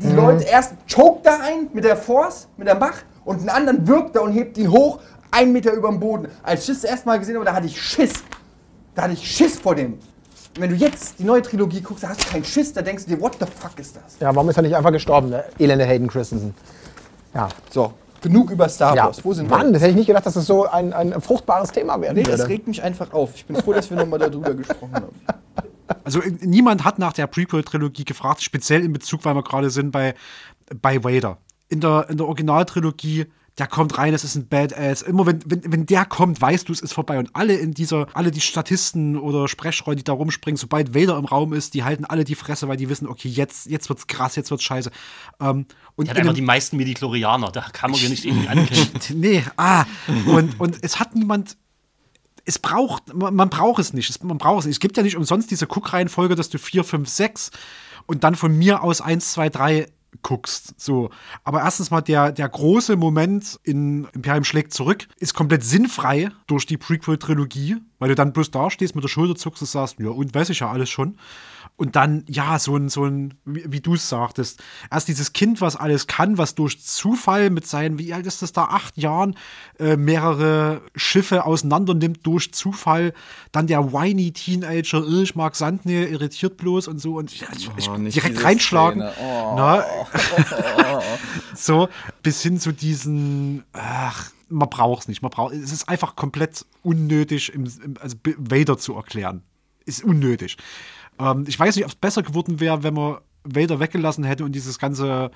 die Mhm. Leute erst chokt da ein mit der Force, mit der Macht und einen anderen wirkt er und hebt ihn hoch, einen Meter über dem Boden. Als ich das erste Mal gesehen habe, da hatte ich Schiss. Da hatte ich Schiss vor dem. Und wenn du jetzt die neue Trilogie guckst, da hast du keinen Schiss, da denkst du dir, what the fuck ist das? Ja, warum ist er nicht einfach gestorben, der elende Hayden Christensen? Ja. So, genug über Star ja. Wars. Wo sind wir? Mann, das hätte ich nicht gedacht, dass das so ein, ein fruchtbares Thema werden Nee, das würde. regt mich einfach auf. Ich bin froh, dass wir nochmal darüber gesprochen haben. Also äh, niemand hat nach der Prequel-Trilogie gefragt, speziell in Bezug, weil wir gerade sind bei, bei Vader. In der, in der Originaltrilogie der kommt rein, es ist ein Badass. Immer wenn, wenn, wenn der kommt, weißt du, es ist vorbei. Und alle in dieser, alle die Statisten oder Sprechrolle, die da rumspringen, sobald Vader im Raum ist, die halten alle die Fresse, weil die wissen, okay, jetzt, jetzt wird's krass, jetzt wird's scheiße. Ähm, und der hat einfach die meisten Medichlorianer, da kann man ja nicht irgendwie ankämpfen. nee, ah. Und, und es hat niemand, es braucht, man, man braucht es nicht. Es, man braucht es nicht. Es gibt ja nicht umsonst diese Guckreihenfolge, dass du 4, 5, 6 und dann von mir aus 1, 2, 3 guckst. So. Aber erstens mal der, der große Moment in Imperium schlägt zurück ist komplett sinnfrei durch die Prequel-Trilogie, weil du dann bloß da stehst, mit der Schulter zuckst und sagst, ja, und weiß ich ja alles schon. Und dann, ja, so ein, so ein, wie, wie du es sagtest, erst dieses Kind, was alles kann, was durch Zufall mit seinen, wie alt ist das da, acht Jahren, äh, mehrere Schiffe auseinander nimmt durch Zufall, dann der whiny Teenager, ich mag Sandnähe, irritiert bloß und so und ich, ich, ich Oh, direkt reinschlagen. Oh. Na, so, bis hin zu diesen, ach, man braucht es nicht. Man braucht, es ist einfach komplett unnötig, im, im, also Vader zu erklären. Ist unnötig. Ähm, ich weiß nicht, ob es besser geworden wäre, wenn man Vader weggelassen hätte und dieses ganze,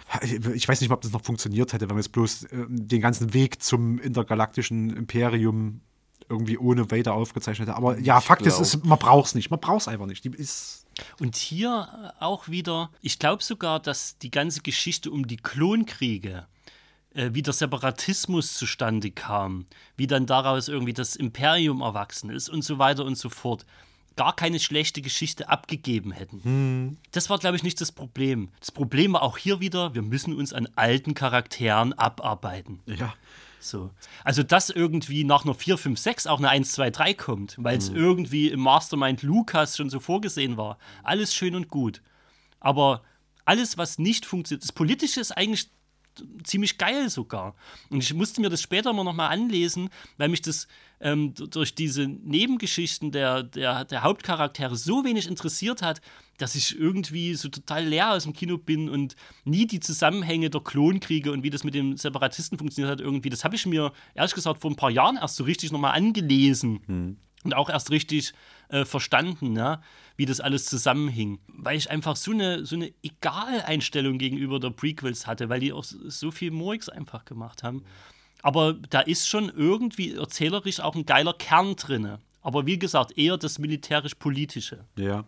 ich weiß nicht, ob das noch funktioniert hätte, wenn man jetzt bloß äh, den ganzen Weg zum intergalaktischen Imperium irgendwie ohne Vader aufgezeichnet hätte. Aber ja, Ich Fakt ist, glaub- ist, man braucht es nicht. Man braucht es einfach nicht. Die ist Und hier äh, auch wieder, ich glaube sogar, dass die ganze Geschichte um die Klonkriege, äh, wie der Separatismus zustande kam, wie dann daraus irgendwie das Imperium erwachsen ist und so weiter und so fort, gar keine schlechte Geschichte abgegeben hätten. Das war, glaube ich, nicht das Problem. Das Problem war auch hier wieder, wir müssen uns an alten Charakteren abarbeiten. ja. So. Also, dass irgendwie nach einer 4, 5, 6 auch eine 1, 2, 3 kommt, weil es irgendwie im Mastermind Lucas schon so vorgesehen war. Alles schön und gut. Aber alles, was nicht funktioniert, das Politische ist eigentlich ziemlich geil sogar. Und ich musste mir das später mal nochmal anlesen, weil mich das ähm, durch diese Nebengeschichten der, der, der Hauptcharaktere so wenig interessiert hat, dass ich irgendwie so total leer aus dem Kino bin und nie die Zusammenhänge der Klonkriege und wie das mit den Separatisten funktioniert hat, irgendwie, das habe ich mir ehrlich gesagt vor ein paar Jahren erst so richtig nochmal angelesen. Und auch erst richtig äh, verstanden, ja, wie das alles zusammenhing. Weil ich einfach so eine, so eine Egal-Einstellung gegenüber der Prequels hatte, weil die auch so viel Murks einfach gemacht haben. Aber da ist schon irgendwie erzählerisch auch ein geiler Kern drin. Aber wie gesagt, eher das militärisch-politische. Ja.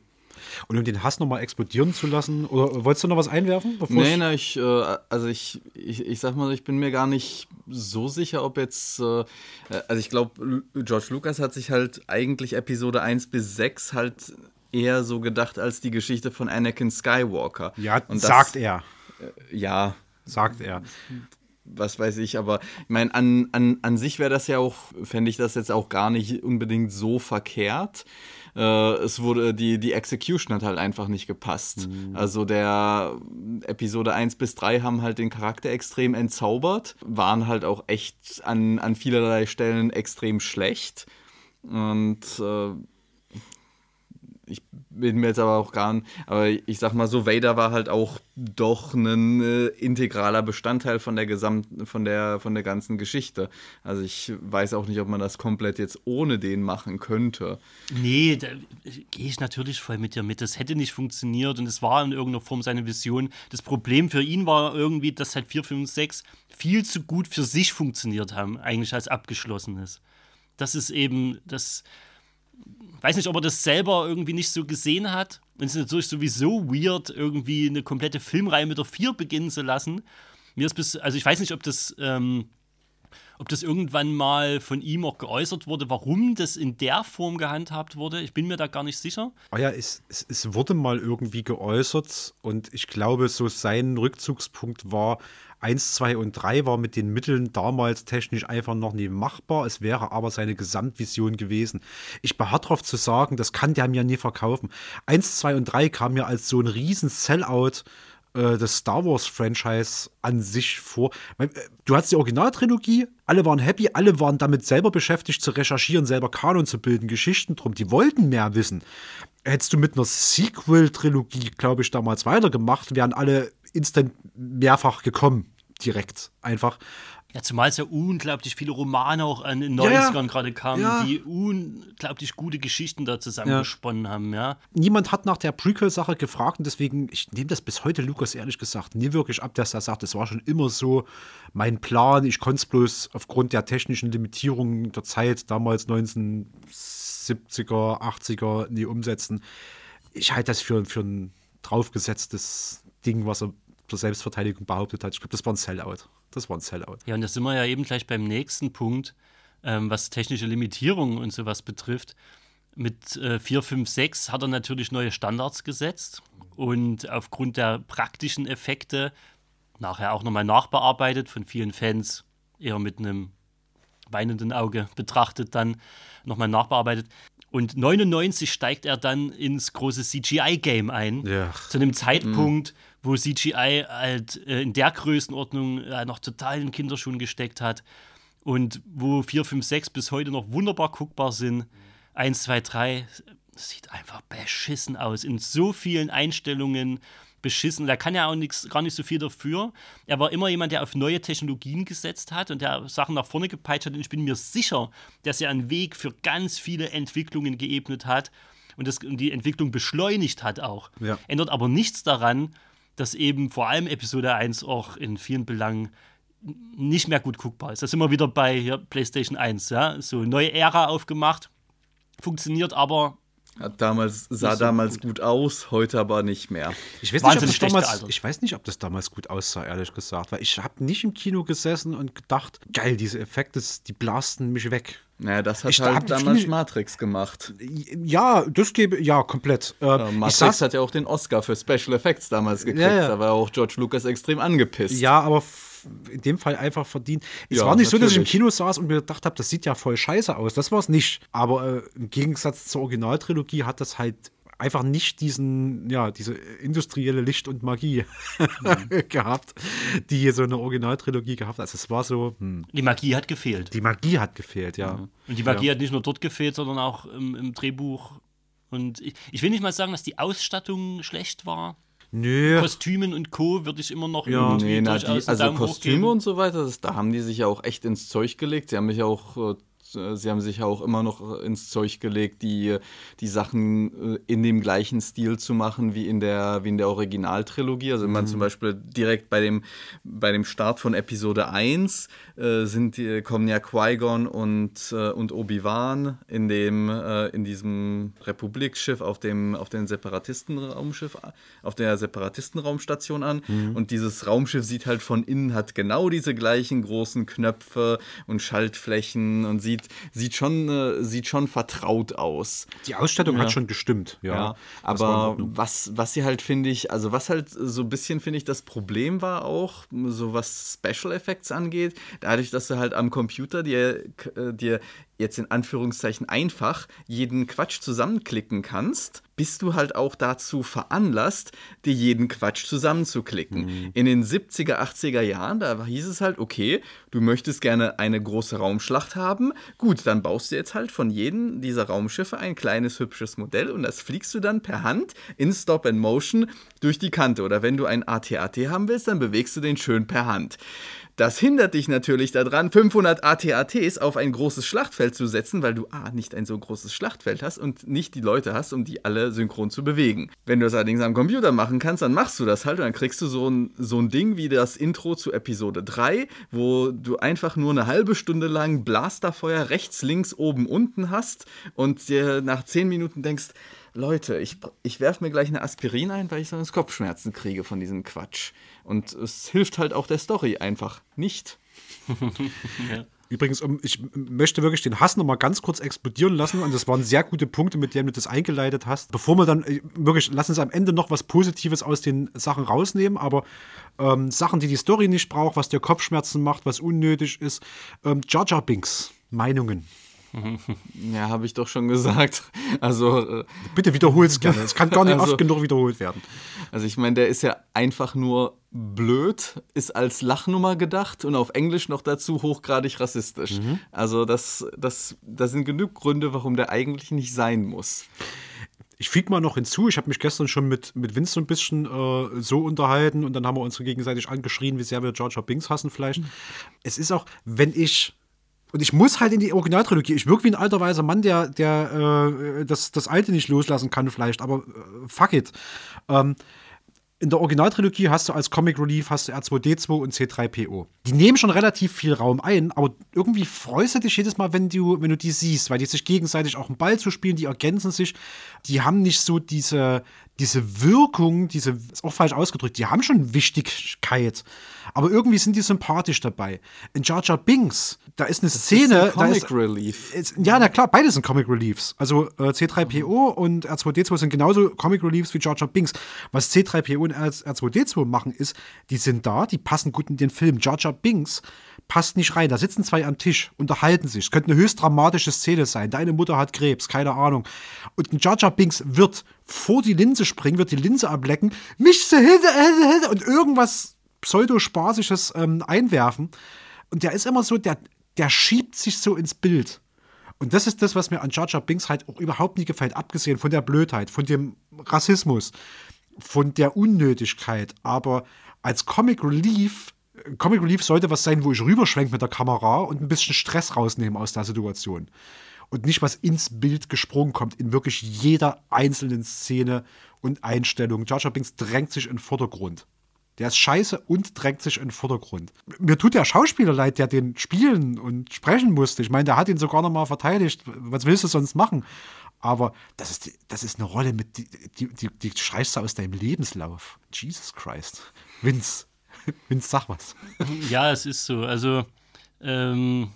Und um den Hass nochmal explodieren zu lassen, oder wolltest du noch was einwerfen? bevor Nee, ich- nee, ich, äh, also ich, ich, ich sag mal, ich bin mir gar nicht so sicher, ob jetzt, äh, also ich glaube, George Lucas hat sich halt eigentlich Episode 1 bis 6 halt eher so gedacht als die Geschichte von Anakin Skywalker. Ja, Und das- sagt er. Ja, Sagt er. was weiß ich, aber ich meine, an, an, an sich wäre das ja auch, fände ich das jetzt auch gar nicht unbedingt so verkehrt. Äh, es wurde, die, die Execution hat halt einfach nicht gepasst. Also der Episode 1 bis 3 haben halt den Charakter extrem entzaubert, waren halt auch echt an, an vielerlei Stellen extrem schlecht. Und äh, ich bin mir jetzt aber auch gar nicht, aber ich sag mal so, Vader war halt auch doch ein äh, integraler Bestandteil von der gesamten, von der, von der ganzen Geschichte. Also ich weiß auch nicht, ob man das komplett jetzt ohne den machen könnte. Nee, da gehe ich natürlich voll mit dir mit. Das hätte nicht funktioniert und es war in irgendeiner Form seine Vision. Das Problem für ihn war irgendwie, dass halt 4, 5, 6 viel zu gut für sich funktioniert haben, eigentlich als abgeschlossenes. Das ist eben das. Weiß nicht, ob er das selber irgendwie nicht so gesehen hat. Und es ist natürlich sowieso weird, irgendwie eine komplette Filmreihe mit der 4 beginnen zu lassen. Mir ist bis, also ich weiß nicht, ob das ähm, ob das irgendwann mal von ihm auch geäußert wurde, warum das in der Form gehandhabt wurde. Ich bin mir da gar nicht sicher. Ah ja, es, es, es wurde mal irgendwie geäußert und ich glaube, so sein Rückzugspunkt war, 1, 2 und 3 war mit den Mitteln damals technisch einfach noch nie machbar. Es wäre aber seine Gesamtvision gewesen. Ich beharre darauf zu sagen, das kann der mir nie verkaufen. 1, 2 und 3 kam mir als so ein riesen Sellout äh, des Star Wars-Franchise an sich vor. Äh, Du hast die Originaltrilogie, alle waren happy, alle waren damit selber beschäftigt zu recherchieren, selber Kanon zu bilden, Geschichten drum. Die wollten mehr wissen. Hättest du mit einer Sequel-Trilogie, glaube ich, damals weitergemacht, wären alle instant mehrfach gekommen. Direkt. Einfach. Ja, zumal es ja unglaublich viele Romane auch in den Ja, ja. 90ern gerade kamen, Ja. die unglaublich gute Geschichten da zusammengesponnen haben, ja. Niemand hat nach der Prequel-Sache gefragt und deswegen, ich nehme das bis heute Lukas ehrlich gesagt nie wirklich ab, dass er sagt, es war schon immer so mein Plan. Ich konnte es bloß aufgrund der technischen Limitierungen der Zeit, damals 1970er, 80er, nie umsetzen. Ich halte das für, für ein draufgesetztes Ding, was er zur Selbstverteidigung behauptet hat. Ich glaube, das war ein Sellout. Das war ein Sellout. Ja, und da sind wir ja eben gleich beim nächsten Punkt, ähm, was technische Limitierungen und sowas betrifft. Mit äh, 4, 5, 6 hat er natürlich neue Standards gesetzt und aufgrund der praktischen Effekte nachher auch nochmal nachbearbeitet, von vielen Fans eher mit einem weinenden Auge betrachtet, dann nochmal nachbearbeitet. Und 99 steigt er dann ins große CGI-Game ein. Ja. Zu einem Zeitpunkt, wo CGI halt äh, in der Größenordnung äh, noch total in Kinderschuhen gesteckt hat. Und wo 4, 5, 6 bis heute noch wunderbar guckbar sind. 1, 2, 3 sieht einfach beschissen aus. In so vielen Einstellungen beschissen. Da kann ja auch nix, gar nicht so viel dafür. Er war immer jemand, der auf neue Technologien gesetzt hat und der Sachen nach vorne gepeitscht hat. Und ich bin mir sicher, dass er einen Weg für ganz viele Entwicklungen geebnet hat und, das, und die Entwicklung beschleunigt hat auch. Ja. Ändert aber nichts daran, dass eben vor allem Episode 1 auch in vielen Belangen nicht mehr gut guckbar ist. Das sind wir wieder bei PlayStation 1. Ja? So neue Ära aufgemacht, funktioniert aber Hat damals, sah so damals gut. aus, heute aber nicht mehr. Ich weiß, nicht, ob das damals, ich weiß nicht, ob das damals gut aussah, ehrlich gesagt. Weil ich habe nicht im Kino gesessen und gedacht, geil, diese Effekte, die blasten mich weg. Naja, das hat Ich halt hab- damals ich- Matrix gemacht. Ja, das gebe, ja, komplett. Äh, Ja, ich Matrix saß, hat ja auch den Oscar für Special Effects damals gekriegt. Ja, ja. Da war auch George Lucas extrem angepisst. ja, aber in dem Fall einfach verdient. Es Ja, war nicht so, dass ich im natürlich. Kino saß und mir gedacht habe, das sieht ja voll scheiße aus. Das war es nicht. Aber äh, im Gegensatz zur Originaltrilogie hat das halt einfach nicht diesen, ja, diese industrielle Licht und Magie gehabt, die so eine Originaltrilogie gehabt hat. Also es war so, hm, die Magie hat gefehlt. die Magie hat gefehlt, ja. Und die Magie hat nicht nur dort gefehlt, sondern auch im, im Drehbuch. Und ich, ich will nicht mal sagen, dass die Ausstattung schlecht war. Nö. Kostümen und Co. würde ich immer noch Ja. irgendwie Nee, na, die, also Kostüme und so weiter, das, da haben die sich ja auch echt ins Zeug gelegt. Sie haben mich ja auch, äh, sie haben sich ja auch immer noch äh, ins Zeug gelegt, die, die Sachen äh, in dem gleichen Stil zu machen wie in der, wie in der Originaltrilogie. Also wenn man zum Beispiel direkt bei dem, bei dem Start von Episode 1 äh, sind die, kommen ja Qui-Gon und, äh, und Obi-Wan in dem, äh, in diesem Republikschiff auf dem, auf den Separatistenraumschiff, auf der Separatistenraumstation an. Und dieses Raumschiff sieht halt von innen, hat genau diese gleichen großen Knöpfe und Schaltflächen und sieht, sieht, schon, äh, sieht schon vertraut aus. Die Ausstattung Ja. hat schon gestimmt, ja. Ja, aber was, was sie halt, finde ich, also was halt so ein bisschen, finde ich, das Problem war auch, so was Special Effects angeht, dadurch, dass du halt am Computer dir, äh, dir jetzt in Anführungszeichen einfach jeden Quatsch zusammenklicken kannst, bist du halt auch dazu veranlasst, dir jeden Quatsch zusammenzuklicken. Mhm. In den 70er, 80er Jahren, da hieß es halt, okay, du möchtest gerne eine große Raumschlacht haben, gut, dann baust du jetzt halt von jedem dieser Raumschiffe ein kleines hübsches Modell und das fliegst du dann per Hand in Stop and Motion durch die Kante. Oder wenn du ein AT-AT haben willst, dann bewegst du den schön per Hand. Das hindert dich natürlich daran, 500 AT-ATs auf ein großes Schlachtfeld zu setzen, weil du A, nicht ein so großes Schlachtfeld hast und nicht die Leute hast, um die alle synchron zu bewegen. Wenn du das allerdings am Computer machen kannst, dann machst du das halt und dann kriegst du so ein, so ein Ding wie das Intro zu Episode 3, wo du einfach nur eine halbe Stunde lang Blasterfeuer rechts, links, oben, unten hast und dir nach 10 Minuten denkst, Leute, ich, ich werfe mir gleich eine Aspirin ein, weil ich sonst Kopfschmerzen kriege von diesem Quatsch. Und es hilft halt auch der Story einfach nicht. Übrigens, um, ich möchte wirklich den Hass noch mal ganz kurz explodieren lassen. Und das waren sehr gute Punkte, mit denen du das eingeleitet hast. Bevor wir dann äh, wirklich, lass uns am Ende noch was Positives aus den Sachen rausnehmen. Aber ähm, Sachen, die die Story nicht braucht, was dir Kopfschmerzen macht, was unnötig ist. Ähm, Jar Jar Binks, Meinungen. Ja, habe ich doch schon gesagt. Also, äh, Bitte wiederhol's gerne. Es kann gar nicht Also- oft genug wiederholt werden. also ich meine, der ist ja einfach nur blöd, ist als Lachnummer gedacht und auf Englisch noch dazu hochgradig rassistisch. Also das, das, das sind genug Gründe, warum der eigentlich nicht sein muss. Ich füge mal noch hinzu, ich habe mich gestern schon mit, mit Vince so ein bisschen äh, so unterhalten und dann haben wir uns gegenseitig angeschrien, wie sehr wir Jar Binks hassen vielleicht. Es ist auch, wenn ich und ich muss halt in die Originaltrilogie. Ich wirke wie ein alter weißer Mann, der, der äh, das, das Alte nicht loslassen kann, vielleicht, aber äh, fuck it. Ähm, in der Originaltrilogie hast du als Comic Relief hast du R2D2 und C3PO. Die nehmen schon relativ viel Raum ein, aber irgendwie freust du dich jedes Mal, wenn du, wenn du die siehst, weil die sich gegenseitig auch einen Ball zu spielen, die ergänzen sich. Die haben nicht so diese, diese Wirkung, diese, ist auch falsch ausgedrückt, die haben schon Wichtigkeit, aber irgendwie sind die sympathisch dabei. In Jar Jar Binks, da ist eine Das Szene. ist ein Comic ist, Relief. ist, ja, na klar, beide sind Comic Reliefs. Also äh, C3PO und R2D2 sind genauso Comic Reliefs wie Jar Jar Binks. Was C3PO und R2D2 machen, ist, die sind da, die passen gut in den Film. Jar Jar Binks passt nicht rein. Da sitzen zwei am Tisch, unterhalten sich. Es könnte eine höchst dramatische Szene sein. Deine Mutter hat Krebs, keine Ahnung. Und ein Jar Jar Binks wird vor die Linse springen, wird die Linse ablecken, mich so und irgendwas pseudo-spaßisches ähm, einwerfen. Und der ist immer so, der, der schiebt sich so ins Bild. Und das ist das, was mir an Jar Jar Binks halt auch überhaupt nie gefällt, abgesehen von der Blödheit, von dem Rassismus, von der Unnötigkeit. Aber als Comic Relief, Comic Relief sollte was sein, wo ich rüberschwenke mit der Kamera und ein bisschen Stress rausnehme aus der Situation. Und nicht was ins Bild gesprungen kommt, in wirklich jeder einzelnen Szene und Einstellung. Jar Jar Binks drängt sich in den Vordergrund. Der ist scheiße und drängt sich in den Vordergrund. Mir tut der Schauspieler leid, der den spielen und sprechen musste. Ich meine, der hat ihn sogar noch mal verteidigt. Was willst du sonst machen? Aber das ist, das ist eine Rolle, mit die, die, die, die schreist du aus deinem Lebenslauf. Jesus Christ. Vince, Vince, sag was. Ja, es ist so. Also, ähm,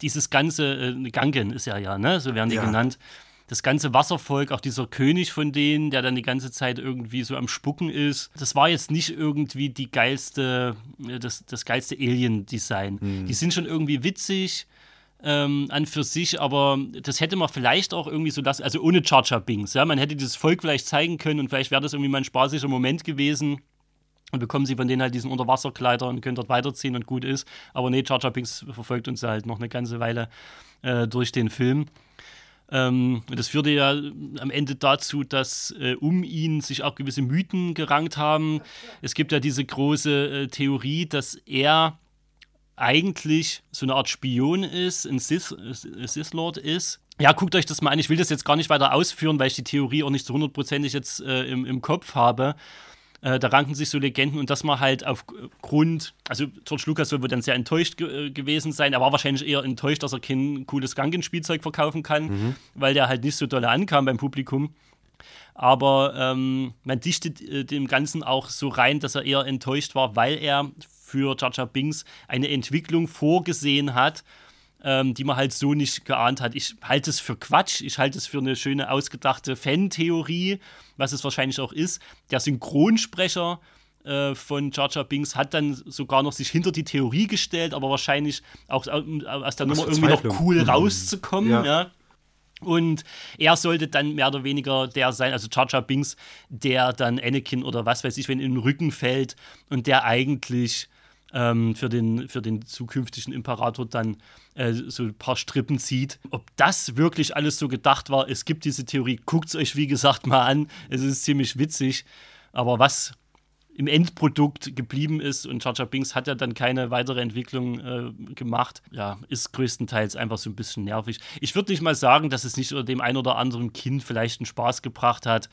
dieses ganze äh, Gangen ist ja ja, ne? So werden die Ja. genannt. Das ganze Wasservolk, auch dieser König von denen, der dann die ganze Zeit irgendwie so am Spucken ist, das war jetzt nicht irgendwie die geilste, äh, das, das geilste Alien-Design. Die sind schon irgendwie witzig ähm, an für sich, aber das hätte man vielleicht auch irgendwie so lassen, also ohne Jar Binks, ja, man hätte dieses Volk vielleicht zeigen können und vielleicht wäre das irgendwie mal ein spaßiger Moment gewesen. Und bekommen sie von denen halt diesen Unterwasserkleider und können dort weiterziehen und gut ist. Aber nee, Jar Binks verfolgt uns halt noch eine ganze Weile äh, durch den Film. Ähm, das führte ja am Ende dazu, dass äh, um ihn sich auch gewisse Mythen gerankt haben. Es gibt ja diese große äh, Theorie, dass er eigentlich so eine Art Spion ist, ein Sith, äh, Sith Lord ist. Ja, guckt euch das mal an. Ich will das jetzt gar nicht weiter ausführen, weil ich die Theorie auch nicht so hundertprozentig jetzt äh, im, im Kopf habe. Äh, da ranken sich so Legenden und dass man halt aufgrund, also George Lucas soll wohl dann sehr enttäuscht ge äh, gewesen sein. Er war wahrscheinlich eher enttäuscht, dass er kein cooles Gangen-Spielzeug verkaufen kann, Mhm. weil der halt nicht so doll ankam beim Publikum. Aber ähm, man dichtet äh, dem Ganzen auch so rein, dass er eher enttäuscht war, weil er für Jar Binks eine Entwicklung vorgesehen hat, ähm, die man halt so nicht geahnt hat. Ich halte es für Quatsch, ich halte es für eine schöne ausgedachte Fan-Theorie, was es wahrscheinlich auch ist. Der Synchronsprecher äh, von Jar Jar Binks hat dann sogar noch sich hinter die Theorie gestellt, aber wahrscheinlich auch au- aus der Nummer irgendwie noch cool Mhm. rauszukommen. Ja. ja. Und er sollte dann mehr oder weniger der sein, also Jar Jar Binks, der dann Anakin oder was weiß ich, wenn in den Rücken fällt und der eigentlich ähm, für, den, für den zukünftigen Imperator dann äh, so ein paar Strippen zieht. Ob das wirklich alles so gedacht war, es gibt diese Theorie, guckt es euch wie gesagt mal an, es ist ziemlich witzig, aber was im Endprodukt geblieben ist und Jar Binks hat ja dann keine weitere Entwicklung äh, gemacht, ja, ist größtenteils einfach so ein bisschen nervig. Ich würde nicht mal sagen, dass es nicht dem ein oder anderen Kind vielleicht einen Spaß gebracht hat,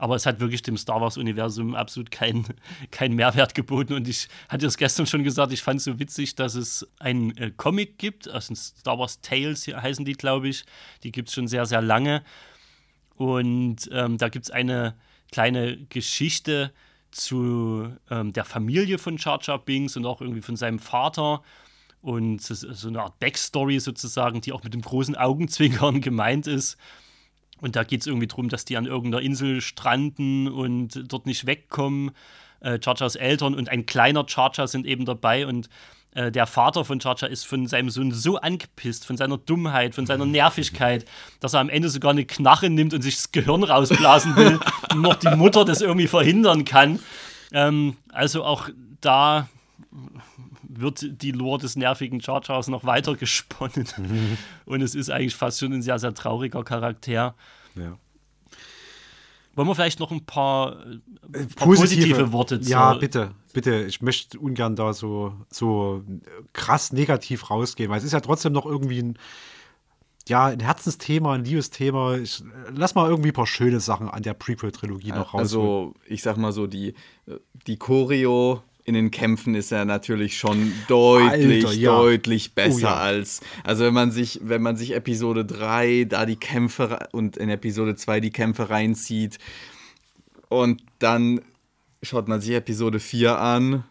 aber es hat wirklich dem Star Wars-Universum absolut keinen keinen Mehrwert geboten. Und ich hatte es gestern schon gesagt, ich fand es so witzig, dass es einen äh, Comic gibt, den Star Wars Tales heißen die, glaube ich. Die gibt es schon sehr, sehr lange. Und ähm, da gibt es eine kleine Geschichte zu ähm, der Familie von Jar Jar Binks und auch irgendwie von seinem Vater. Und so eine Art Backstory sozusagen, die auch mit dem großen Augenzwinkern gemeint ist. Und da geht es irgendwie darum, dass die an irgendeiner Insel stranden und dort nicht wegkommen. Äh, Jar Jars Eltern und ein kleiner Jar sind eben dabei. Und äh, der Vater von Jar ist von seinem Sohn so angepisst, von seiner Dummheit, von seiner Nervigkeit, dass er am Ende sogar eine Knarre nimmt und sich das Gehirn rausblasen will und noch die Mutter das irgendwie verhindern kann. Ähm, also auch da wird die Lore des nervigen Jar Jars noch weiter gesponnen. Und es ist eigentlich fast schon ein sehr, sehr trauriger Charakter. Ja. Wollen wir vielleicht noch ein paar, äh, paar positive, Worte zur, Ja, bitte, bitte. Ich möchte ungern da so, so krass negativ rausgehen, weil es ist ja trotzdem noch irgendwie ein, ja, ein Herzensthema, ein Liebesthema. Ich, lass mal irgendwie ein paar schöne Sachen an der Prequel-Trilogie noch raus. Also, ich sag mal so, die, die Choreo in den Kämpfen ist ja natürlich schon deutlich, Alter, ja. deutlich besser Oh ja. als. Also wenn man sich, wenn man sich Episode 3 da die Kämpfe und in Episode 2 die Kämpfe reinzieht und dann schaut man sich Episode 4 an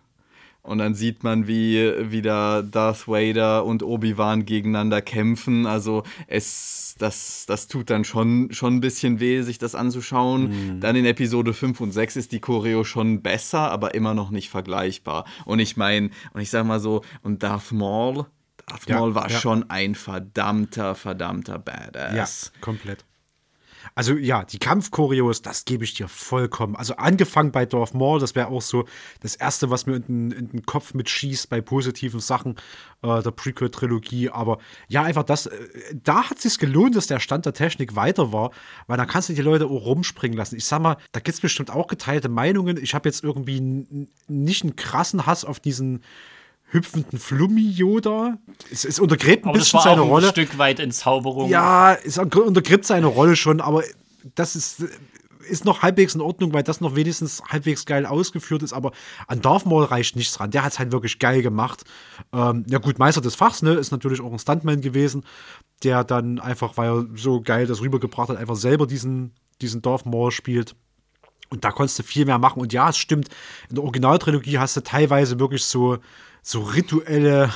und dann sieht man, wie wieder Darth Vader und Obi-Wan gegeneinander kämpfen. Also es, das, das tut dann schon, schon ein bisschen weh, sich das anzuschauen. Dann in Episode 5 und 6 ist die Choreo schon besser, aber immer noch nicht vergleichbar. Und ich meine, und ich sag mal so, und Darth Maul, Darth Ja, Maul war ja. schon ein verdammter, verdammter Badass. Ja, komplett. Also ja, die Kampfchoreos, das gebe ich dir vollkommen. Also angefangen bei Darth Maul, das wäre auch so das Erste, was mir in den, in den Kopf mitschießt bei positiven Sachen äh, der Prequel-Trilogie. Aber ja, einfach das, äh, da hat es gelohnt, dass der Stand der Technik weiter war, weil dann kannst du die Leute auch rumspringen lassen. Ich sag mal, da gibt es bestimmt auch geteilte Meinungen. Ich habe jetzt irgendwie nicht einen krassen Hass auf diesen hüpfenden Flummi-Yoda. Es, es untergräbt ein aber das bisschen war seine auch ein Rolle. Stück weit Entzauberung. Ja, es untergräbt seine Rolle schon, aber das ist, ist noch halbwegs in Ordnung, weil das noch wenigstens halbwegs geil ausgeführt ist. Aber an Darth Maul reicht nichts dran. Der hat es halt wirklich geil gemacht. Ähm, ja, gut, Meister des Fachs, ne, ist natürlich auch ein Stuntman gewesen, der dann einfach, weil er so geil das rübergebracht hat, einfach selber diesen, diesen Darth Maul spielt. Und da konntest du viel mehr machen. Und ja, es stimmt, in der Originaltrilogie hast du teilweise wirklich so, so rituelle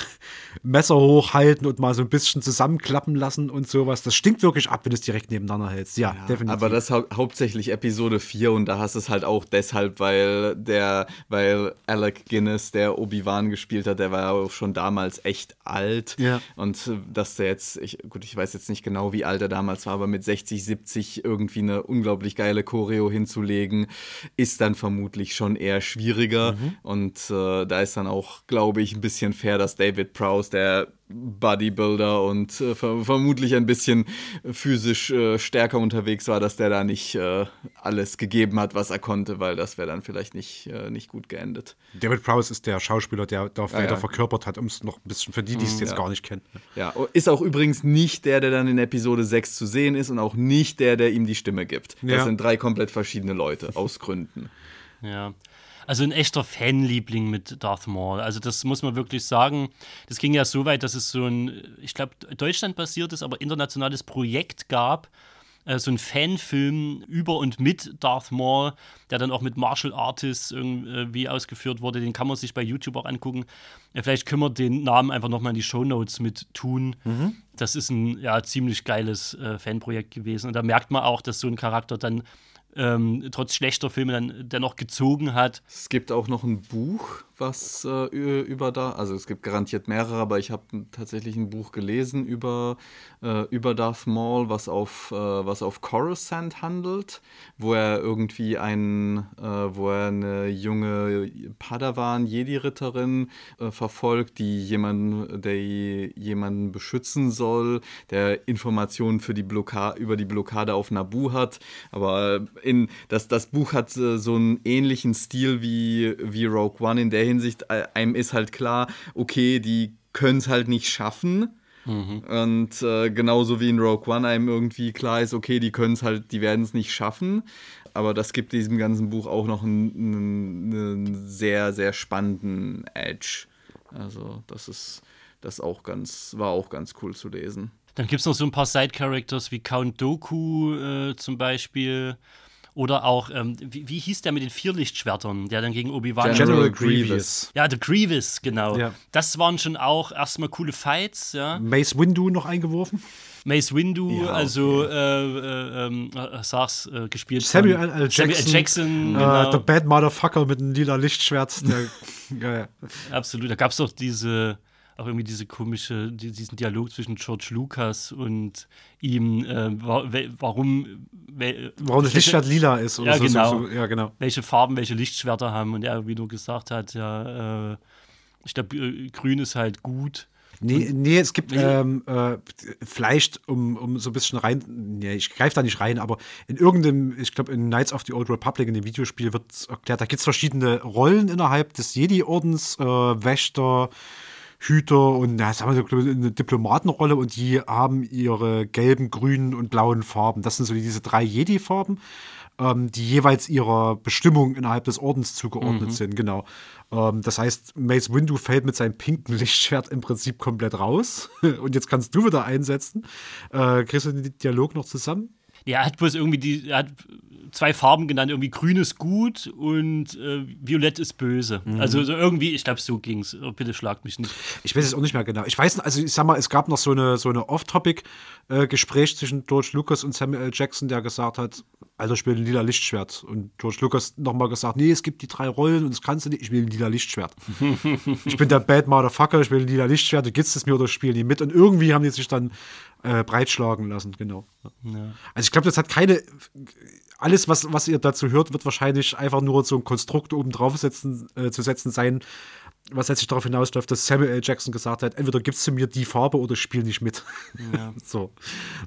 Messer hochhalten und mal so ein bisschen zusammenklappen lassen und sowas. Das stinkt wirklich ab, wenn du es direkt nebeneinander hältst. Ja, definitiv. Aber das hau hauptsächlich Episode 4 und da hast du es halt auch deshalb, weil der, weil Alec Guinness, der Obi-Wan gespielt hat, der war ja auch schon damals echt alt. Ja. Und dass der jetzt, ich, gut, ich weiß jetzt nicht genau, wie alt er damals war, aber mit 60, 70 irgendwie eine unglaublich geile Choreo hinzulegen, ist dann vermutlich schon eher schwieriger. Und äh, da ist dann auch, glaube ich, ein bisschen fair, dass David Prowse, der Bodybuilder und äh, ver vermutlich ein bisschen physisch äh, stärker unterwegs war, dass der da nicht äh, alles gegeben hat, was er konnte, weil das wäre dann vielleicht nicht, äh, nicht gut geendet. David Prowse ist der Schauspieler, der Darth Ah, Vader ja. verkörpert hat, um es noch ein bisschen für die, die es Mhm, jetzt ja. gar nicht kennen. Ja, ist auch übrigens nicht der, der dann in Episode 6 zu sehen ist und auch nicht der, der ihm die Stimme gibt. Das Ja. sind drei komplett verschiedene Leute, aus Gründen. Ja. Also ein echter Fanliebling mit Darth Maul. Also das muss man wirklich sagen. Das ging ja so weit, dass es so ein, ich glaube, deutschlandbasiertes, aber internationales Projekt gab. Äh, so ein Fanfilm über und mit Darth Maul, der dann auch mit Martial Artists irgendwie ausgeführt wurde. Den kann man sich bei YouTube auch angucken. Ja, vielleicht können wir den Namen einfach nochmal in die Shownotes mit tun. Das ist ein ja, ziemlich geiles äh, Fanprojekt gewesen. Und da merkt man auch, dass so ein Charakter dann ähm, trotz schlechter Filme dann dennoch gezogen hat. Es gibt auch noch ein Buch, was äh, über da, also es gibt garantiert mehrere, aber ich habe tatsächlich ein Buch gelesen über, äh, über Darth Maul, was auf, äh, was auf Coruscant handelt, wo er irgendwie ein, äh, wo er eine junge Padawan Jedi-Ritterin äh, verfolgt, die jemanden, der jemanden beschützen soll, der Informationen für die über die Blockade auf Naboo hat, aber in das, das Buch hat äh, so einen ähnlichen Stil wie, wie Rogue One in der Hinsicht, äh, einem ist halt klar, okay, die können es halt nicht schaffen. Und äh, genauso wie in Rogue One einem irgendwie klar ist, okay, die können es halt, die werden es nicht schaffen. Aber das gibt diesem ganzen Buch auch noch einen, einen, einen sehr, sehr spannenden Edge. Also, das ist das auch ganz, war auch ganz cool zu lesen. Dann gibt es noch so ein paar Side-Characters wie Count Doku äh, zum Beispiel. Oder auch, ähm, wie, wie hieß der mit den vier Lichtschwertern, der dann gegen Obi-Wan General Grievous. Ja, The Grievous, genau. Ja. Das waren schon auch erstmal coole Fights, ja. Mace Windu noch eingeworfen. Mace Windu, Ja, also, äh, äh, ähm, äh, sag's, äh, gespielt Samuel von L. Samuel Jackson. L. Jackson, Äh, genau. der Bad Motherfucker mit einem lila Lichtschwert. Der, ja, ja. Absolut. Da gab es doch diese, auch irgendwie diese komische, die, diesen Dialog zwischen George Lucas und ihm, äh, warum, Warum das Lichtschwert lila ist. Oder Ja, so, genau. So, ja, genau. welche Farben welche Lichtschwerter haben und er wie nur gesagt hat, ja, äh, ich glaube, äh, grün ist halt gut Nee, nee, es gibt ähm, äh, vielleicht, um, um so ein bisschen rein, nee, ich greife da nicht rein, aber in irgendeinem, ich glaube in Knights of the Old Republic, in dem Videospiel wird erklärt, da gibt es verschiedene Rollen innerhalb des Jedi-Ordens, äh, Wächter, Hüter und ja, sagen wir so eine Diplomatenrolle und die haben ihre gelben, grünen und blauen Farben. Das sind so diese drei Jedi-Farben, ähm, die jeweils ihrer Bestimmung innerhalb des Ordens zugeordnet Mhm. sind, genau. Ähm, das heißt, Mace Windu fällt mit seinem pinken Lichtschwert im Prinzip komplett raus. und jetzt kannst du wieder einsetzen. Äh, kriegst du den Dialog noch zusammen? Ja, er hat bloß irgendwie die, er hat zwei Farben genannt, irgendwie grün ist gut und äh, violett ist böse. Mhm. Also so irgendwie, ich glaube, so ging's. Oh, bitte schlagt mich nicht. Ich weiß es auch nicht mehr genau. Ich weiß, also ich sag mal, es gab noch so eine, so eine Off-Topic-Gespräch zwischen George Lucas und Samuel L. Jackson, der gesagt hat, Alter, ich will ein lila Lichtschwert. Und George Lucas nochmal gesagt, nee, es gibt die drei Rollen und das kannst du nicht, ich will ein lila Lichtschwert. ich bin der Bad Motherfucker, ich will ein lila Lichtschwert, du gibst es mir oder ich spiele nie mit. Und irgendwie haben die sich dann äh, breitschlagen lassen, genau. Ja. Also ich glaube, das hat keine. Alles, was, was ihr dazu hört, wird wahrscheinlich einfach nur so ein Konstrukt oben drauf setzen, äh, zu setzen sein, was letztlich darauf hinausläuft, dass Samuel L. Jackson gesagt hat, entweder gibst du mir die Farbe oder ich spiele nicht mit. Ja. so.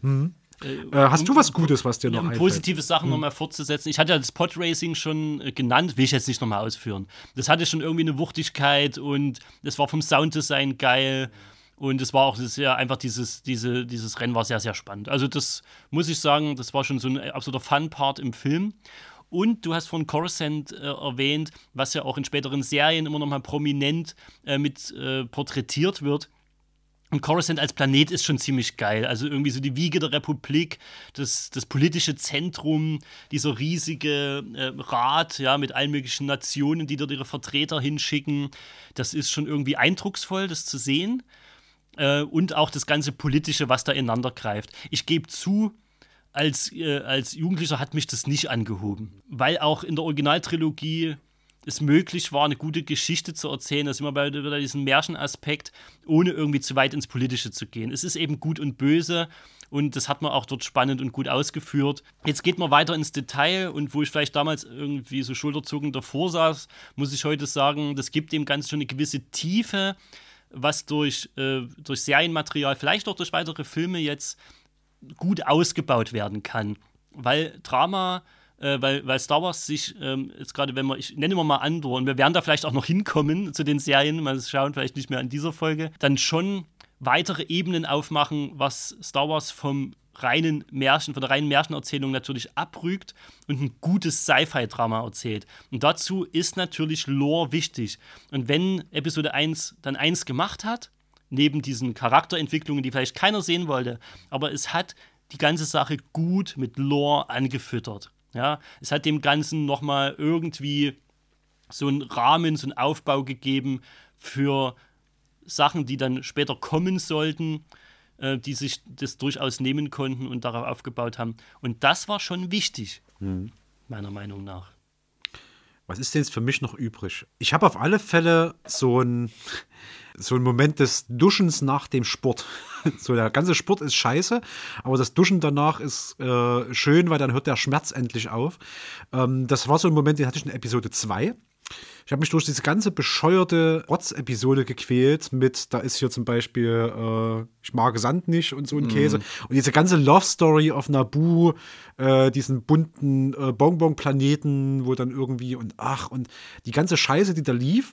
Mhm. Äh, hast du was Gutes, was dir noch um einfällt? positive Sachen Hm. nochmal fortzusetzen. Ich hatte ja das Podracing schon äh, genannt, will ich jetzt nicht nochmal ausführen. Das hatte schon irgendwie eine Wuchtigkeit und das war vom Sounddesign geil. Und es war auch ja einfach dieses, diese, dieses Rennen war sehr, sehr spannend. Also, das muss ich sagen, das war schon so ein absoluter Fun-Part im Film. Und du hast von Coruscant äh, erwähnt, was ja auch in späteren Serien immer noch mal prominent äh, mit äh, porträtiert wird. Und Coruscant als Planet ist schon ziemlich geil. Also irgendwie so die Wiege der Republik, das, das politische Zentrum, dieser riesige äh, Rat, ja, mit allen möglichen Nationen, die dort ihre Vertreter hinschicken. Das ist schon irgendwie eindrucksvoll, das zu sehen. Äh, und auch das ganze Politische, was da ineinander greift. Ich gebe zu, als, äh, als Jugendlicher hat mich das nicht angehoben. Weil auch in der Originaltrilogie es möglich war, eine gute Geschichte zu erzählen. Da sind wir bei wieder diesem Märchenaspekt, ohne irgendwie zu weit ins Politische zu gehen. Es ist eben gut und böse und das hat man auch dort spannend und gut ausgeführt. Jetzt geht man weiter ins Detail und wo ich vielleicht damals irgendwie so schulterzuckend davor saß, muss ich heute sagen, das gibt dem Ganzen schon eine gewisse Tiefe, was durch, äh, durch Serienmaterial, vielleicht auch durch weitere Filme jetzt gut ausgebaut werden kann. Weil Drama äh, weil, weil Star Wars sich ähm, jetzt gerade, wenn wir, ich nenne immer mal Andor, und wir werden da vielleicht auch noch hinkommen zu den Serien, mal schauen, vielleicht nicht mehr an dieser Folge, dann schon weitere Ebenen aufmachen, was Star Wars vom reinen Märchen, von der reinen Märchenerzählung natürlich abrügt und ein gutes Sci-Fi-Drama erzählt. Und dazu ist natürlich Lore wichtig. Und wenn Episode 1 dann eins gemacht hat, neben diesen Charakterentwicklungen, die vielleicht keiner sehen wollte, aber es hat die ganze Sache gut mit Lore angefüttert. Ja, es hat dem Ganzen nochmal irgendwie so einen Rahmen, so einen Aufbau gegeben für Sachen, die dann später kommen sollten, äh, die sich das durchaus nehmen konnten und darauf aufgebaut haben. Und das war schon wichtig, Mhm. meiner Meinung nach. Was ist denn jetzt für mich noch übrig? Ich habe auf alle Fälle so ein so einen Moment des Duschens nach dem Sport. So, der ganze Sport ist scheiße, aber das Duschen danach ist äh, schön, weil dann hört der Schmerz endlich auf. Ähm, das war so ein Moment, den hatte ich in Episode 2. Ich habe mich durch diese ganze bescheuerte Rotz-Episode gequält mit, da ist hier zum Beispiel, äh, ich mag Sand nicht und so ein Mhm. Käse. Und diese ganze Love-Story auf Naboo, äh, diesen bunten äh, Bonbon-Planeten, wo dann irgendwie und ach, und die ganze Scheiße, die da lief.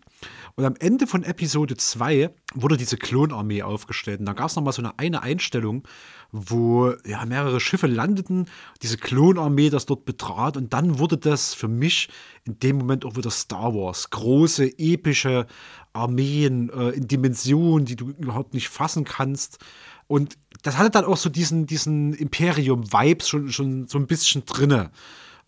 Und am Ende von Episode 2 wurde diese Klonarmee aufgestellt. Und da gab es nochmal so eine, eine Einstellung, wo ja mehrere Schiffe landeten, diese Klonarmee das dort betrat. Und dann wurde das für mich in dem Moment auch wieder Star Wars. Große, epische Armeen äh, in Dimensionen, die du überhaupt nicht fassen kannst. Und das hatte dann auch so diesen, diesen Imperium-Vibes schon, schon so ein bisschen drinne.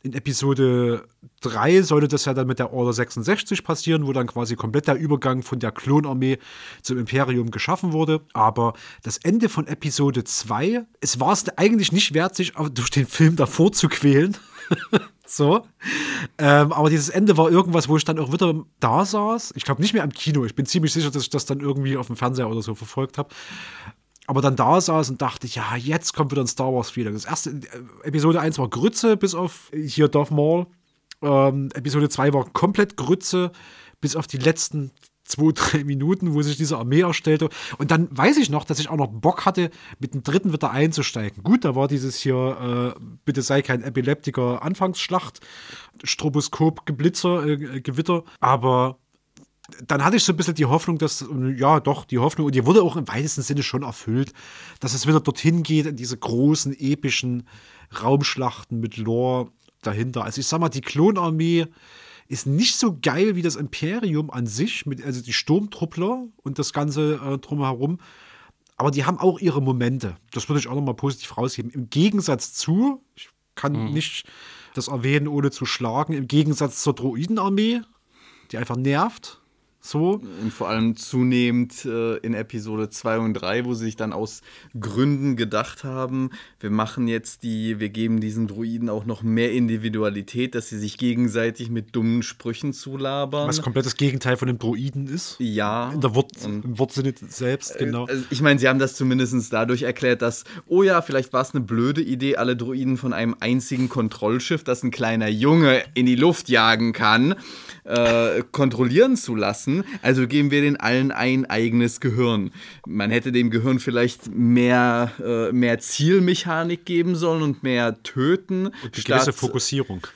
In Episode 3 sollte das ja dann mit der Order 66 passieren, wo dann quasi komplett der Übergang von der Klonarmee zum Imperium geschaffen wurde. Aber das Ende von Episode 2, es war es eigentlich nicht wert, sich durch den Film davor zu quälen. so. Ähm, aber dieses Ende war irgendwas, wo ich dann auch wieder da saß. Ich glaube nicht mehr am Kino. Ich bin ziemlich sicher, dass ich das dann irgendwie auf dem Fernseher oder so verfolgt habe aber dann da saß und dachte, ja, jetzt kommt wieder ein Star Wars-Feeling. Das erste, äh, Episode 1 war Grütze, bis auf hier Darth Maul. Ähm, Episode 2 war komplett Grütze, bis auf die letzten zwei, drei Minuten, wo sich diese Armee erstellte. Und dann weiß ich noch, dass ich auch noch Bock hatte, mit dem dritten wieder einzusteigen. Gut, da war dieses hier, äh, bitte sei kein Epileptiker Anfangsschlacht, Stroboskop, Geblitzer, äh, Gewitter. Aber dann hatte ich so ein bisschen die Hoffnung, dass, ja, doch, die Hoffnung, und die wurde auch im weitesten Sinne schon erfüllt, dass es wieder dorthin geht, in diese großen, epischen Raumschlachten mit Lore dahinter. Also ich sag mal, die Klonarmee ist nicht so geil wie das Imperium an sich, mit, also die Sturmtruppler und das Ganze äh, drumherum. Aber die haben auch ihre Momente. Das würde ich auch nochmal positiv rausheben. Im Gegensatz zu, ich kann Mhm. nicht das erwähnen, ohne zu schlagen, im Gegensatz zur Droidenarmee, die einfach nervt. So. Und vor allem zunehmend äh, in Episode 2 und 3, wo sie sich dann aus Gründen gedacht haben, wir machen jetzt die, wir geben diesen Druiden auch noch mehr Individualität, dass sie sich gegenseitig mit dummen Sprüchen zulabern. Was komplett das Gegenteil von dem Droiden ist. Ja. In der Wort, Im Wortsinne selbst, genau. Also ich meine, sie haben das zumindest dadurch erklärt, dass, oh ja, vielleicht war es eine blöde Idee, alle Druiden von einem einzigen Kontrollschiff, das ein kleiner Junge in die Luft jagen kann, äh, kontrollieren zu lassen. Also geben wir den allen ein eigenes Gehirn. Man hätte dem Gehirn vielleicht mehr, äh, mehr Zielmechanik geben sollen und mehr töten. Und eine gewisse Fokussierung.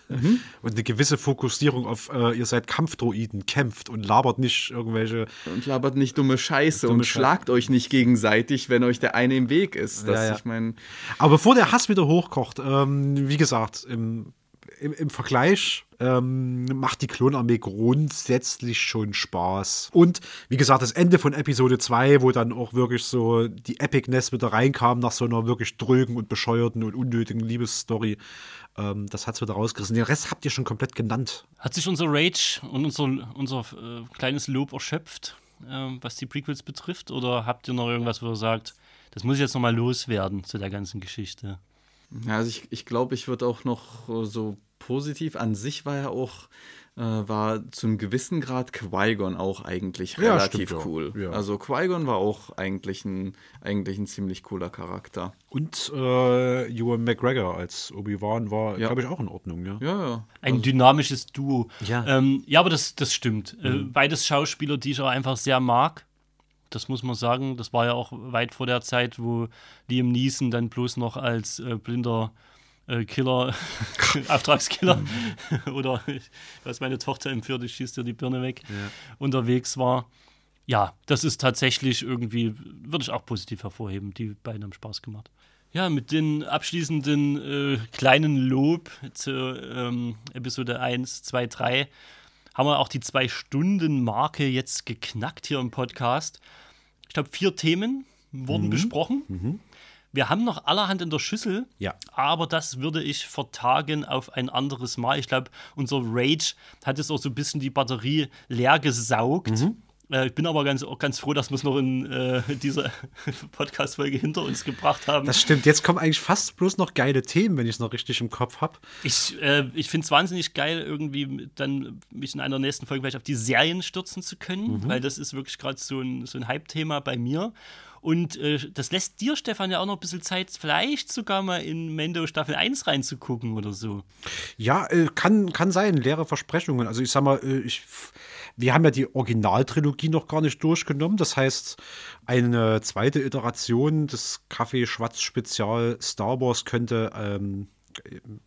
Und eine gewisse Fokussierung auf, äh, ihr seid Kampfdroiden, kämpft und labert nicht irgendwelche. Und labert nicht dumme Scheiße Dumme und Scheiße. schlagt euch nicht gegenseitig, wenn euch der eine im Weg ist. Das, Ja, ja. ich meine. Aber bevor der Hass wieder hochkocht, ähm, wie gesagt, im, im, im Vergleich ähm, macht die Klonarmee grundsätzlich schon Spaß. Und wie gesagt, das Ende von Episode 2, wo dann auch wirklich so die Epicness wieder reinkam nach so einer wirklich drögen und bescheuerten und unnötigen Liebesstory, ähm, das hat es wieder rausgerissen. Den Rest habt ihr schon komplett genannt. Hat sich unser Rage und unser, unser äh, kleines Lob erschöpft, ähm, was die Prequels betrifft? Oder habt ihr noch irgendwas, wo ihr sagt, das muss ich jetzt noch mal loswerden zu der ganzen Geschichte? Ja, also ich, ich glaube, ich würde auch noch äh, so positiv an sich war ja auch, äh, war zu einem gewissen Grad Qui-Gon auch eigentlich Ja, relativ stimmt, cool. Ja. Also Qui-Gon war auch eigentlich ein, eigentlich ein ziemlich cooler Charakter. Und äh, Ewan McGregor als Obi-Wan war, Ja. glaube ich, auch in Ordnung. Ja, ja. ja. Ein dynamisches Duo. Ja. ähm, ja aber das, das stimmt. Äh, Mhm. beides Schauspieler, die ich auch einfach sehr mag. Das muss man sagen. Das war ja auch weit vor der Zeit, wo Liam Neeson dann bloß noch als äh, blinder äh, Killer, Auftragskiller oder ich weiß, meine Tochter empfiehlt, ich schieße dir die Birne weg, unterwegs war. Ja, das ist tatsächlich irgendwie, würde ich auch positiv hervorheben. Die beiden haben Spaß gemacht. Ja, mit den abschließenden äh, kleinen Lob zu ähm, Episode 1, 2, 3 haben wir auch die Zwei-Stunden-Marke jetzt geknackt hier im Podcast. Ich glaube, vier Themen wurden Mhm. besprochen. Wir haben noch allerhand in der Schüssel, Ja. aber das würde ich vertagen auf ein anderes Mal. Ich glaube, unser Rage hat jetzt auch so ein bisschen die Batterie leer gesaugt. Mhm. Äh, ich bin aber ganz, ganz froh, dass wir es noch in äh, dieser Podcast-Folge hinter uns gebracht haben. Das stimmt. Jetzt kommen eigentlich fast bloß noch geile Themen, wenn ich es noch richtig im Kopf habe. Ich, äh, ich finde es wahnsinnig geil, irgendwie dann mich in einer nächsten Folge vielleicht auf die Serien stürzen zu können, Mhm. weil das ist wirklich gerade so ein, so ein Hype-Thema bei mir. Und äh, das lässt dir, Stefan, ja auch noch ein bisschen Zeit, vielleicht sogar mal in Mendo Staffel 1 reinzugucken oder so. Ja, äh, kann, kann sein, leere Versprechungen. Also ich sag mal, äh, ich, wir haben ja die Originaltrilogie noch gar nicht durchgenommen. Das heißt, eine zweite Iteration des Kaffee-Schwarz-Spezial Star Wars könnte ähm,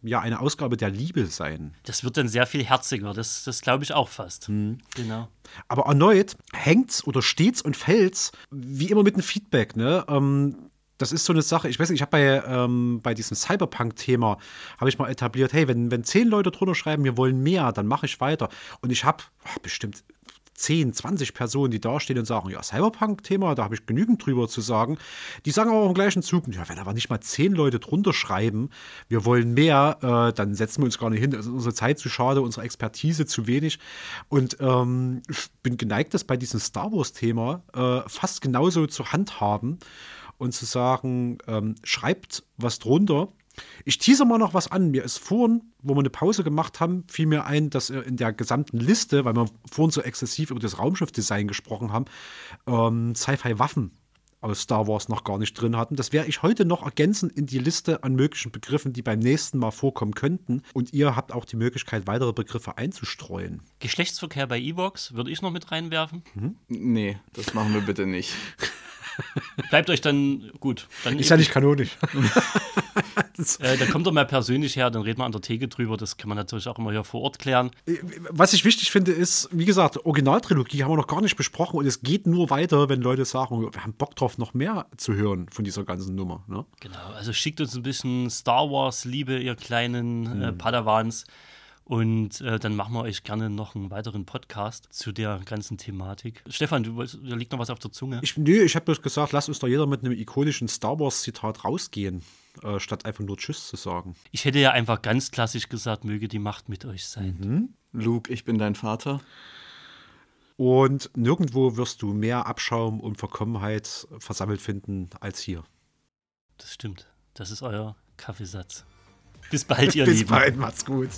ja eine Ausgabe der Liebe sein. Das wird dann sehr viel herziger, das, das glaube ich auch fast. Mhm. Genau. Aber erneut hängt's oder steht's und fällt's wie immer mit dem Feedback, ne? Ähm, das ist so eine Sache, ich weiß nicht, ich habe bei, ähm, bei diesem Cyberpunk-Thema, habe ich mal etabliert, hey, wenn, wenn zehn Leute drunter schreiben, wir wollen mehr, dann mache ich weiter. Und ich habe bestimmt 10, 20 Personen, die da stehen und sagen, ja, Cyberpunk-Thema, da habe ich genügend drüber zu sagen. Die sagen aber auch im gleichen Zug, ja, wenn aber nicht mal zehn Leute drunter schreiben, wir wollen mehr, äh, dann setzen wir uns gar nicht hin. Also unsere Zeit zu schade, unsere Expertise zu wenig. Und ähm, ich bin geneigt, das bei diesem Star Wars-Thema äh, fast genauso zu handhaben und zu sagen, ähm, schreibt was drunter. Ich teaser mal noch was an. Mir ist vorhin, wo wir eine Pause gemacht haben, fiel mir ein, dass in der gesamten Liste, weil wir vorhin so exzessiv über das Raumschiffdesign gesprochen haben, ähm, Sci-Fi-Waffen aus Star Wars noch gar nicht drin hatten. Das werde ich heute noch ergänzen in die Liste an möglichen Begriffen, die beim nächsten Mal vorkommen könnten. Und ihr habt auch die Möglichkeit, weitere Begriffe einzustreuen. Geschlechtsverkehr bei Evox würde ich noch mit reinwerfen. Nee, das machen wir bitte nicht. Bleibt euch dann gut. Dann Ist ja nicht kanonisch. Äh, dann kommt er mal persönlich her, dann reden wir an der Theke drüber. Das kann man natürlich auch immer hier vor Ort klären. Was ich wichtig finde, ist, wie gesagt, Originaltrilogie haben wir noch gar nicht besprochen und es geht nur weiter, wenn Leute sagen, wir haben Bock drauf, noch mehr zu hören von dieser ganzen Nummer. Ne? Genau, also schickt uns ein bisschen Star Wars-Liebe, ihr kleinen äh, Padawans. Und äh, dann machen wir euch gerne noch einen weiteren Podcast zu der ganzen Thematik. Stefan, du wolltest, da liegt noch was auf der Zunge. Ich, nö, ich habe bloß gesagt, lass uns doch jeder mit einem ikonischen Star Wars-Zitat rausgehen, äh, statt einfach nur Tschüss zu sagen. Ich hätte ja einfach ganz klassisch gesagt, möge die Macht mit euch sein. Luke, ich bin dein Vater. Und nirgendwo wirst du mehr Abschaum und Verkommenheit versammelt finden als hier. Das stimmt. Das ist euer Kaffeesatz. Bis bald, ihr Bis Lieben. bald, macht's gut.